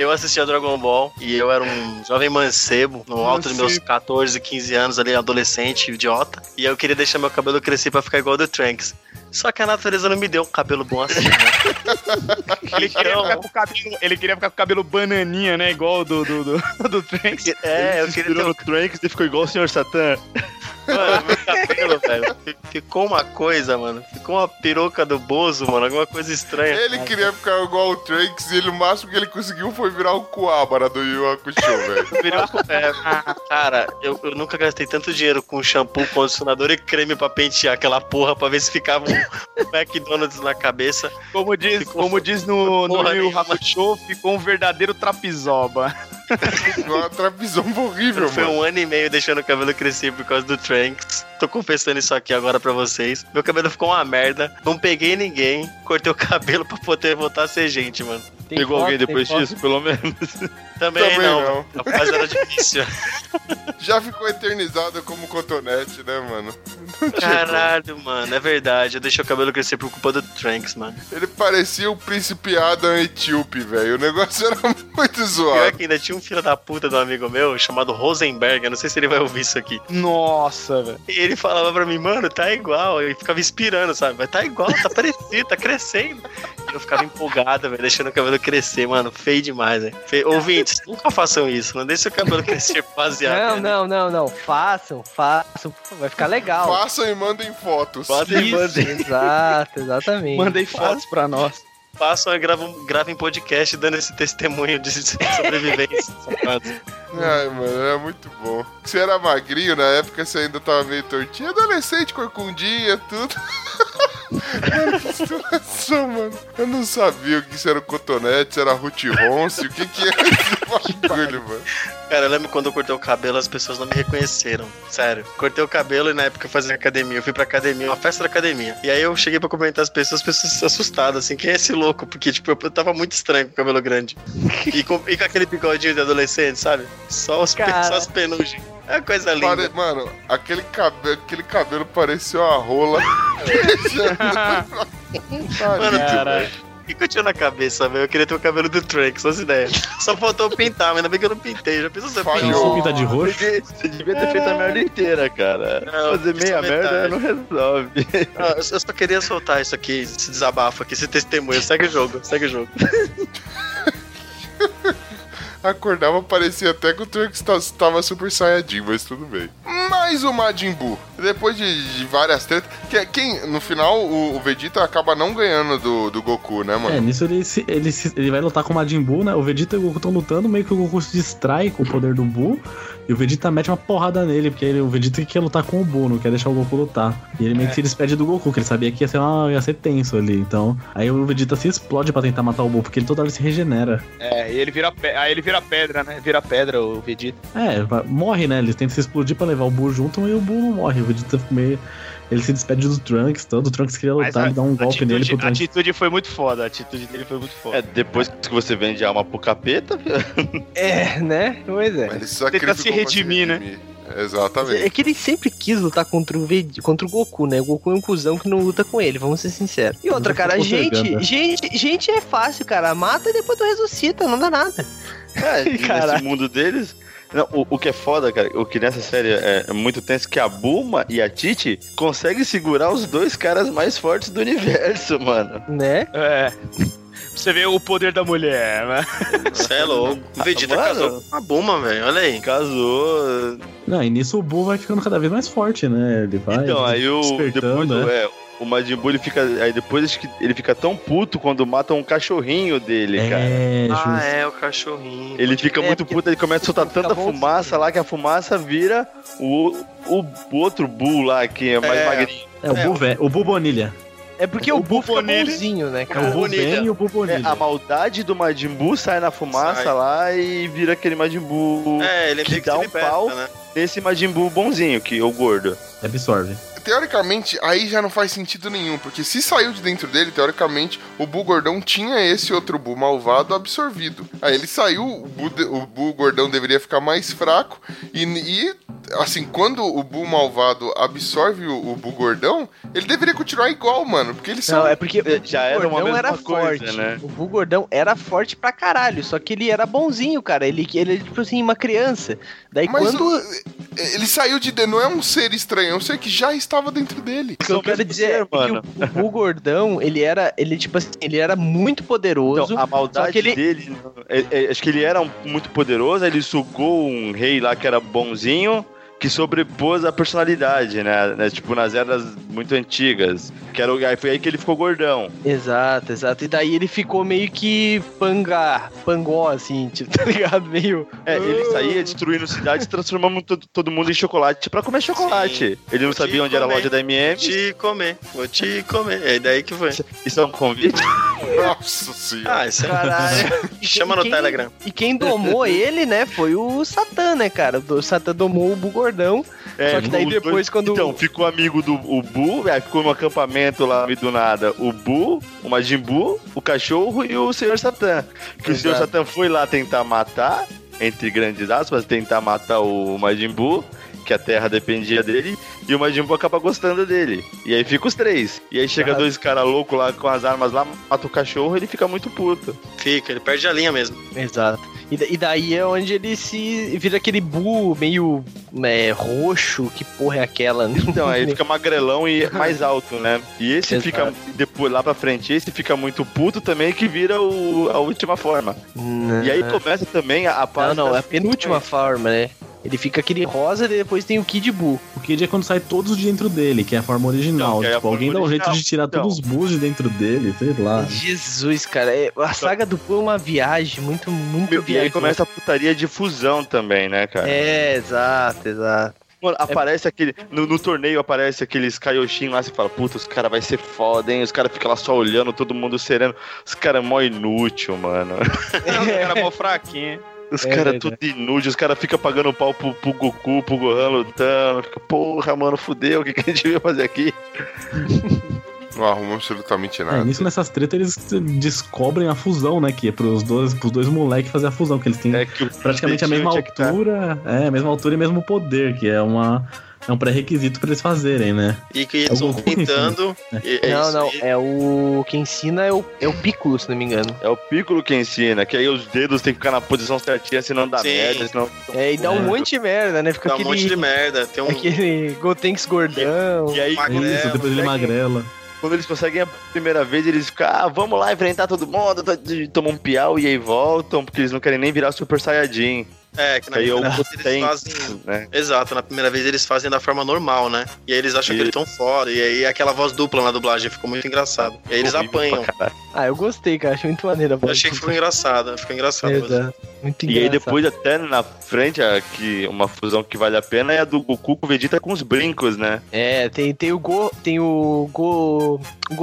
eu assistia Dragon Ball e eu era um jovem mancebo, no alto dos meus 14, 15 anos ali, adolescente, idiota. E eu queria deixar meu cabelo crescer pra ficar igual ao do Tranks. Só que a natureza não me deu um cabelo bom assim, né? Ele queria, Então- ficar com o cabelo, ele queria ficar com o cabelo bananinha, né? Igual do, do, do, do Trunks. É, eu Ele se queria ter no Trunks e ficou igual o Sr. Satã. Mano, meu cabelo, velho. Ficou uma coisa, mano. Ficou uma peruca do Bozo, mano. Alguma coisa estranha. Ele queria ficar igual o Trunks e ele, o máximo que ele conseguiu foi virar o Kuwabara do Yu Hakusho, velho. Virou é, cara, eu, eu nunca gastei tanto dinheiro com shampoo, condicionador e creme pra pentear aquela porra pra ver se ficava um McDonald's na cabeça. Como diz, Ficou- como diz no, no Yu. Hakusho, ficou um verdadeiro trapizoba. Uma trapisão horrível, Foi mano. um ano e meio deixando o cabelo crescer por causa do Tranks. Tô confessando isso aqui agora pra vocês. Meu cabelo ficou uma merda. Não peguei ninguém. Cortei o cabelo pra poder voltar a ser gente, mano. Tem Pegou foto, alguém tem depois foto. disso, pelo menos. Também, Também não. não. Rapaz, era difícil. Já ficou eternizado como cotonete, né, mano? Caralho, mano, é verdade. Eu deixei o cabelo crescer por culpa do Trunks, mano. Ele parecia o príncipe Adam etíope, velho. O negócio era muito Pior zoado. que ainda tinha um filho da puta de um amigo meu chamado Rosenberg. Eu não sei se ele vai ouvir isso aqui. Nossa, velho. E ele falava pra mim, mano, tá igual. Ele ficava inspirando, sabe? Mas tá igual, tá parecido, tá crescendo. E eu ficava empolgado, velho, deixando o cabelo crescer, mano. Feio demais. Feio. Ouvintes, nunca façam isso. Não deixe o cabelo crescer baseado. Não, não, não, não. Façam, façam. Vai ficar legal. Façam e mandem fotos. Fazem e mandem. Exato, exatamente. Mandei fotos pra nós. Façam e gravam, gravem podcast dando esse testemunho de sobrevivência. Ai, mano, era muito bom. Você era magrinho na época, você ainda tava meio tortinho. Adolescente, corcundinha, tudo. Mano, que situação, mano. Eu não sabia o que isso era o cotonete, se era Ruth Ronce, o que que era esse bagulho, mano. Cara, eu lembro quando eu cortei o cabelo, as pessoas não me reconheceram. Sério. Cortei o cabelo e na época eu fazia academia. Eu fui pra academia, uma festa da academia. E aí eu cheguei pra comentar as pessoas, as pessoas se assustadas, assim, quem é esse louco? Porque, tipo, eu tava muito estranho com o cabelo grande. E com, e com aquele bigodinho de adolescente, sabe? Só, os, pe- Cara. só as penugens. É uma coisa linda. Pare- Mano, aquele cabelo, aquele cabelo parecia uma rola. Mano, Caralho. O que que eu tinha na cabeça, velho? Eu queria ter o cabelo do Trunks, só essa ideia. Só faltou pintar, mas ainda bem que eu não pintei. Já pensou se eu Falhou. pintar? De roxo? Você devia ter feito a merda inteira, cara. Não, Fazer fiz meia merda não resolve. Ah, eu eu só queria soltar isso aqui, esse desabafo aqui, esse testemunho. Segue o jogo, segue o jogo. Acordava, parecia até que o Trunks ta- estava super saiyajin, mas tudo bem. Mais o Majin Buu. Depois de, de várias tretas. que- Quem, no final, o, o Vegeta acaba não ganhando do, do Goku, né, mano? É, nisso ele, se- ele, se- ele vai lutar com o Majin Buu, né? O Vegeta e o Goku estão lutando, meio que o Goku se distrai com o poder do Buu. E o Vegeta mete uma porrada nele, porque ele- o Vegeta quer lutar com o Buu, não quer deixar o Goku lutar. E ele meio que se despede do Goku, que ele sabia que ia ser, uma- ia ser tenso ali. Então, aí o Vegeta se explode pra tentar matar o Buu, porque ele toda hora se regenera. É, e ele vira aí ele vira pedra, né? Vira pedra o Vegeta. É, morre, né? Eles tentam se explodir pra levar o Buu junto, e o Buu não morre. O Vegeta fica meio. Ele se despede do Trunks, todo. O Trunks queria Mas lutar, a- ele dá um golpe atitude, nele pro a Trunks. atitude foi muito foda, a atitude dele foi muito foda. É, depois que você vende alma pro capeta, É, né? Pois é. Mas ele sacrificou se redimir, né? redimir. Exatamente. É que ele sempre quis lutar contra o, Veg... contra o Goku, né? O Goku é um cuzão que não luta com ele, vamos ser sinceros. E outra, cara, ficou gente, gente, gente é fácil, cara. Mata e depois tu ressuscita, não dá nada. É, nesse mundo deles. Não, o, o que é foda, cara, o que nessa série é, é muito tenso que a Bulma e a Titi conseguem segurar os dois caras mais fortes do universo, mano. Né? É. Você vê o poder da mulher, né? Você é louco. O Vegeta Mano. casou com a Buma, velho. Olha aí. Casou. Não, e nisso o Buu vai ficando cada vez mais forte, né? Ele vai. então, aí o. Depois, despertando, o- é. é, o Majin Buu, ele fica. Aí depois que ele fica tão puto quando matam um cachorrinho dele, cara. É, Ah, justo. é, o cachorrinho. Ele fica É, muito puto, ele começa a soltar tanta fumaça lá que a fumaça vira o, o, outro Bull lá, que é mais É. magrinho. É o Buu, velho. O Buu Bonilha. É porque o, O Buu fica Bonilha. bonzinho, né, É cara? o Buu e o Buu É, Bonilha. a maldade do Majin Buu sai na fumaça Sai. lá e vira aquele Majin Buu. É, ele que meio que dá um liberta, pau. né? Nesse Majin Buu bonzinho, que é o gordo. Absorve. Teoricamente, aí já não faz sentido nenhum, porque se saiu de dentro dele, teoricamente, o Buu Gordão tinha esse outro Buu malvado absorvido. Aí ele saiu, o Buu, de- o Buu Gordão deveria ficar mais fraco, e, e, assim, quando o Buu malvado absorve o, o Buu Gordão, ele deveria continuar igual, mano, porque eles são... Não, é porque o Já era uma Gordão mesma era coisa, forte. né? O Buu Gordão era forte pra caralho, só que ele era bonzinho, cara. Ele, ele tipo assim, uma criança. Daí Mas quando... o- ele saiu de dentro, não é um ser estranho, é um ser que já estava dentro dele. O que eu quero dizer é que mano. o, o Gordão, ele era, ele tipo assim, ele era muito poderoso. Então, a maldade só que ele- dele. é- é- acho que ele era um- muito poderoso, ele sugou um rei lá que era bonzinho. Que sobrepôs a personalidade, né? né, Tipo, nas eras muito antigas. Que era, o- aí foi aí que ele ficou gordão. Exato, exato. E daí ele ficou meio que pangá, pangó, assim, tipo, tá ligado? Meio. É, ele saía destruindo cidades, transformando todo, todo mundo em chocolate pra comer chocolate. Ele não Vou sabia onde era a comer. loja da MM. Te comer, vou te comer. É daí que foi. Isso é um convite? Nossa senhora. Ah, isso é. Caralho. Chama no quem- Telegram. E quem domou ele, né, foi o Satã, né, cara? O Satã domou o Bugordão. É, Só que daí depois, quando- Então, ficou amigo do o Bu, aí ficou no acampamento lá no meio do nada. O Bu, o Majin Buu, o cachorro e o Senhor Satã. Que o Senhor Exato. Satã foi lá tentar matar, entre grandes aspas, tentar matar o Majin Buu. Que a Terra dependia dele, e o Majin Buu acaba gostando dele. E aí fica os três. E aí chega Ah. dois caras loucos lá com as armas lá, mata o cachorro, ele fica muito puto. Fica, ele perde a linha mesmo. Exato. E, da- daí é onde ele se vira aquele bu meio é, roxo, que porra é aquela? Então, aí fica magrelão e mais alto, né? E esse Exato. fica, depois lá pra frente, esse fica muito puto também, que vira o, a última forma. E aí começa também a, a Não, parte. não, é a penúltima forma, né? Ele fica aquele rosa e depois tem o Kid Buu. O Kid é quando sai todos de dentro dele, que é a forma original. Então, é a tipo, alguém forma dá um jeito original. de tirar Então. todos os bulls de dentro dele, sei lá. Jesus, cara, é- a saga do Buu é uma viagem, muito, muito E aí viagem. começa a putaria de fusão também, né, cara? É, exato, exato. Mano, aparece aquele. No, no torneio aparece aqueles Kaioshin lá, você fala, puta, os caras vai ser foda, hein? Os caras ficam lá só olhando, todo mundo sereno. Os caras é mó inútil, mano. Não, o cara é mó fraquinho. Os É caras verdade. tudo inútil, os caras ficam pagando pau pro, pro Goku, pro Gohan lutando. Fica, porra, mano, fudeu, o que, que a gente veio fazer aqui? Não arruma absolutamente É, nada. nisso nessas tretas eles descobrem a fusão, né? Que é pros dois, pros dois moleques fazer a fusão, que eles têm É que praticamente a mesma que tá- altura. É, a mesma altura e mesmo poder, que é uma. É um pré-requisito pra eles fazerem, né? E que É eles o vão que tentando. e- é não, não, é o. Quem ensina é o, é o Piccolo, se não me engano. É o Piccolo que ensina, que aí os dedos tem que ficar na posição certinha, senão dá Sim. merda, senão. É, e dá um É. monte de merda, né? Fica Dá um aquele. monte de merda. Tem um. Aquele Gotenks gordão. E aí, Magrelo, Isso, depois ele consegue- magrela. quando eles conseguem a primeira vez, eles ficam, ah, vamos lá enfrentar todo mundo, t- tomam um piau e aí voltam, porque eles não querem nem virar Super Saiyajin. É, que na Aí primeira vez eles potente, fazem. né? Exato, na primeira vez eles fazem da forma normal, né? E aí eles acham E- que eles estão fora. E aí aquela voz dupla na dublagem ficou muito engraçado. E aí eles Horrível apanham. Ah, eu gostei, cara. Achei muito maneiro a Eu voz. achei que ficou engraçado, ficou engraçado. Exato. Muito E engraçado. aí depois, até na frente, a, que uma fusão que vale a pena é a do Goku com o Vegeta com os brincos, né? É, tem, tem o Go. Tem o Go.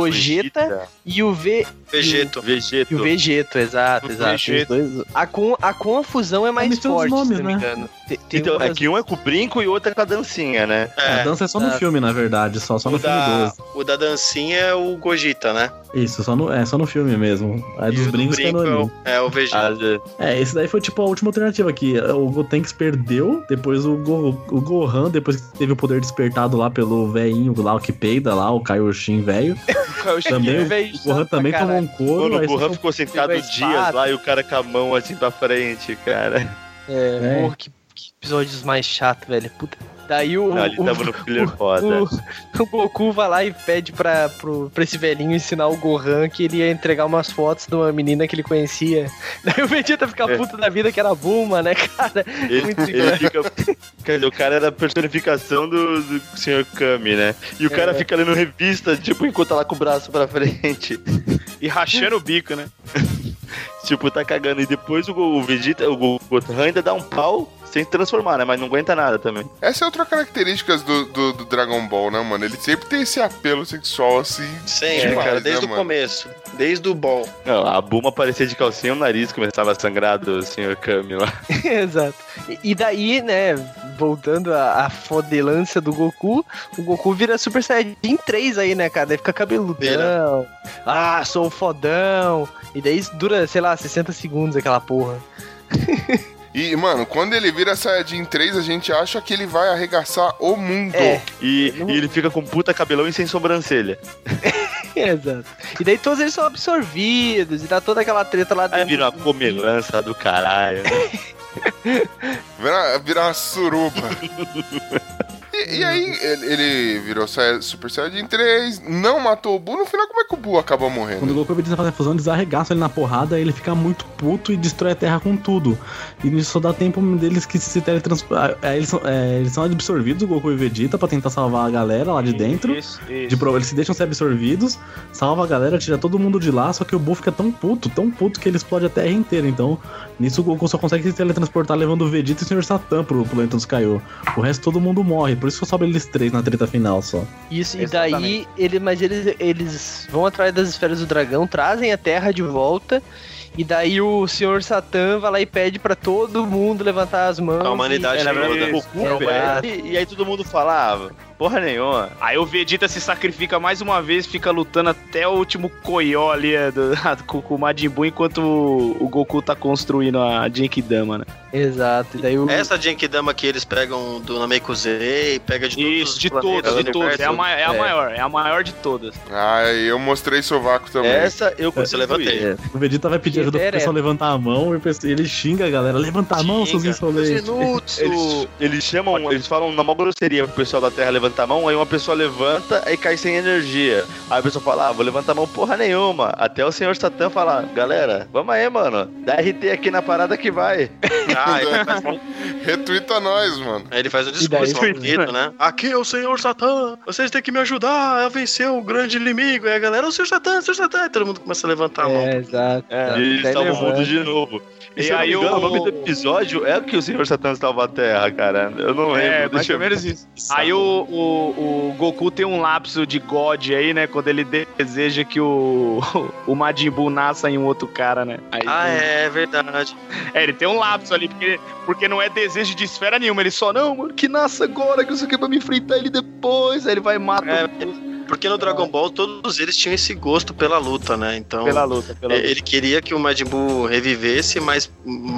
Gogeta e o V. Vegeto. Vegeto. E o Vegeto, exato, exato. Os Vegeto. dois- a, com, a com a fusão é mais os forte, nomes, se não me né? engano. Tem, tem Então, é umas- que um é com o brinco e o outro é com a dancinha, né? a É. dança é só no ah. filme, na verdade, só, só O no filme da, 12. o da dancinha é o Gogeta, né? Isso, só no, é só no filme mesmo. A E dos o do brincos que é no brinco é anime. o- é o Vegeta. Ah, É, esse daí foi tipo a última alternativa aqui. O Gotenks perdeu, depois o, Go, o Gohan, depois que teve o poder despertado lá pelo velhinho lá, o que peida lá, o Kaioshin velho. Também o Gohan também tomou um couro. Mano, o Gohan ficou sentado a dias lá e o cara com a mão assim pra frente, cara. É, É. porra, que, que episódios mais chato, velho. Puta. Daí o. Não, ele o, tava no filler o, foda. o Goku vai lá e pede pra, pro, pra esse velhinho ensinar o Gohan que ele ia entregar umas fotos de uma menina que ele conhecia. Daí o Vegeta fica É. puto da vida que era Bulma, né, cara? Ele, Muito ele fica. Dizer, o cara era a personificação do, do Sr. Kami, né? E o cara É. fica lendo revista, tipo, enquanto tá lá com o braço pra frente. E rachando o bico, né? Tipo, tá cagando. E depois o, o Vegeta, o Go- Gohan ainda dá um pau sem se transformar, né? Mas não aguenta nada também. Essa é outra característica do, do, do Dragon Ball, né, mano? Ele sempre tem esse apelo sexual, assim. Sempre, demais, cara, desde né, o mano? começo. Desde o ball. Não, a Buma aparecia de calcinha, o nariz começava a sangrar do Sr. Kami lá. Exato. E, e daí, né, voltando à, à fodelância do Goku, o Goku vira Super Saiyajin 3 aí, né, cara? Daí fica cabeludão. Vira. Ah, sou um fodão. E daí dura, sei lá, 60 segundos aquela porra. E, mano, quando ele vira Saiyajin 3, a gente acha que ele vai arregaçar o mundo. É. E, e ele fica com puta cabelão e sem sobrancelha. Exato. E daí todos eles são absorvidos, e dá toda aquela treta lá Aí dentro. vira uma comilança do caralho. Vira, vira uma suruba. e, e aí, ele, ele virou Super Saiyajin 3, não matou o Buu. No final, como é que o Buu acabou Quando o morrendo? Goku Vegeta fazem a fusão, eles arregaçam ele na porrada, ele fica muito puto e destrói a Terra com tudo. E nisso só dá tempo deles que se teletransportam. Eles, são- é, eles são absorvidos, o Goku e o Vegeta, pra tentar salvar a galera lá de dentro. Isso, isso. De eles se deixam ser absorvidos, salva a galera, tira todo mundo de lá, só que o Buu fica tão puto, tão puto que ele explode a Terra inteira. Então, nisso o Goku só consegue se teletransportar levando o Vegeta e o Sr. Satan pro planeta dos Kaiô. O resto todo mundo morre, por isso que só sobe eles três na treta final só. Isso, e daí, Exatamente. ele, mas eles, eles vão atrás das esferas do dragão, trazem a Terra de volta. E daí o Senhor Satã vai lá e pede pra todo mundo levantar as mãos. A humanidade e... toda. É, Goku é, pede, e aí todo mundo fala, ah, porra nenhuma. Aí o Vegeta se sacrifica mais uma vez, fica lutando até o último coió ali é, do, com, com o Majin Buu, enquanto o, o Goku tá construindo a Genkidama, né? Exato. E daí o. Essa Genkidama que eles pegam do Namekusei, pega de todos Isso, os de do de todas. É a, ma- é a É. maior, é a maior de todas. Ah, eu mostrei sovaco também. Essa eu Você consigo levantei. ir. O Vegeta vai pedir ajuda pro pessoal levantar a mão e o pessoal- ele xinga a galera. Levanta a mão, seus insolentes. Eles, eles chamam, eles falam na maior grosseria pro pessoal da Terra levantar a mão, aí uma pessoa levanta e cai sem energia. Aí a pessoa fala, ah, vou levantar a mão porra nenhuma. Até o senhor Satã falar, galera, vamos aí, mano. Dá RT aqui na parada que vai. Ah, ele faz, Retuita nós, mano. aí ele faz um E daí- discurso bonito, né? Aqui é o Senhor Satã, vocês têm que me ajudar a vencer o grande inimigo. Aí a galera, o Senhor Satã, o Senhor Satã. E todo mundo começa a levantar a mão. É, exato. É, e eles salvam o levanta. mundo de novo. E, E aí engano, o- o nome do episódio é que o senhor Satã salva a Terra, cara. Eu não lembro. É, mais deixa ou eu menos isso. Aí o, o, o Goku tem um lapso de God aí, né? Quando ele deseja que o, o Majin Buu nasça em um outro cara, né? Aí, Ah, é verdade. É, ele tem um lapso ali, porque, porque não é desejo de esfera nenhuma. Ele só, não, mano, que nasça agora, que eu sei que vai me enfrentar ele depois. Aí ele vai e mata É, o- Porque no Dragon Ball todos eles tinham esse gosto pela luta, né? Então pela luta. Pela luta. ele queria que o Majin Buu revivesse, mas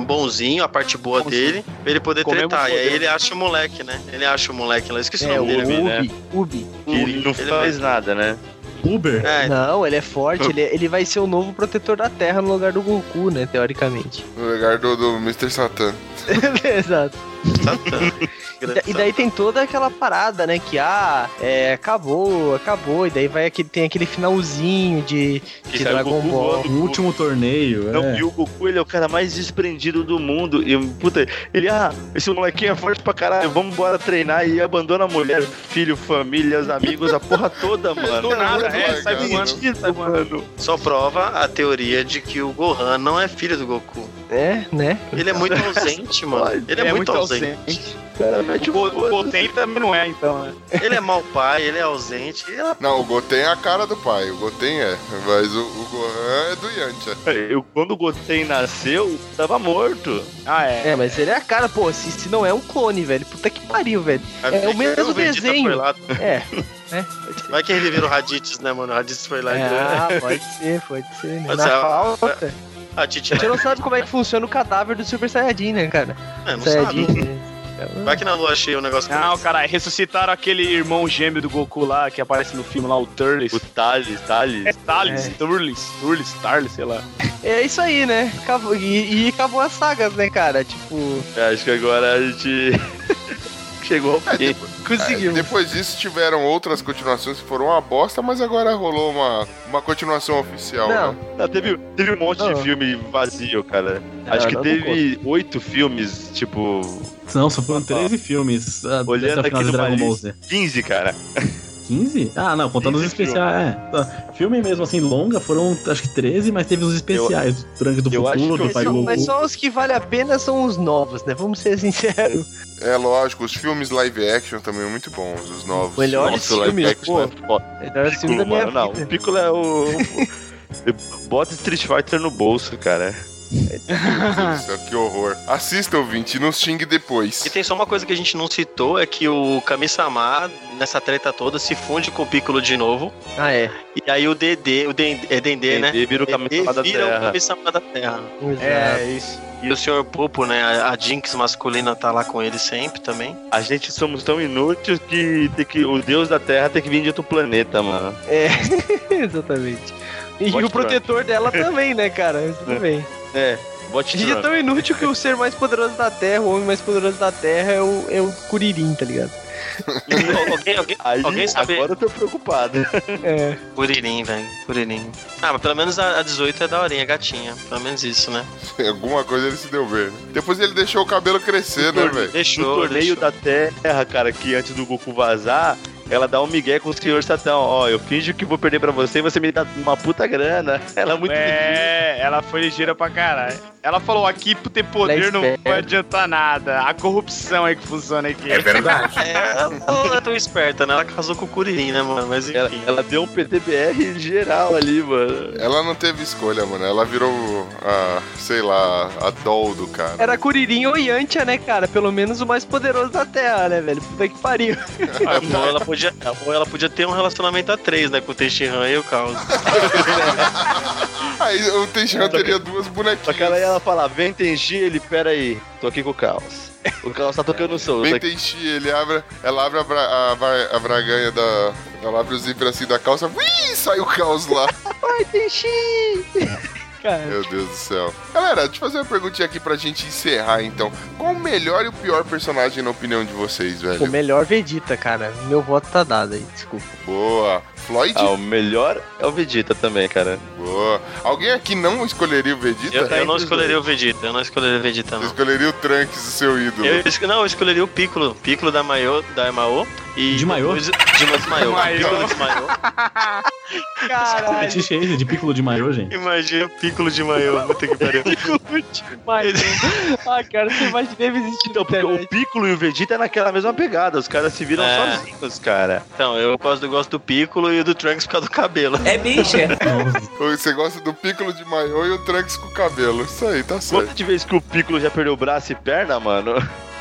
bonzinho, a parte boa Bonzinho. dele, pra ele poder Com tretar. E aí ele acha o moleque, né? Ele acha o moleque lá, esqueci É, o o nome dele. né? Ubi. Ubi. Que ele não Ele faz vai- nada, né? Uber? É, Não, ele é forte, ele, ele vai ser o novo protetor da Terra no lugar do Goku, né? Teoricamente. No lugar do, do Mr. Satan. Exato. Satã. E da- daí tem toda aquela parada, né? Que ah, é, acabou, acabou. E daí vai aquele, tem aquele finalzinho de, Que de Dragon Goku Ball. O último torneio, Não, é. e o Goku, ele é o cara mais desprendido do mundo. E, puta, ele, ah, esse molequinho é forte pra caralho, vamos embora treinar. E abandona a mulher, filho, família, os amigos, a porra toda, mano. Do nada, é, sai voando, voando. Só prova a teoria de que o Gohan não é filho do Goku. É, né? Ele é muito ausente, mano. Ele é, muito, ausente. Cara, mete O o Go- o Goten também não é, então, né? Ele é mau pai, ele é ausente. Ele é... Não, o Goten é a cara do pai. O Goten é. Mas o, o Gohan é do Yantia. Eu, quando o Goten nasceu, tava morto. Ah, é. É, mas ele é a cara, pô, se, se não é um clone, velho. Puta que pariu, velho. É o mesmo desenho. É. né? Ser. Vai que reviveram o Raditz, né, mano? O Raditz foi lá e Ah, pode ser, pode ser. Né? Pode Na ser, falta. A Titi não sabe como é que funciona o cadáver do Super Saiyajin, né, cara? é, não Saiyajin. sabe. né? Vai que na lua cheia o negócio Não, cara, ressuscitaram aquele irmão gêmeo do Goku lá, que aparece no filme lá, o Turles. O Thales, Thales. É Thales, É. Turles, Turles, Tarles, sei lá. É isso aí, né? Acabou, e, e acabou as sagas, né, cara? Tipo, É, Acho que agora a gente chegou ao fim. conseguiu. Depois disso tiveram outras continuações que foram uma bosta, mas agora rolou uma, uma continuação oficial, Não. né? Não, teve, teve um monte Não. de filme vazio, cara. Não, Acho que teve oito filmes, tipo, Não, só foram 13 filmes ah, Olhando aqui numa Dragon Ball. Z. 15, cara. 15? Ah, não, contando os 15 especiais. É. Tá. Filme mesmo assim, longa, foram acho que 13, mas teve os especiais. do Tranque do eu Futuro, eu do Pai do mas só os que valem a pena são os novos, né? Vamos ser sinceros. É lógico, os filmes live action também muito bons, os novos. Melhores Nossa, o live filmes, action pô. é foda. Melhor filme da Piccolo, minha mano. Não, o Piccolo é o... Bota Street Fighter no bolso, cara. Isso, que horror. Assista, ouvinte, e nos xingue depois. E tem só uma coisa que a gente não citou, é que o Kami-sama, nessa treta toda, se funde com o Piccolo de novo. Ah, é. E aí o Dedê, o Den- é Dendê, né? Ele vira o Dendê caminho da vira o Terra. Kami-sama da Terra. É, isso. E o Sr. Popo, né? A a Jinx masculina tá lá com ele sempre também. A gente somos tão inúteis que, tem que o deus da Terra tem que vir de outro planeta, mano. É, exatamente. E Pode o protetor dela também, né, cara? Isso também. É, bote A gente é tão inútil que o ser mais poderoso da Terra, o homem mais poderoso da Terra é o, é o Kuririn, tá ligado? Alguém, alguém, Aí, alguém sabe. agora eu tô preocupado. É. Kuririn, velho. Kuririn. Ah, mas pelo menos a, a 18 é daorinha, gatinha. Pelo menos isso, né? Alguma coisa ele se deu bem? Depois ele deixou o cabelo crescer, né, velho? No Deixou, torneio deixou. da Terra, cara, que antes do Goku vazar, ela dá um migué com o senhor Satã. Ó, eu finjo que vou perder pra você e você me dá uma puta grana. Ela é muito É, ela foi ligeira pra caralho. Ela falou aqui por ter poder Ela não é vai adiantar nada. A corrupção aí que funciona aqui. É verdade. É, ela é tão esperta, né? Ela casou com o Kuririn, né, mano? Mas Ela, enfim. ela deu um PTBR geral ali, mano. Ela não teve escolha, mano. Ela virou a, sei lá, a doll do cara. Era Kuririn ou Yantia, né, cara? Pelo menos o mais poderoso da Terra, né, velho? Puta que pariu. Ou ela, podia, ou ela podia ter um relacionamento a três, né? Com o Tenshinhan e o Caos. Aí o Tenshinhan teria duas Só bonequinhas. que ela ia falar, vem Tenchi, ele, pera aí, tô aqui com o Caos. O Caos tá tocando som. Bem tá- Tenchi, ele abre, ela abre a, bra- a, a braganha da. Ela abre o zíper assim da calça, ui, sai o caos lá. Ai, Tenchi! Cara, Meu Deus do céu. Galera, deixa eu fazer uma perguntinha aqui pra gente encerrar então. Qual o melhor e o pior personagem na opinião de vocês, o velho? melhor Vegeta, cara. Meu voto tá dado aí, desculpa. Boa. Floyd? Ah, o melhor é o Vegeta também, cara. Boa. Alguém aqui não escolheria o Vegeta? Eu, eu não escolheria o Vegeta, eu não escolheria o Vegeta, Você não. escolheria o Trunks, o seu ídolo. Eu, não, eu escolheria o Piccolo. Piccolo da Mayo, da Mao. E De Maiô? depois- De Mayo. Maiô. Piccolo de Maiô. Caralho. Fetiche é esse de piccolo de maiô, gente? Imagina o Piccolo de Maiô. Puta que pariu. Mas, ah, cara, você imagina deve existir Então, porque o Piccolo e o Vegeta é naquela mesma pegada, os caras se viram É. sozinhos, cara. Então, eu gosto, eu gosto do Piccolo e do Trunks por causa do cabelo. É bicha. Você gosta do Piccolo de maiô e o Trunks com cabelo. Isso aí, tá certo. Quantas vezes que o Piccolo já perdeu braço e perna, mano?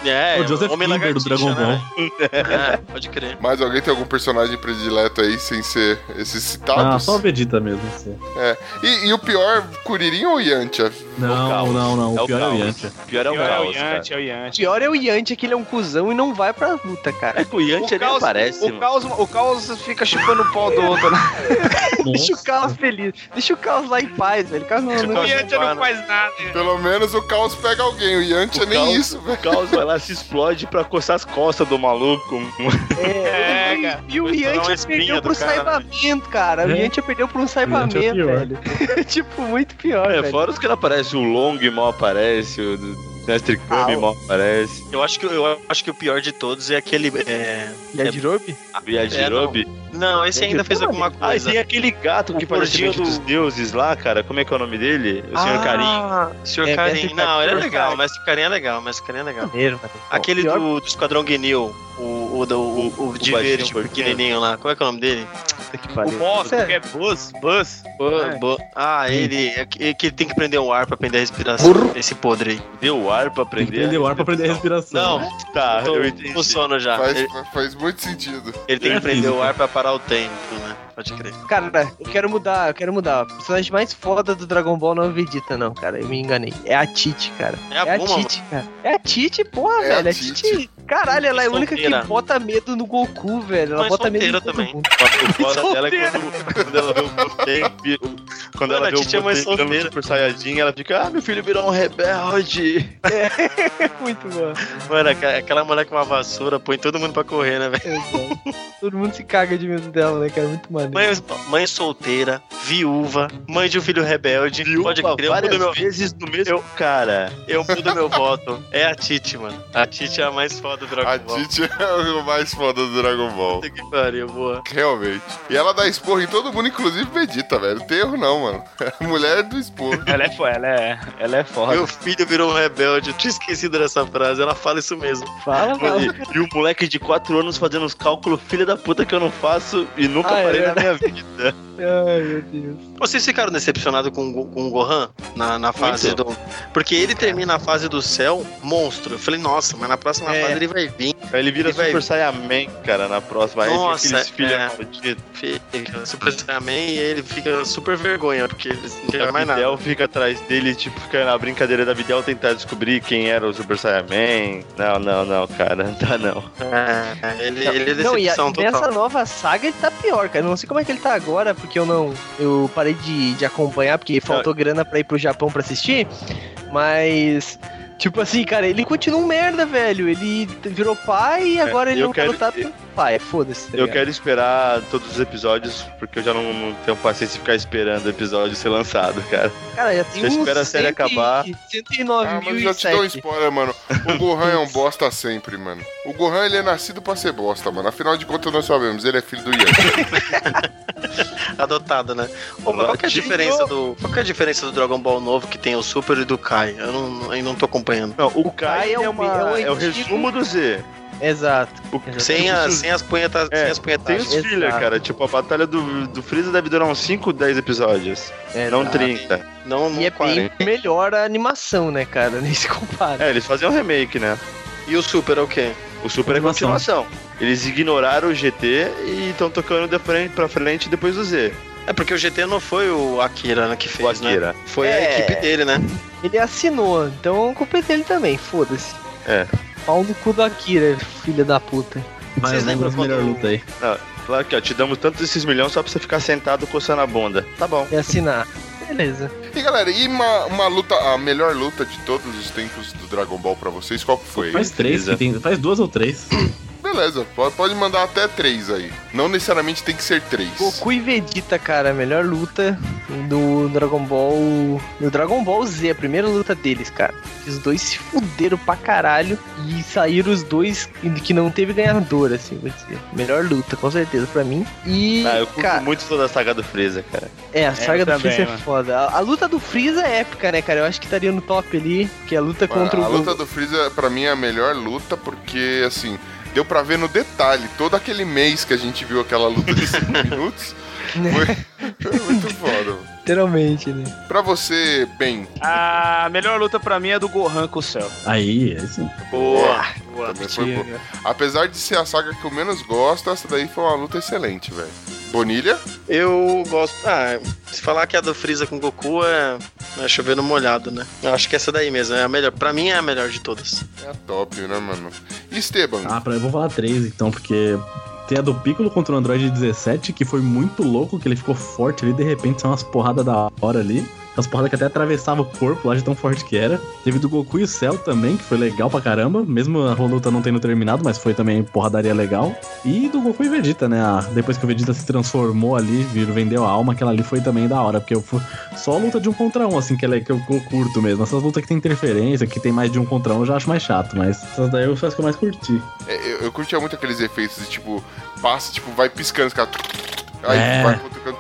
É, o Joseph Homem Kimber do Dragon né? Ball. É, pode crer. Mais alguém tem algum personagem predileto aí, sem ser esses Ah, citados? só o Vegeta mesmo. assim. E, e o pior, Kuririn ou Yantia? Não, Caos. não, não. É O o pior é o Caos. Yantia. O pior é o Pior é o Caos, cara. É o Yanti. pior é o Yantia, que ele é um cuzão e não vai pra luta, cara. É que o Yantia nem aparece, o, mano. caos, o caos fica chupando o pau do outro, né? Deixa o Caos feliz. Deixa o Caos lá em paz, velho. O Caos não, o não... O Caos Yanti não faz nada. Pelo menos o Caos pega alguém, o Yantia O nem Caos- isso, velho. O Caos vai lá, se explode pra coçar as costas do maluco. É, É, cara. E o Yantia perdeu pro cara. saibamento, cara. O É. Yantia perdeu pro é saibamento, velho. tipo, muito pior, É, velho. fora os que não aparecem, o Long mal aparece, o Mestre Kami Ah, o- mal aparece, Eu acho que, eu acho que o pior de todos é aquele. É... Yajirobe? o Yajirobe. Não, esse ainda fez alguma Ah, coisa. tem aquele gato que O parece gordinho mente dos do- deuses lá, cara. Como é que é o nome dele? O Senhor Karim. Ah, Sr. É, Karim. Mestre Não, ele é Karim. legal, Mestre Karim é legal, Mestre Karim é legal. Maneiro. Aquele pior- do, do Esquadrão Guinil, o, o, do- o, o de verde, pequenininho lá. Qual é que é o nome dele? Que O boss, Sério? que é Buzz, Buzz. Bo- É. bo- Ah, ele. É que, é que ele tem que prender o ar pra prender a respiração. Esse podre aí. Deu ar pra Tem que aprender. prender o ar pra prender a respiração. Não, Tá, tô eu entendi. com sono já. Faz, Ele, faz muito sentido. ele tem que É prender o ar pra parar o tempo, né? Pode crer. Cara, eu quero mudar, eu quero mudar. O personagem mais foda do Dragon Ball não é o Vegeta, não, cara. Eu me enganei. É a Tite, cara. É a É a cara. É a Tite, porra, É a velho. É a Tite. Tite. Caralho, ela é a única Solteira. que bota medo no Goku, velho. Ela Mas bota medo todo também. mundo. O foda dela é quando, quando ela vê o Goten, quando ela vê o é Goten virando. Super Saiyajin, ela fica, ah, meu filho virou um rebelde. Muito bom. Mano, aquela mulher com uma vassoura põe todo mundo pra correr, né, velho? Exato. Todo mundo se caga de medo dela, né, cara? Muito maneiro. Mãe, mãe solteira, viúva, mãe de um filho rebelde. Pode Viúva crer, eu várias mudo meu vezes no mesmo cara. Eu mudo meu voto. É a Titi, mano. A Titi é a mais foda do Dragon A Ball. Tite é o mais foda do Dragon Ball. Puta que pariu, boa. Realmente. E ela dá esporro em todo mundo, inclusive Vegeta, velho. Não tem erro não, mano. É a mulher do esporro. Ela é, ela é, ela é foda. Meu filho virou um rebelde. Eu tinha esquecido dessa frase. Ela fala isso mesmo. Fala, fala. E, e o moleque de 4 anos fazendo os cálculos, filha da puta que eu não faço e nunca Ah, é parei na minha vida. Ai, meu Deus. Vocês ficaram decepcionados com, com o Gohan na, na fase Muito. do. Porque ele termina a fase do céu monstro. Eu falei, nossa, mas na próxima É. fase ele vai vir. Ele vira Ele vai- Super Saiyaman, cara, na próxima. Aí Nossa, fica aqueles filhos é. malditos. Fica Super Saiyaman e ele fica super vergonha, porque ele não quer a mais nada. Videl fica atrás dele, tipo, fica na brincadeira da Videl tentar descobrir quem era o Super Saiyaman. Não, não, não, cara, não dá não. É, ele, ele é Não, e a- decepção total. nessa nova saga ele tá pior, cara. Eu não sei como é que ele tá agora, porque eu não. Eu parei de, de acompanhar, porque faltou grana pra ir pro Japão pra assistir. Mas. Tipo assim, cara, ele continua um merda, velho. Ele virou pai e agora ele eu não quero- quer lutar. Pai, foda-se. tá Eu quero esperar todos os episódios, porque eu já não, não tenho paciência de ficar esperando o episódio ser lançado, cara. Cara, já tem Você uns espera a série 100 acabar. 109 Ah, mil mas já te dou um spoiler, mano. O Gohan é um bosta sempre, mano. O Gohan, ele é nascido pra ser bosta, mano. Afinal de contas, nós sabemos, ele é filho do Yankee. Adotado, né? Ô, mas qual que é a diferença do. Qual que é a diferença do Dragon Ball novo que tem o Super e do Kai? Eu não, ainda não tô acompanhando. Não, o, Kai Kai é é, o- uma, é o é o resumo do Z. Exato. O, Sem, a, sem as punhetas. É, sem as tem punhetagens. os filler, Exato. cara. Tipo, a batalha do, do Freeza deve durar uns 5, 10 episódios. Não Exato. 30. Não, não E é 40. bem melhor a animação, né, cara? Nem se compara. É, eles fazem um remake, né? E o Super é o quê? O Super é Continuação. continuação. Eles ignoraram o GT e estão tocando de frente pra frente depois do Z. É porque o GT não foi o Akira né, que fez, O Akira. né? Foi a É. equipe dele, né? Ele assinou, então a culpa é dele também, foda-se. É. Pau no cu do Akira, filha da puta. Vai, Vocês lembram lembra a melhor quando- luta aí. Claro que, ó, te damos tantos esses milhões só pra você ficar sentado coçando a bunda. Tá bom. E assinar. Beleza. E galera, e uma, uma luta, a melhor luta de todos os tempos do Dragon Ball pra vocês, qual que foi? Faz três, tem, faz duas ou três. Beleza, pode, pode mandar até três aí. Não necessariamente tem que ser três. Goku e Vegeta, cara, a melhor luta do Dragon Ball. Do Dragon Ball Z, a primeira luta deles, cara. Os dois se fuderam pra caralho e saíram os dois que não teve ganhador, assim, vou dizer. Melhor luta, com certeza, pra mim. E. Ah, eu curto cara, muito toda a saga do Freeza, cara. É, a saga eu do também, Freeza é mano. foda. A, a luta do Freeza é épica, né, cara? Eu acho que estaria no top ali, que é a luta contra a o. luta do Freeza, pra mim, é a melhor luta, porque, assim, deu pra ver no detalhe. Todo aquele mês que a gente viu aquela luta de 5 minutos, foi, muito foda. Literalmente, né? Pra você, bem, A melhor luta pra mim é do Gohan com o Cell. Aí, aí sim. boa. Boa, Também foi boa. Apesar de ser a saga que eu menos gosto, essa daí foi uma luta excelente, velho. Bonilha? Eu gosto. Ah, se falar que a do Freeza com Goku é, é chover no molhado, né? Eu acho que essa daí mesmo é a melhor. Pra mim é a melhor de todas. É a top, né, mano? E Esteban? Ah, pra, eu vou falar três então, porque tem a do Piccolo contra o Android 17, que foi muito louco, que ele ficou forte ali, de repente são umas porradas da hora ali. Umas porradas que até atravessavam o corpo lá de tão forte que era. Teve do Goku e o Cell também, que foi legal pra caramba. Mesmo a luta não tendo terminado, mas foi também porradaria legal. E do Goku e Vegeta, né? Ah, Depois que o Vegeta se transformou ali, virou, vendeu a alma, aquela ali foi também da hora. Porque eu fui só a luta de um contra um, assim, que, é, que eu, eu curto mesmo. Essas lutas que tem interferência, que tem mais de um contra um, eu já acho mais chato. Mas essas daí eu as que eu mais curti. É, eu, eu curtia muito aqueles efeitos de tipo, passa, tipo, vai piscando, os caras. Aí É. vai cutucando.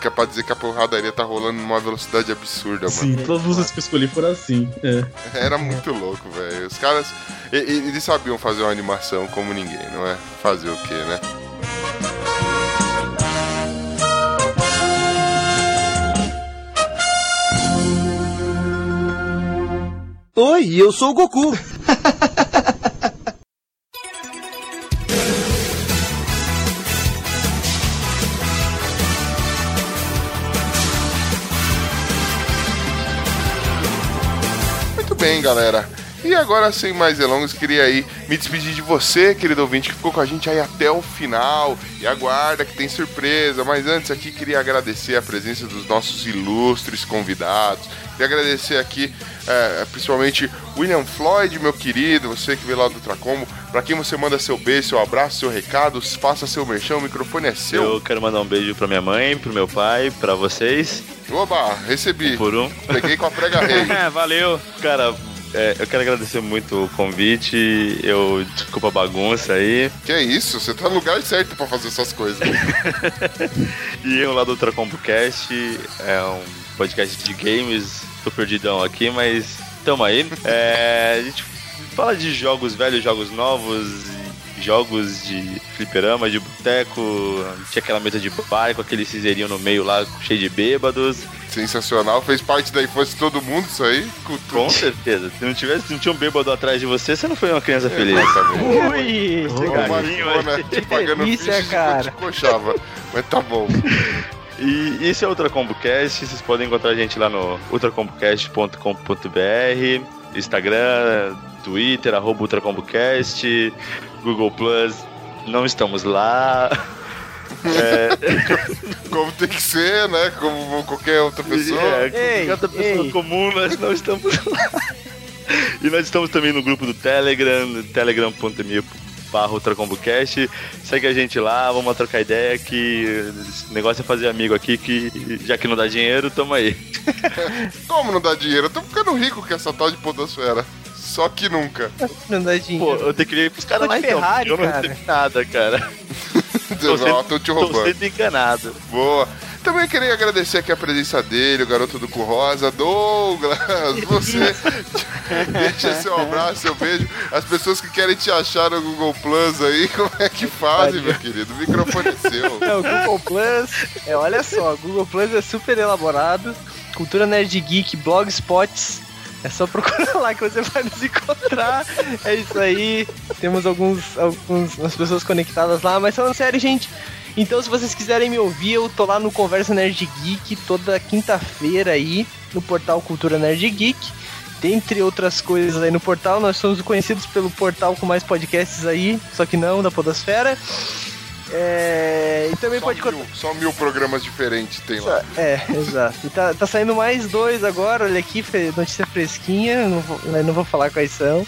Que é pra dizer que a porradaria tá rolando numa velocidade absurda, Sim, mano. todas as músicas que eu escolhi foram assim. É. Era muito louco, velho. Os caras. Eles sabiam fazer uma animação como ninguém, não é? Fazer o quê, né? Oi, eu sou o Goku. bem, galera. E agora, sem mais delongas, queria aí me despedir de você, querido ouvinte, que ficou com a gente aí até o final. E aguarda que tem surpresa. Mas antes aqui, queria agradecer a presença dos nossos ilustres convidados. Queria agradecer aqui, é, principalmente William Floyd, meu querido, você que veio lá do Tracombo. Pra quem você manda seu beijo, seu abraço, seu recado, faça seu merchão, o microfone é seu. Eu quero mandar um beijo pra minha mãe, pro meu pai, pra vocês. Oba, recebi. Por um. Peguei com a prega rei. Valeu. Cara, é, eu quero agradecer muito o convite. Eu desculpa a bagunça aí. Que é isso? Você tá no lugar certo pra fazer essas coisas. E eu lá do Ultracombo Cast, é um podcast de games. Tô perdidão aqui, mas tamo aí. É, a gente fala de jogos velhos, jogos novos, jogos de fliperama, de boteco. Tinha aquela mesa de bar com aquele cinzeirinho no meio lá, cheio de bêbados. Sensacional, fez parte da infância de todo mundo isso aí. Cultura. Com certeza. Se não tivesse, se não tinha um bêbado atrás de você, você não foi uma criança feliz. Ui! Uma maricona te pagando Delícia, ficha cara. te coxava. Mas tá bom. E isso é Ultra Combo Cast. Vocês podem encontrar a gente lá no ultracombocast.com.br, Instagram, Twitter, arroba UltraComboCast, Google Plus. Não estamos lá. Como tem que ser, né? Como qualquer outra pessoa. É, Ei, cada pessoa ei. comum, nós não estamos lá. E nós estamos também no grupo do Telegram, telegram.me barra UltraComboCast. Segue a gente lá, vamos trocar ideia que o negócio é fazer amigo aqui, que já que não dá dinheiro, tamo aí. Como não dá dinheiro? Eu tô ficando rico com essa tal de podosfera. Só que nunca. Não dá Pô, eu tenho que ir pros caras Tô lá então, Ferrari, eu não cara. recebi nada, cara. Tô Não, tô te Tô roubando. sendo enganado. Boa. Também queria agradecer aqui a presença dele, o garoto do Cu Rosa, Douglas. Você deixa seu abraço, seu beijo. As pessoas que querem te achar no Google Plus aí, como é que fazem, meu querido? O microfone é seu. É, o Google Plus, é, olha só, o Google Plus é super elaborado. Cultura Nerd Geek, Blogspots. É só procurar lá que você vai nos encontrar. É isso aí. Temos alguns, algumas pessoas conectadas lá, mas falando sério, gente. Então, se vocês quiserem me ouvir, eu tô lá no Conversa Nerd Geek toda quinta-feira aí, no portal Cultura Nerd Geek. Dentre outras coisas aí no portal, nós somos conhecidos pelo portal com mais podcasts aí, só que não da Podosfera. É, e também Só pode mil, só mil programas diferentes tem lá. é, exato. E tá, tá saindo mais dois agora, olha aqui, notícia fresquinha, não vou, eu não vou falar quais são.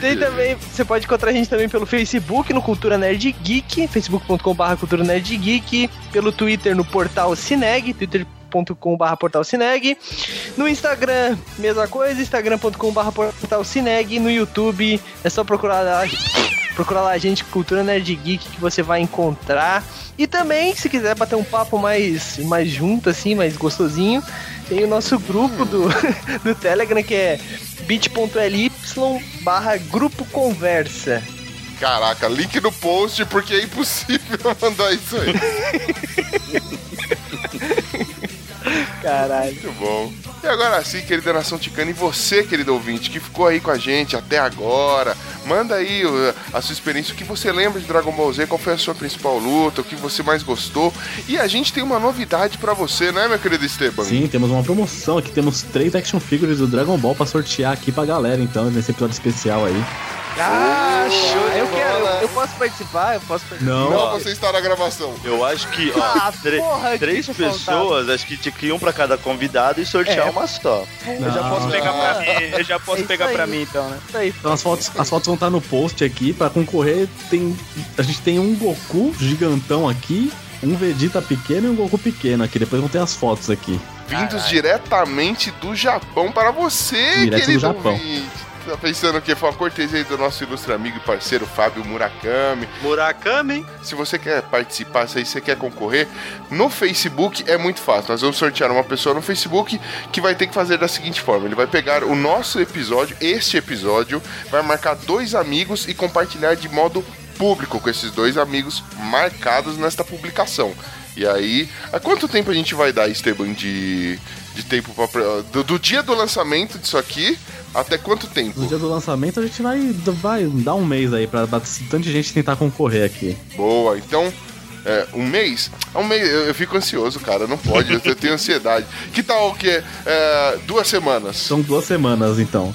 Tem também, você pode encontrar a gente também pelo Facebook, no Cultura Nerd Geek, facebook.com.br Cultura Nerd Geek, pelo Twitter no portal Cineg, twitter.com.br portal Cineg, no Instagram, mesma coisa, instagram.com.br portal Cineg, no YouTube, é só procurar lá, procurar lá a gente, Cultura Nerd Geek, que você vai encontrar. E também, se quiser bater um papo mais, mais junto, assim, mais gostosinho, tem o nosso grupo do, do Telegram, que é bit.ly barra grupo conversa. Caraca, link no post, porque é impossível mandar isso aí. Caralho. Muito bom. E agora sim, querida Nação Ticana, e você, querido ouvinte, que ficou aí com a gente até agora, manda aí a sua experiência, o que você lembra de Dragon Ball Z, qual foi a sua principal luta, o que você mais gostou. E a gente tem uma novidade pra você, né, meu querido Esteban? Sim, temos uma promoção aqui, temos três action figures do Dragon Ball pra sortear aqui pra galera, então, nesse episódio especial aí. Ah, show! Eu posso participar? Eu posso participar. Não, Não, você está na gravação. Eu acho que, ó, Ah, porra, três pessoas, acho que tinha que ir um pra cada convidado e sortear É. uma só. Eu já Não. posso pegar pra mim. Eu já posso É pegar aí. pra mim então, né? Aí. Então as fotos, as fotos vão estar no post aqui. Pra concorrer, tem, a gente tem um Goku gigantão aqui, um Vegeta pequeno e um Goku pequeno aqui. Depois vão ter as fotos aqui. Vindos diretamente do Japão para você, Direto do querido Japão. ouvinte. Tá pensando que foi uma cortesia aí do nosso ilustre amigo e parceiro Fábio Murakami. Murakami. Se você quer participar, se você quer concorrer, no Facebook é muito fácil. Nós vamos sortear uma pessoa no Facebook que vai ter que fazer da seguinte forma: ele vai pegar o nosso episódio, este episódio, vai marcar dois amigos e compartilhar de modo público com esses dois amigos marcados nesta publicação. E aí, há quanto tempo a gente vai dar, Esteban, de, de tempo pra, do, do dia do lançamento disso aqui até quanto tempo? No dia do lançamento a gente vai, vai dar um mês aí pra bastante gente tentar concorrer aqui. Boa, então. É, um mês? É um mês, eu, eu fico ansioso, cara. Não pode, eu tenho ansiedade. Que tal o quê? É, duas semanas. São duas semanas então.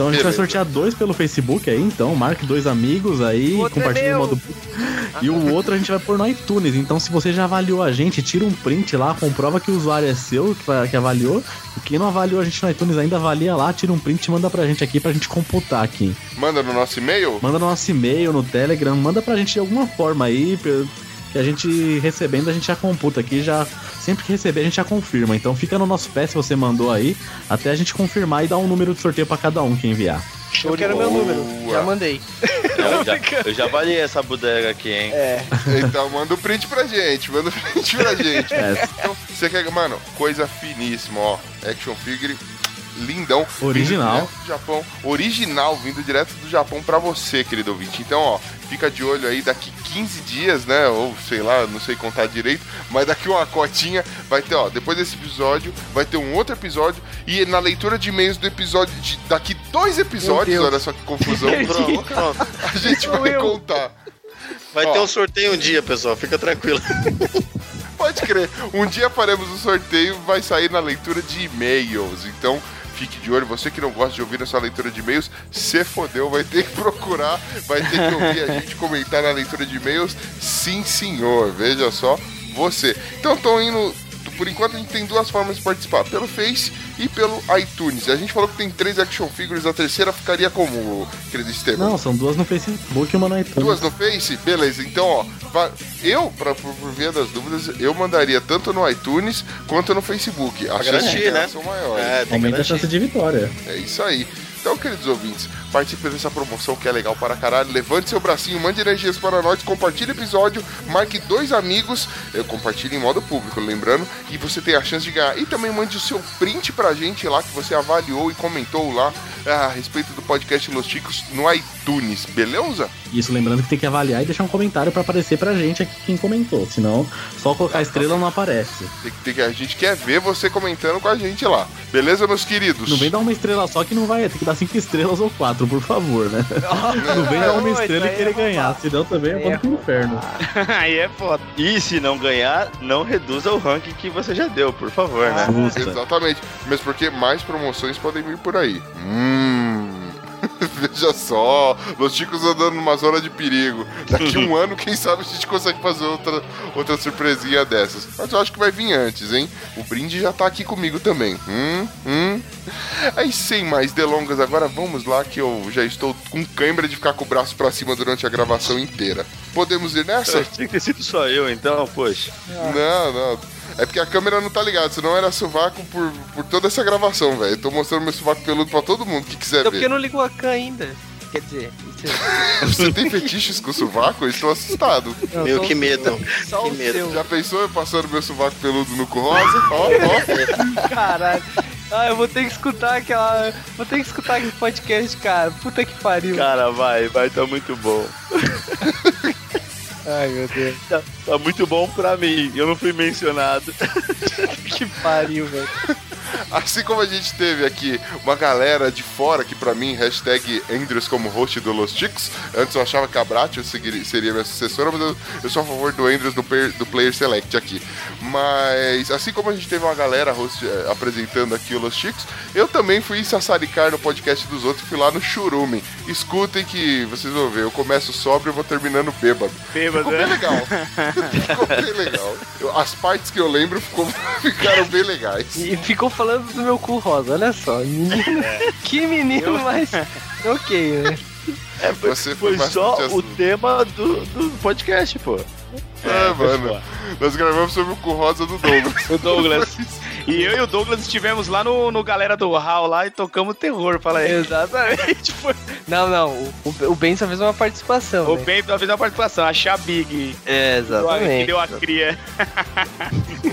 Então a gente vai Beleza. sortear dois pelo Facebook aí, então. Marque dois amigos aí, O é compartilhe no meu. modo. E o outro a gente vai pôr no iTunes. Então, se você já avaliou a gente, tira um print lá, comprova que o usuário é seu, que, vai- que avaliou. E quem não avaliou a gente no iTunes ainda avalia lá, tira um print e manda pra gente aqui pra gente computar aqui. Manda no nosso e-mail? Manda no nosso e-mail, no Telegram, manda pra gente de alguma forma aí, que a gente recebendo a gente já computa aqui, já sempre que receber a gente já confirma. Então fica no nosso pé se você mandou aí, até a gente confirmar e dar um número de sorteio pra cada um que enviar. Eu quero meu número. Boa. Já mandei. Eu já, eu já avaliei essa bodega aqui, hein? É. Então manda o print pra gente, manda o print pra gente. É, Então, você quer, mano, coisa finíssima, ó. Action figure lindão. Original. Vindo do Japão. Original, vindo direto do Japão pra você, querido ouvinte. Então, ó, fica de olho aí daqui 15 dias, né? Ou sei lá, não sei contar direito. Mas daqui uma cotinha vai ter, ó, depois desse episódio, vai ter um outro episódio. E na leitura de e-mails do episódio, de, daqui dois episódios, olha só que confusão, Pronto, pronto. a gente vai Eu. contar. Vai Ó. ter um sorteio um dia, pessoal. Fica tranquilo. Pode crer. Um dia faremos o sorteio, vai sair na leitura de e-mails. Então, fique de olho. Você que não gosta de ouvir essa leitura de e-mails, se fodeu, vai ter que procurar, vai ter que ouvir a gente comentar na leitura de e-mails. Sim, senhor. Veja só, você. Então, tô indo por enquanto a gente tem duas formas de participar: pelo Face e pelo iTunes. A gente falou que tem três action figures, a terceira ficaria como, querido Esteban? Não, são duas no Facebook e uma no iTunes. Duas no Face? Beleza, então, ó, eu, pra, por, por via das dúvidas, eu mandaria tanto no iTunes quanto no Facebook. A chance de garantir, ganhar né? são maiores. É, Aumenta a chance de vitória. É isso aí. Então, queridos ouvintes, participe dessa promoção que é legal para caralho. Levante seu bracinho, mande energias para nós, compartilhe o episódio, marque dois amigos, compartilhe em modo público, lembrando, e você tem a chance de ganhar. E também mande o seu print pra gente lá que você avaliou e comentou lá eh, a respeito do podcast Los Chicos no iTunes, beleza? Isso lembrando que tem que avaliar e deixar um comentário pra aparecer pra gente aqui quem comentou. Senão, só colocar estrela não aparece. Tem que, tem que- a gente quer ver você comentando com a gente lá. Beleza, meus queridos? Não vem dar uma estrela só que não vai. Tem que dar cinco estrelas ou quatro, por favor, né? Não vem dar uma Não, estrela e querer é ganhar. Senão também é É bom pro inferno. Aí é foda. E se não ganhar, não reduza o ranking que você já deu, por favor, né? Justa. Exatamente. Mesmo porque mais promoções podem vir por aí. Hum. Veja só, Los Chicos andando numa zona de perigo. Daqui um ano, quem sabe a gente consegue fazer outra, outra surpresinha dessas. Mas eu acho que vai vir antes, hein? O brinde já tá aqui comigo também. Hum, hum. Aí, sem mais delongas, agora vamos lá que eu já estou com cãibra de ficar com o braço pra cima durante a gravação inteira. Podemos ir nessa? Tinha que ter sido só eu, então, poxa. Não, não. É porque a câmera não tá ligada, senão era sovaco por, por toda essa gravação, velho. Tô mostrando meu sovaco peludo pra todo mundo que quiser Então porque ver. não ligou a can ainda. Quer dizer, Você tem fetiches com sovaco? Eu estou assustado. não, Meu, que medo. Só Que o medo. seu. Já pensou eu passando meu sovaco peludo no cu rosa? Ó, ó. Caralho. Ah, eu vou ter que escutar aquela. Vou ter que escutar aquele podcast, cara. Puta que pariu. Cara, vai, vai, tá muito bom. Ai, meu Deus. Tá, tá muito bom pra mim, eu não fui mencionado. Que pariu, velho. Assim como a gente teve aqui uma galera de fora que pra mim, hashtag Andrews como host do Los Chicos. Antes eu achava que a Bratio seria minha sucessora, mas eu, eu sou a favor do Andrews do player, do player Select aqui. Mas assim como a gente teve uma galera host, eh, apresentando aqui o Los Chicos, eu também fui sassaricar no podcast dos outros, fui lá no Churume. Escutem que vocês vão ver, eu começo sóbrio e vou terminando bêbado. Bêbado, Ficou bem né? legal. ficou bem legal. Eu- as partes que eu lembro ficou- ficaram bem legais. E ficou falando do meu cu rosa, olha só. Menino. Que menino mais. Ok, né? É, foi, Você foi foi só o assunto. tema do, do podcast, pô. É, foi mano. Nós gravamos sobre o cu rosa do Douglas. O Douglas. E eu e o Douglas estivemos lá no, no Galera do Hall lá e tocamos terror, fala aí. Exatamente. Não, não. O, o Ben só fez uma participação. O né? Ben fez uma participação, a Xabig. É, Que exatamente. deu a cria.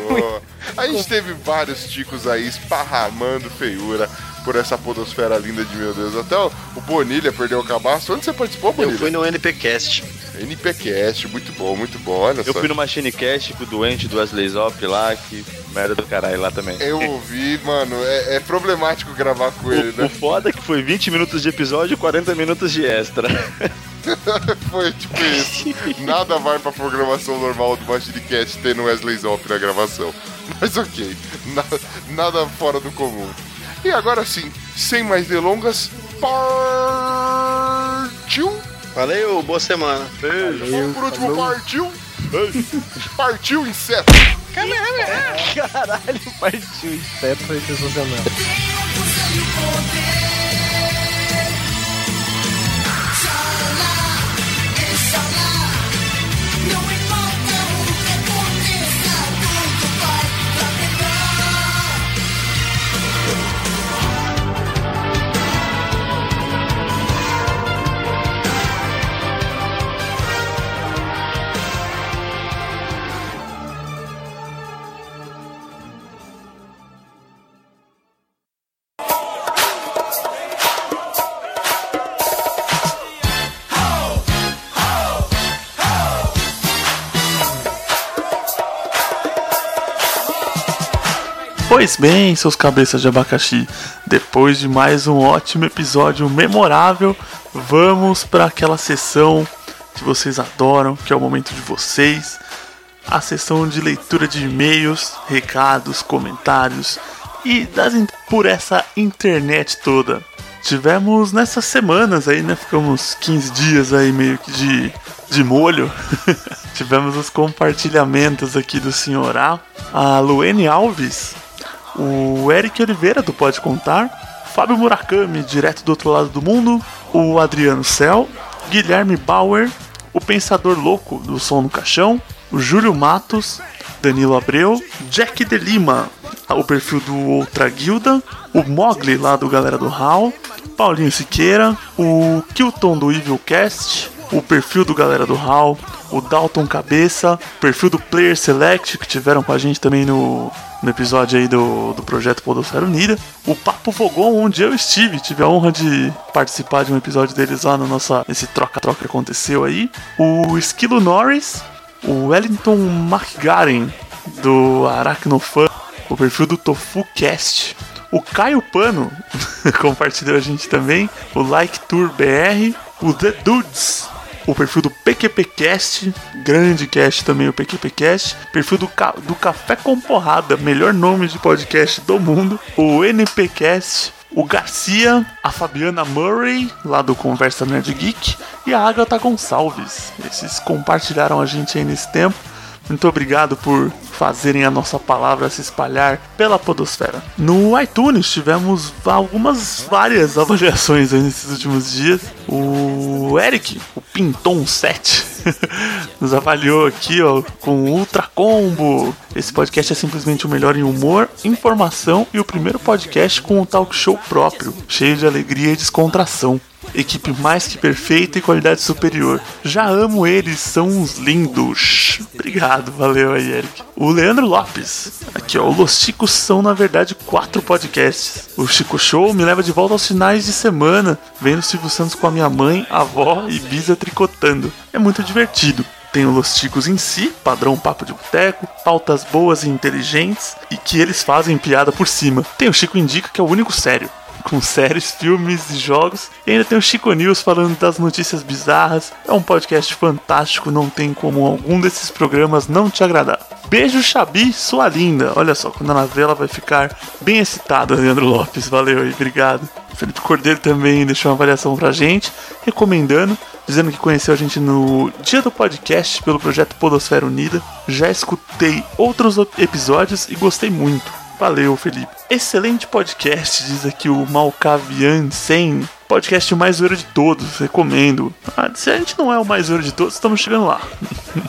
Boa. A gente teve vários ticos aí esparramando feiura por essa podosfera linda de meu Deus. Até o, Bonilha perdeu o cabaço. Onde você participou, Eu Bonilha? fui no NPcast. NPcast, muito bom, muito bom. Olha Eu só. fui no Machine Cast com o doente do Wesley Zop lá, que merda do caralho lá também. Eu ouvi, mano, é, é problemático gravar com ele, O, o né? foda é que foi 20 minutos de episódio e 40 minutos de extra. Foi tipo isso. Nada vai pra programação normal do ter no Wesley Zop na gravação. Mas ok, na- nada fora do comum. E agora sim, sem mais delongas, partiu! Valeu, boa semana. Vamos por último, partiu! Partiu, inseto! Caralho, partiu. Inseto foi sensacional. Pois bem, seus cabeças de abacaxi, depois de mais um ótimo episódio memorável, vamos para aquela sessão que vocês adoram, que é o momento de vocês, a sessão de leitura de e-mails, recados, comentários e das por essa internet toda. Tivemos nessas semanas aí, né? Ficamos 15 dias aí meio que de, de molho. Tivemos os compartilhamentos aqui do senhor A, a Luene Alves, o Eric Oliveira do Pode Contar, Fábio Murakami, direto do outro lado do mundo, o Adriano Cel, Guilherme Bauer, o Pensador Louco do Som no Caixão, o Júlio Matos, Danilo Abreu, Jack de Lima, o perfil do Outra Guilda, o Mogli lá do Galera do Hall, Paulinho Siqueira, o Kilton do Evilcast, o perfil do Galera do Hall, o Dalton Cabeça, o perfil do Player Select, que tiveram com a gente também no, no episódio aí do, do projeto Podosfera Unida, o Papo Fogon, onde eu estive, tive a honra de participar de um episódio deles lá no nossa, nesse troca-troca que aconteceu aí, o Esquilo Norris, o Wellington McGaren, do Aracnofan, o perfil do TofuCast, o Caio Pano compartilhou a gente também, o Like Tour BR, o The Dudes, o perfil do PQPcast, grande cast também o PQPcast, perfil do, Ca do Café com Porrada, melhor nome de podcast do mundo, o NPcast, o Garcia, a Fabiana Murray, lá do Conversa Nerd Geek, e a Agatha Gonçalves. Esses compartilharam a gente aí nesse tempo. Muito obrigado por fazerem a nossa palavra se espalhar pela podosfera. No iTunes tivemos algumas várias avaliações nesses últimos dias. O Eric, o Pinton 7, nos avaliou aqui ó, com Ultra Combo. Esse podcast é simplesmente o melhor em humor, informação e o primeiro podcast com um talk show próprio, cheio de alegria e descontração. Equipe mais que perfeita e qualidade superior. Já amo eles, são uns lindos. Obrigado, valeu aí, Eric. O Leandro Lopes. Aqui, ó. Os Chicos são, na verdade, quatro podcasts. O Chico Show me leva de volta aos finais de semana, vendo o Silvio Santos com a minha mãe, avó e bisa tricotando. É muito divertido. Tem o Los Chicos em si, padrão papo de boteco, pautas boas e inteligentes, e que eles fazem piada por cima. Tem o Chico Indica, que é o único sério com séries, filmes e jogos. E ainda tem o Chico News falando das notícias bizarras. É um podcast fantástico, não tem como algum desses programas não te agradar. Beijo, Xabi, sua linda. Olha só, quando ela vê, ela vai ficar bem excitada, Leandro Lopes. Valeu aí, obrigado. Felipe Cordeiro também deixou uma avaliação pra gente, recomendando, dizendo que conheceu a gente no dia do podcast pelo projeto Podosfera Unida. Já escutei outros episódios e gostei muito. Valeu, Felipe. Excelente podcast, diz aqui o Malcavian 100. Podcast mais zoeiro de todos, recomendo. Ah, se a gente não é o mais zoeiro de todos, estamos chegando lá.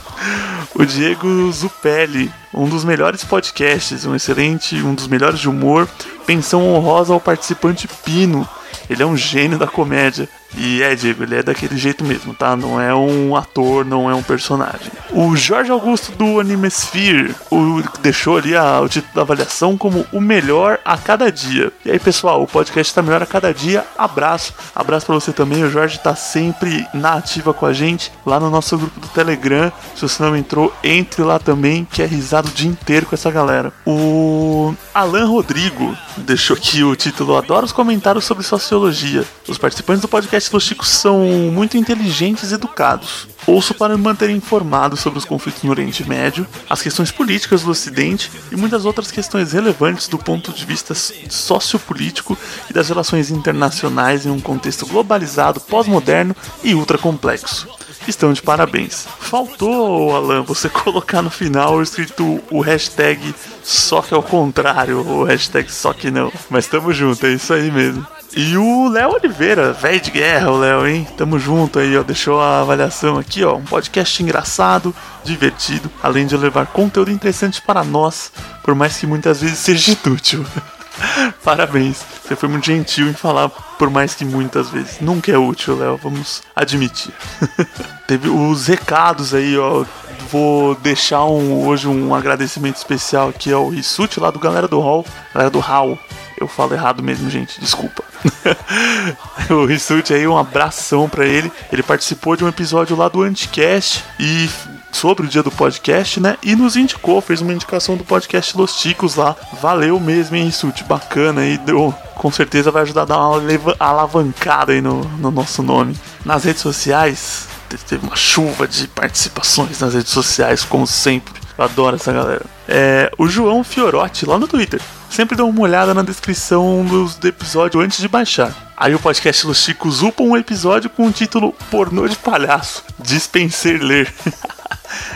o Diego Zupelli, um dos melhores podcasts, um excelente, um dos melhores de humor. Pensão honrosa ao participante Pino. Ele é um gênio da comédia. E é, Diego, ele é daquele jeito mesmo, tá? Não é um ator, não é um personagem. O Jorge Augusto do Animesphere o, deixou ali a, o título da avaliação como o melhor a cada dia. E aí, pessoal, o podcast tá melhor a cada dia. Abraço. Abraço para você também. O Jorge tá sempre na ativa com a gente lá no nosso grupo do Telegram. Se você não entrou, entre lá também, que é o dia inteiro com essa galera. O Alan Rodrigo deixou aqui o título Adoro os comentários sobre sociologia. Os participantes do podcast do Chico são muito inteligentes e educados. Ouço para me manter informado sobre os conflitos no Oriente Médio, as questões políticas do Ocidente e muitas outras questões relevantes do ponto de vista sociopolítico e das relações internacionais em um contexto globalizado, pós-moderno e ultra complexo estão de parabéns. Faltou, Alan, você colocar no final escrito o hashtag só que ao contrário, o hashtag só que não. Mas tamo junto, é isso aí mesmo. E o Léo Oliveira, velho de guerra, o Léo, hein? Tamo junto aí, ó. Deixou a avaliação aqui, ó. Um podcast engraçado, divertido, além de levar conteúdo interessante para nós, por mais que muitas vezes seja inútil. Parabéns, você foi muito gentil em falar, por mais que muitas vezes. Nunca é útil, Léo, vamos admitir. Teve os recados aí, ó. Vou deixar um, hoje um agradecimento especial aqui ao Rissuti lá do Galera do Hall, galera do Hall. Eu falo errado mesmo, gente, desculpa. o Rissuti aí, um abração para ele. Ele participou de um episódio lá do Anticast e sobre o dia do podcast, né? E nos indicou, fez uma indicação do podcast Los Ticos lá. Valeu mesmo, hein, Rissuti? Bacana aí, deu com certeza vai ajudar a dar uma alavancada aí no, no nosso nome. Nas redes sociais, teve uma chuva de participações nas redes sociais, como sempre. Eu adoro essa galera. É, o João Fiorotti, lá no Twitter. Sempre dá uma olhada na descrição dos, do episódio antes de baixar. Aí o podcast Los Chicos upa um episódio com o título Pornô de Palhaço. Dispenser ler.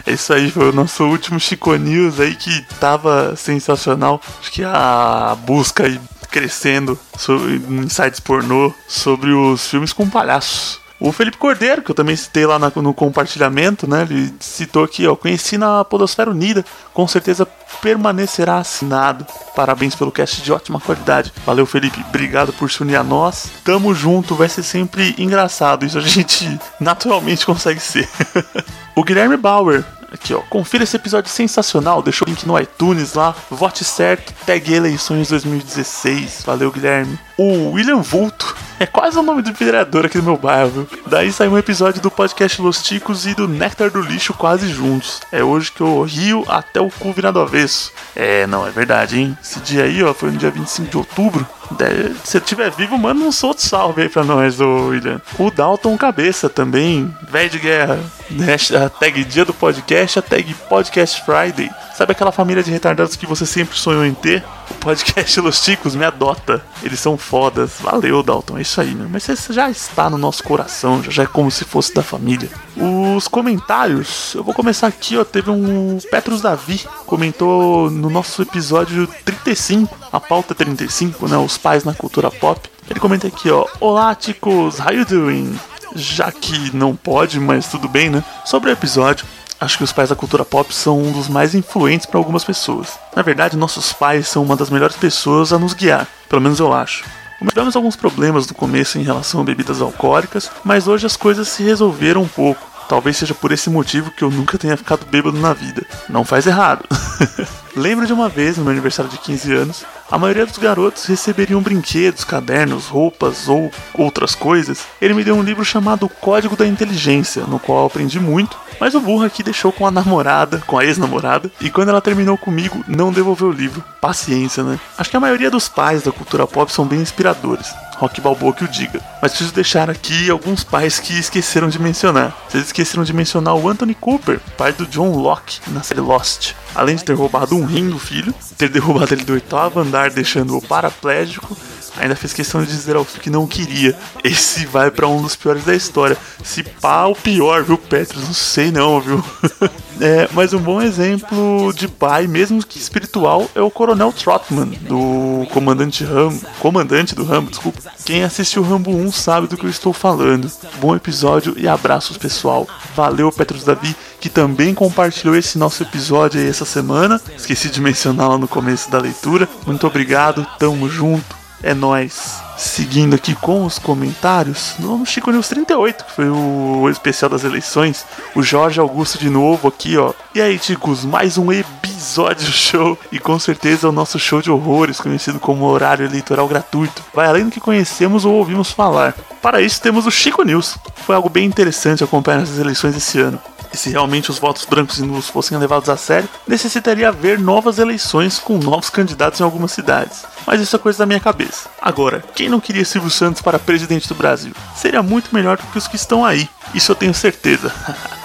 É isso aí, foi o nosso último Chico News aí que tava sensacional. Acho que a busca aí crescendo sobre, em sites pornô sobre os filmes com palhaços. O Felipe Cordeiro, que eu também citei lá no compartilhamento, né? Ele citou aqui, ó. Conheci na Podosfera Unida, com certeza permanecerá assinado. Parabéns pelo cast de ótima qualidade. Valeu, Felipe. Obrigado por se unir a nós. Tamo junto, vai ser sempre engraçado. Isso a gente naturalmente consegue ser. o Guilherme Bauer. Aqui, ó. Confira esse episódio sensacional. Deixou o link no iTunes lá. Vote certo. Tag eleições 2016. Valeu, Guilherme. O William Vulto. É quase o nome do vereador aqui do meu bairro, viu? Daí saiu um episódio do podcast Los Ticos e do Néctar do Lixo quase juntos. É hoje que eu rio até o cu virado avesso. É, não, é verdade, hein? Esse dia aí, ó, foi no dia 25 de outubro. Deve- Se eu estiver vivo, manda um solto salve aí pra nós, ô William. O Dalton Cabeça também, velho de guerra. A tag dia do podcast, a tag podcast Friday. Sabe aquela família de retardados que você sempre sonhou em ter? O podcast Los Ticos me adota. Eles são fodas. Valeu, Dalton. É isso aí, meu. Mas você já está no nosso coração, já, já é como se fosse da família. Os comentários. Eu vou começar aqui, ó. Teve um Petrus Davi. Comentou no nosso episódio 35, a pauta 35, né? Os pais na cultura pop. Ele comenta aqui, ó. Olá, ticos. How you doing? Já que não pode, mas tudo bem, né? Sobre o episódio. Acho que os pais da cultura pop são um dos mais influentes para algumas pessoas. Na verdade, nossos pais são uma das melhores pessoas a nos guiar, pelo menos eu acho. Tivemos alguns problemas no começo em relação a bebidas alcoólicas, mas hoje as coisas se resolveram um pouco. Talvez seja por esse motivo que eu nunca tenha ficado bêbado na vida. Não faz errado. Lembro de uma vez, no meu aniversário de 15 anos, a maioria dos garotos receberiam brinquedos, cadernos, roupas ou outras coisas. Ele me deu um livro chamado Código da Inteligência, no qual aprendi muito, mas o burro aqui deixou com a namorada, com a ex-namorada, e quando ela terminou comigo, não devolveu o livro. Paciência, né? Acho que a maioria dos pais da cultura pop são bem inspiradores. Rock Balboa que o diga. Mas preciso deixar aqui alguns pais que esqueceram de mencionar. Vocês esqueceram de mencionar o Anthony Cooper, pai do John Locke na série Lost. Além de ter roubado um rim do filho, ter derrubado ele do oitavo andar, deixando-o paraplégico, ainda fez questão de dizer ao que não queria. Esse vai pra um dos piores da história. Se pá, o pior, viu, Petros? Não sei não, viu? É, mas um bom exemplo de pai, mesmo que espiritual, é o Coronel Trotman, do Comandante Rambo. Comandante do Rambo, desculpa. Quem assistiu Rambo 1 sabe do que eu estou falando. Bom episódio e abraços, pessoal. Valeu, Petros Davi, que também compartilhou esse nosso episódio aí essa semana. Esqueci de mencionar lá no começo da leitura. Muito obrigado, tamo junto. É nóis. Seguindo aqui com os comentários, no Chico News 38, que foi o especial das eleições, o Jorge Augusto de novo aqui, ó. E aí, ticos, mais um episódio show, e com certeza o nosso show de horrores, conhecido como horário eleitoral gratuito. Vai além do que conhecemos ou ouvimos falar. Para isso, temos o Chico News. Foi algo bem interessante acompanhar essas eleições esse ano. E se realmente os votos brancos e nulos fossem levados a sério, necessitaria haver novas eleições com novos candidatos em algumas cidades. Mas isso é coisa da minha cabeça. Agora, quem não queria Silvio Santos para presidente do Brasil? Seria muito melhor do que os que estão aí. Isso eu tenho certeza.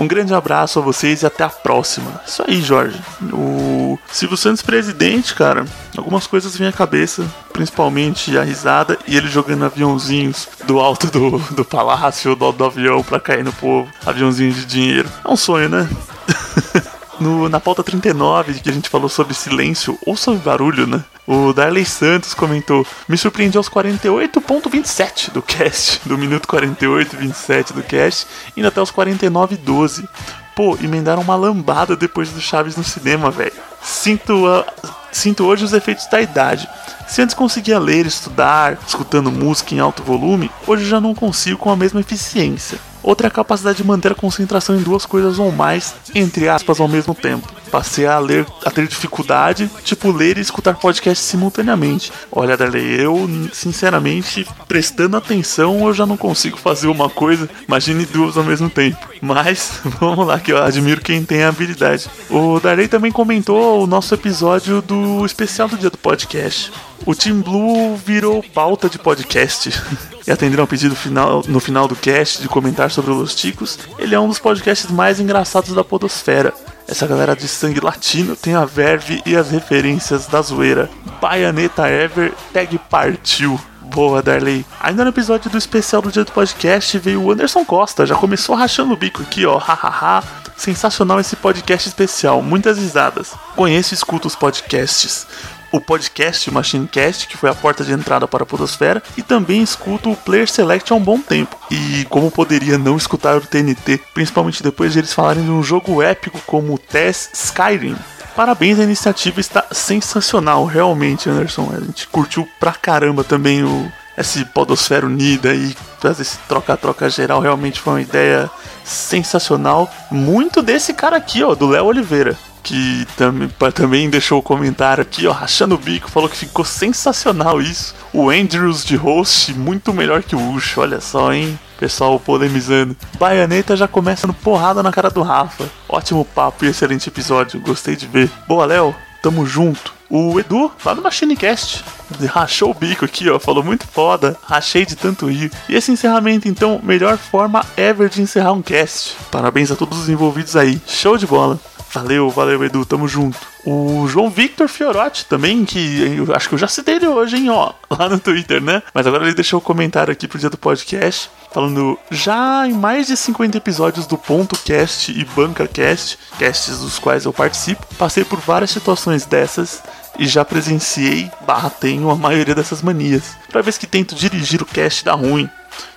Um grande abraço a vocês e até a próxima. Isso aí, Jorge. O Silvio Santos presidente, cara. Algumas coisas vêm à cabeça, principalmente a risada e ele jogando aviãozinhos do alto do, do palácio, do, do avião pra cair no povo. Aviãozinho de dinheiro. É um sonho, né? No, na pauta 39, que a gente falou sobre silêncio ou sobre barulho, né? O Darley Santos comentou: Me surpreendi aos 48,27 do cast, do minuto 48 27 do cast, indo até os 49,12. Pô, emendaram uma lambada depois do Chaves no cinema, velho. Sinto, a- sinto hoje os efeitos da idade. Se antes conseguia ler, estudar, escutando música em alto volume, hoje já não consigo com a mesma eficiência. Outra é a capacidade de manter a concentração em duas coisas ou mais, entre aspas, ao mesmo tempo. Passei a ler, a ter dificuldade, tipo ler e escutar podcast simultaneamente. Olha, Darley, eu, sinceramente, prestando atenção, eu já não consigo fazer uma coisa, imagine duas ao mesmo tempo. Mas, vamos lá, que eu admiro quem tem a habilidade. O Darley também comentou o nosso episódio do especial do dia do podcast. O Team Blue virou pauta de podcast. e atenderam ao pedido final, no final do cast de comentar sobre o Los Ticos. Ele é um dos podcasts mais engraçados da podosfera. Essa galera de sangue latino tem a verve e as referências da zoeira. Baianeta Ever, tag partiu. Boa, Darley. Ainda no episódio do especial do dia do podcast veio o Anderson Costa. Já começou rachando o bico aqui, ó. Hahaha. Sensacional esse podcast especial, muitas risadas. Conheço e escuto os podcasts. O podcast Machinecast, que foi a porta de entrada para a Podosfera, e também escuto o Player Select há um bom tempo. E como poderia não escutar o TNT, principalmente depois de eles falarem de um jogo épico como o TES Skyrim. Parabéns, a iniciativa está sensacional, realmente, Anderson. A gente curtiu pra caramba também o, esse Podosfera Unida e fazer esse troca-troca geral. Realmente foi uma ideia sensacional. Muito desse cara aqui, ó, do Léo Oliveira. Que tam, também deixou o comentário aqui, ó, rachando o bico, falou que ficou sensacional isso. O Andrews de host, muito melhor que o Ucho, olha só, hein? Pessoal polemizando. Baianeta já começa no porrada na cara do Rafa. Ótimo papo e excelente episódio, gostei de ver. Boa, Léo, tamo junto. O Edu, lá do Machinecast, rachou o bico aqui, ó, falou muito foda, rachei de tanto rir. E esse encerramento, então, melhor forma ever de encerrar um cast. Parabéns a todos os envolvidos aí, show de bola. Valeu, valeu, Edu, tamo junto. O João Victor Fiorotti também, que eu acho que eu já citei ele hoje, hein, ó, lá no Twitter, né? Mas agora ele deixou o um comentário aqui pro dia do podcast, falando: já em mais de 50 episódios do Ponto Cast e Banca Cast, casts dos quais eu participo, passei por várias situações dessas e já presenciei, barra tenho a maioria dessas manias. Toda vez que tento dirigir o cast dá ruim.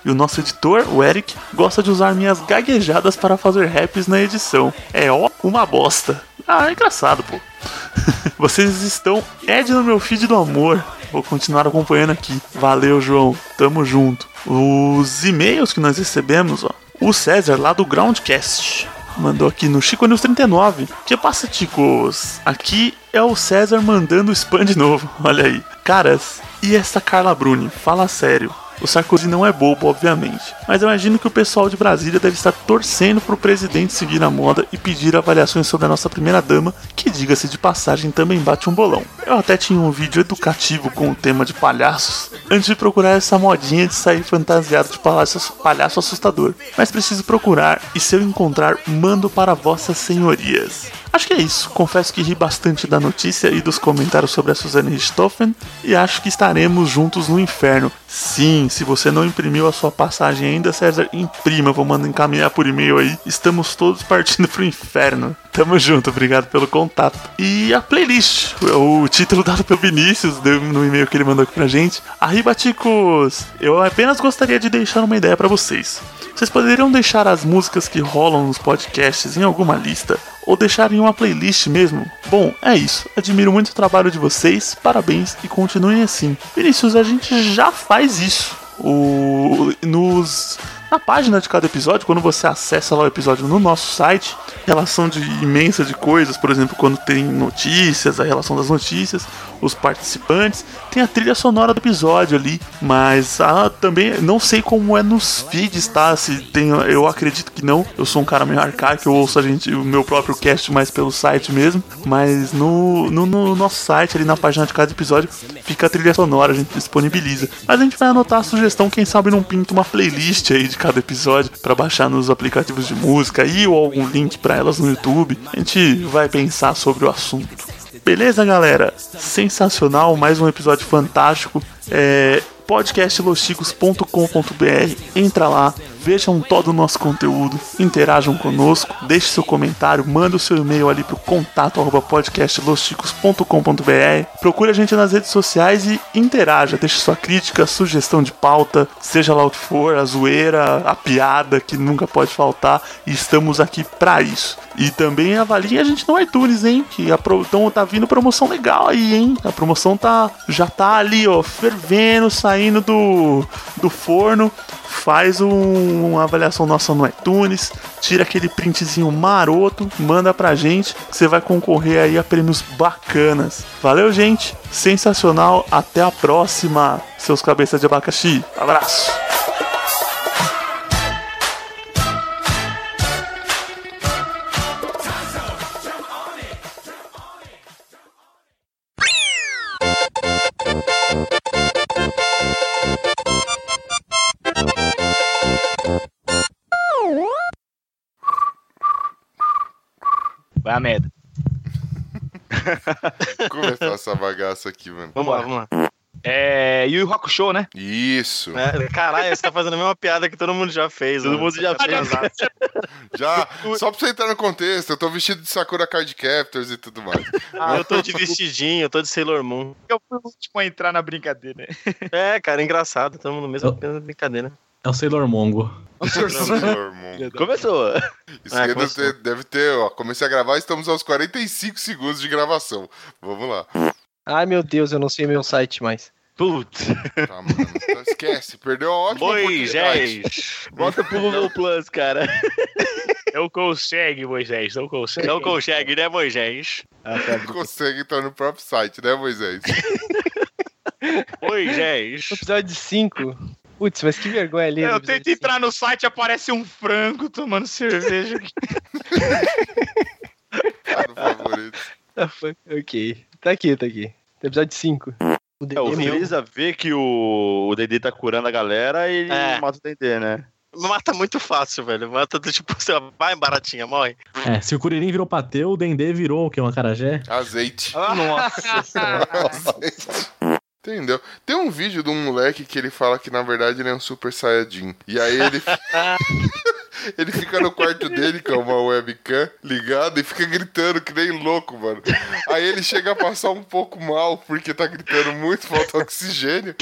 E o nosso editor, o Eric, gosta de usar minhas gaguejadas para fazer raps na edição. É ó, uma bosta. Ah, é engraçado, pô. Vocês estão Ed no meu feed do amor. Vou continuar acompanhando aqui. Valeu, João. Tamo junto. Os e-mails que nós recebemos, ó. O César, lá do Groundcast, mandou aqui no Chico News 39. Que passa, ticos? Aqui é o César mandando spam de novo. Olha aí. Caras, e essa Carla Bruni? Fala sério. O Sarkozy não é bobo, obviamente, mas eu imagino que o pessoal de Brasília deve estar torcendo para o presidente seguir a moda e pedir avaliações sobre a nossa primeira-dama, que, diga-se de passagem, também bate um bolão. Eu até tinha um vídeo educativo com o tema de palhaços, antes de procurar essa modinha de sair fantasiado de palhaço, palhaço assustador, mas preciso procurar e se eu encontrar, mando para vossas senhorias. Acho que é isso. Confesso que ri bastante da notícia e dos comentários sobre a Suzane Richthofen e acho que estaremos juntos no inferno. Sim, se você não imprimiu a sua passagem ainda, César, imprima. Vou mandar encaminhar por e-mail aí. Estamos todos partindo pro inferno. Tamo junto, obrigado pelo contato. E a playlist, o título dado pelo Vinícius no e-mail que ele mandou aqui pra gente. Arriba, ticos! Eu apenas gostaria de deixar uma ideia para vocês. Vocês poderiam deixar as músicas que rolam nos podcasts em alguma lista ou deixar em uma playlist mesmo? Bom, é isso. Admiro muito o trabalho de vocês, parabéns e continuem assim. Vinícius, a gente já faz isso. O, nos na página de cada episódio, quando você acessa lá o episódio no nosso site, relação de imensa de coisas, por exemplo, quando tem notícias, a relação das notícias, os participantes, tem a trilha sonora do episódio ali, mas ah, também não sei como é nos feeds, tá? Se tem, eu acredito que não. Eu sou um cara meio arcaico, eu ouço a gente, o meu próprio cast mais pelo site mesmo, mas no, no, no nosso site ali na página de cada episódio fica a trilha sonora, a gente disponibiliza. Mas a gente vai anotar a sugestão, quem sabe não pinta uma playlist aí de cada episódio para baixar nos aplicativos de música e ou algum link para elas no YouTube. A gente vai pensar sobre o assunto. Beleza, galera? Sensacional, mais um episódio fantástico. É, podcastlosticos.com.br. Entra lá, vejam todo o nosso conteúdo, interajam conosco, deixe seu comentário, manda o seu e-mail ali pro contato arroba podcastlosticos.com.br. Procure a gente nas redes sociais e interaja, deixe sua crítica, sugestão de pauta, seja lá o que for, a zoeira, a piada que nunca pode faltar, e estamos aqui para isso. E também avalie a gente no iTunes, hein? Que a pro... então tá vindo promoção legal aí, hein? A promoção tá já tá ali, ó, fervendo, saindo do, do forno. Faz um, uma avaliação nossa no iTunes, tira aquele printzinho maroto, manda pra gente, que você vai concorrer aí a prêmios bacanas. Valeu, gente. Sensacional. Até a próxima, seus cabeças de abacaxi. Abraço. Vai a merda. Começar essa bagaça aqui, mano. Vamos lá, vamos lá. É. Yu Yu Hakusho, né? Isso. É, caralho, você tá fazendo a mesma piada que todo mundo já fez. Todo mundo já tá fez. Já, só pra você entrar no contexto, eu tô vestido de Sakura Card Captors e tudo mais. Ah, eu tô de vestidinho, eu tô de Sailor Moon. Eu fui o último a entrar na brincadeira. É, cara, engraçado. Todo mundo mesmo apenas brincadeira. É o Sailor Mongo. Começou. Isso Ah, aí deve começou. ter, deve ter, ó. Comecei a gravar, estamos aos 45 segundos de gravação. Vamos lá. Ai, meu Deus, eu não sei meu site mais. Putz. Tá, mano. Então Esquece, perdeu uma ótima. Moisés. Bota pro Google Plus, cara. Não consegue, Moisés, não consegue. Não consegue, né, Moisés? Não consegue entrar no próprio site, né, Moisés? Moisés. Episódio 5. Putz, mas que vergonha ali. Eu tento entrar no site, aparece um frango tomando cerveja. Tá no favorito. Ok. Tá aqui, tá aqui. Episódio 5. O É, o Dedê. Freeza vê que o, o Dendê tá curando a galera e ele É. mata o Dendê, né? Mata muito fácil, velho. Mata do tipo, você vai baratinha, morre. É, se o Kuririn virou pateu, o Dendê virou o quê? Um acarajé? Azeite. Nossa senhora. Azeite. Entendeu? Tem um vídeo de um moleque que ele fala que na verdade ele é um super saiyajin. E aí ele. ele fica no quarto dele com uma webcam ligada e fica gritando que nem louco, mano. Aí ele chega a passar um pouco mal porque tá gritando muito, falta oxigênio.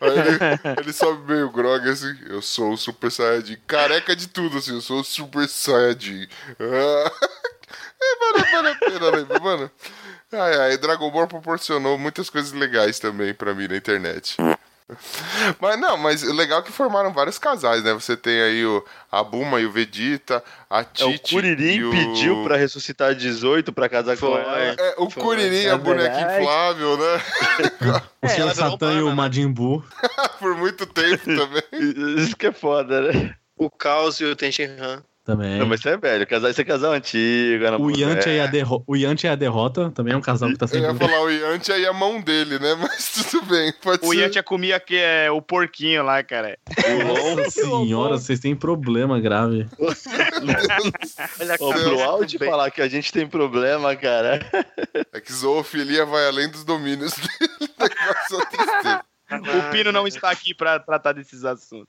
Aí ele, ele sobe meio grog assim: Eu sou o super saiyajin. Careca de tudo, assim, eu sou o super saiyajin. É, vale, vale a pena, lembra, mano? Ai, ai, Dragon Ball proporcionou muitas coisas legais também pra mim na internet. Mas não, mas o legal é que formaram vários casais, né? Você tem aí o, a Buma e o Vegeta, a É, o Titi Kuririn e o... pediu pra ressuscitar 18 pra casar com Foi. ela. É, o Foi, Kuririn, é a boneca verdade. inflável, né? O virou Satã e o né? Majin Buu. Por muito tempo também. Isso que é foda, né? O Caos e o Tenshinhan. Também. Não, mas você é velho. Casal, esse é casal antigo. Era O Yantia, é. e a derro... o Yantia e a Derrota também é um casal que tá Eu sempre. ia falar o Yantia aí a mão dele, né? Mas tudo bem, pode O ser. Yantia comia que é o porquinho lá, cara. Nossa senhora, vocês têm problema grave. Olha Ô, pro áudio falar que a gente tem problema, cara. É que zoofilia vai além dos domínios dele. É tristeza. O Pino não está aqui pra tratar desses assuntos.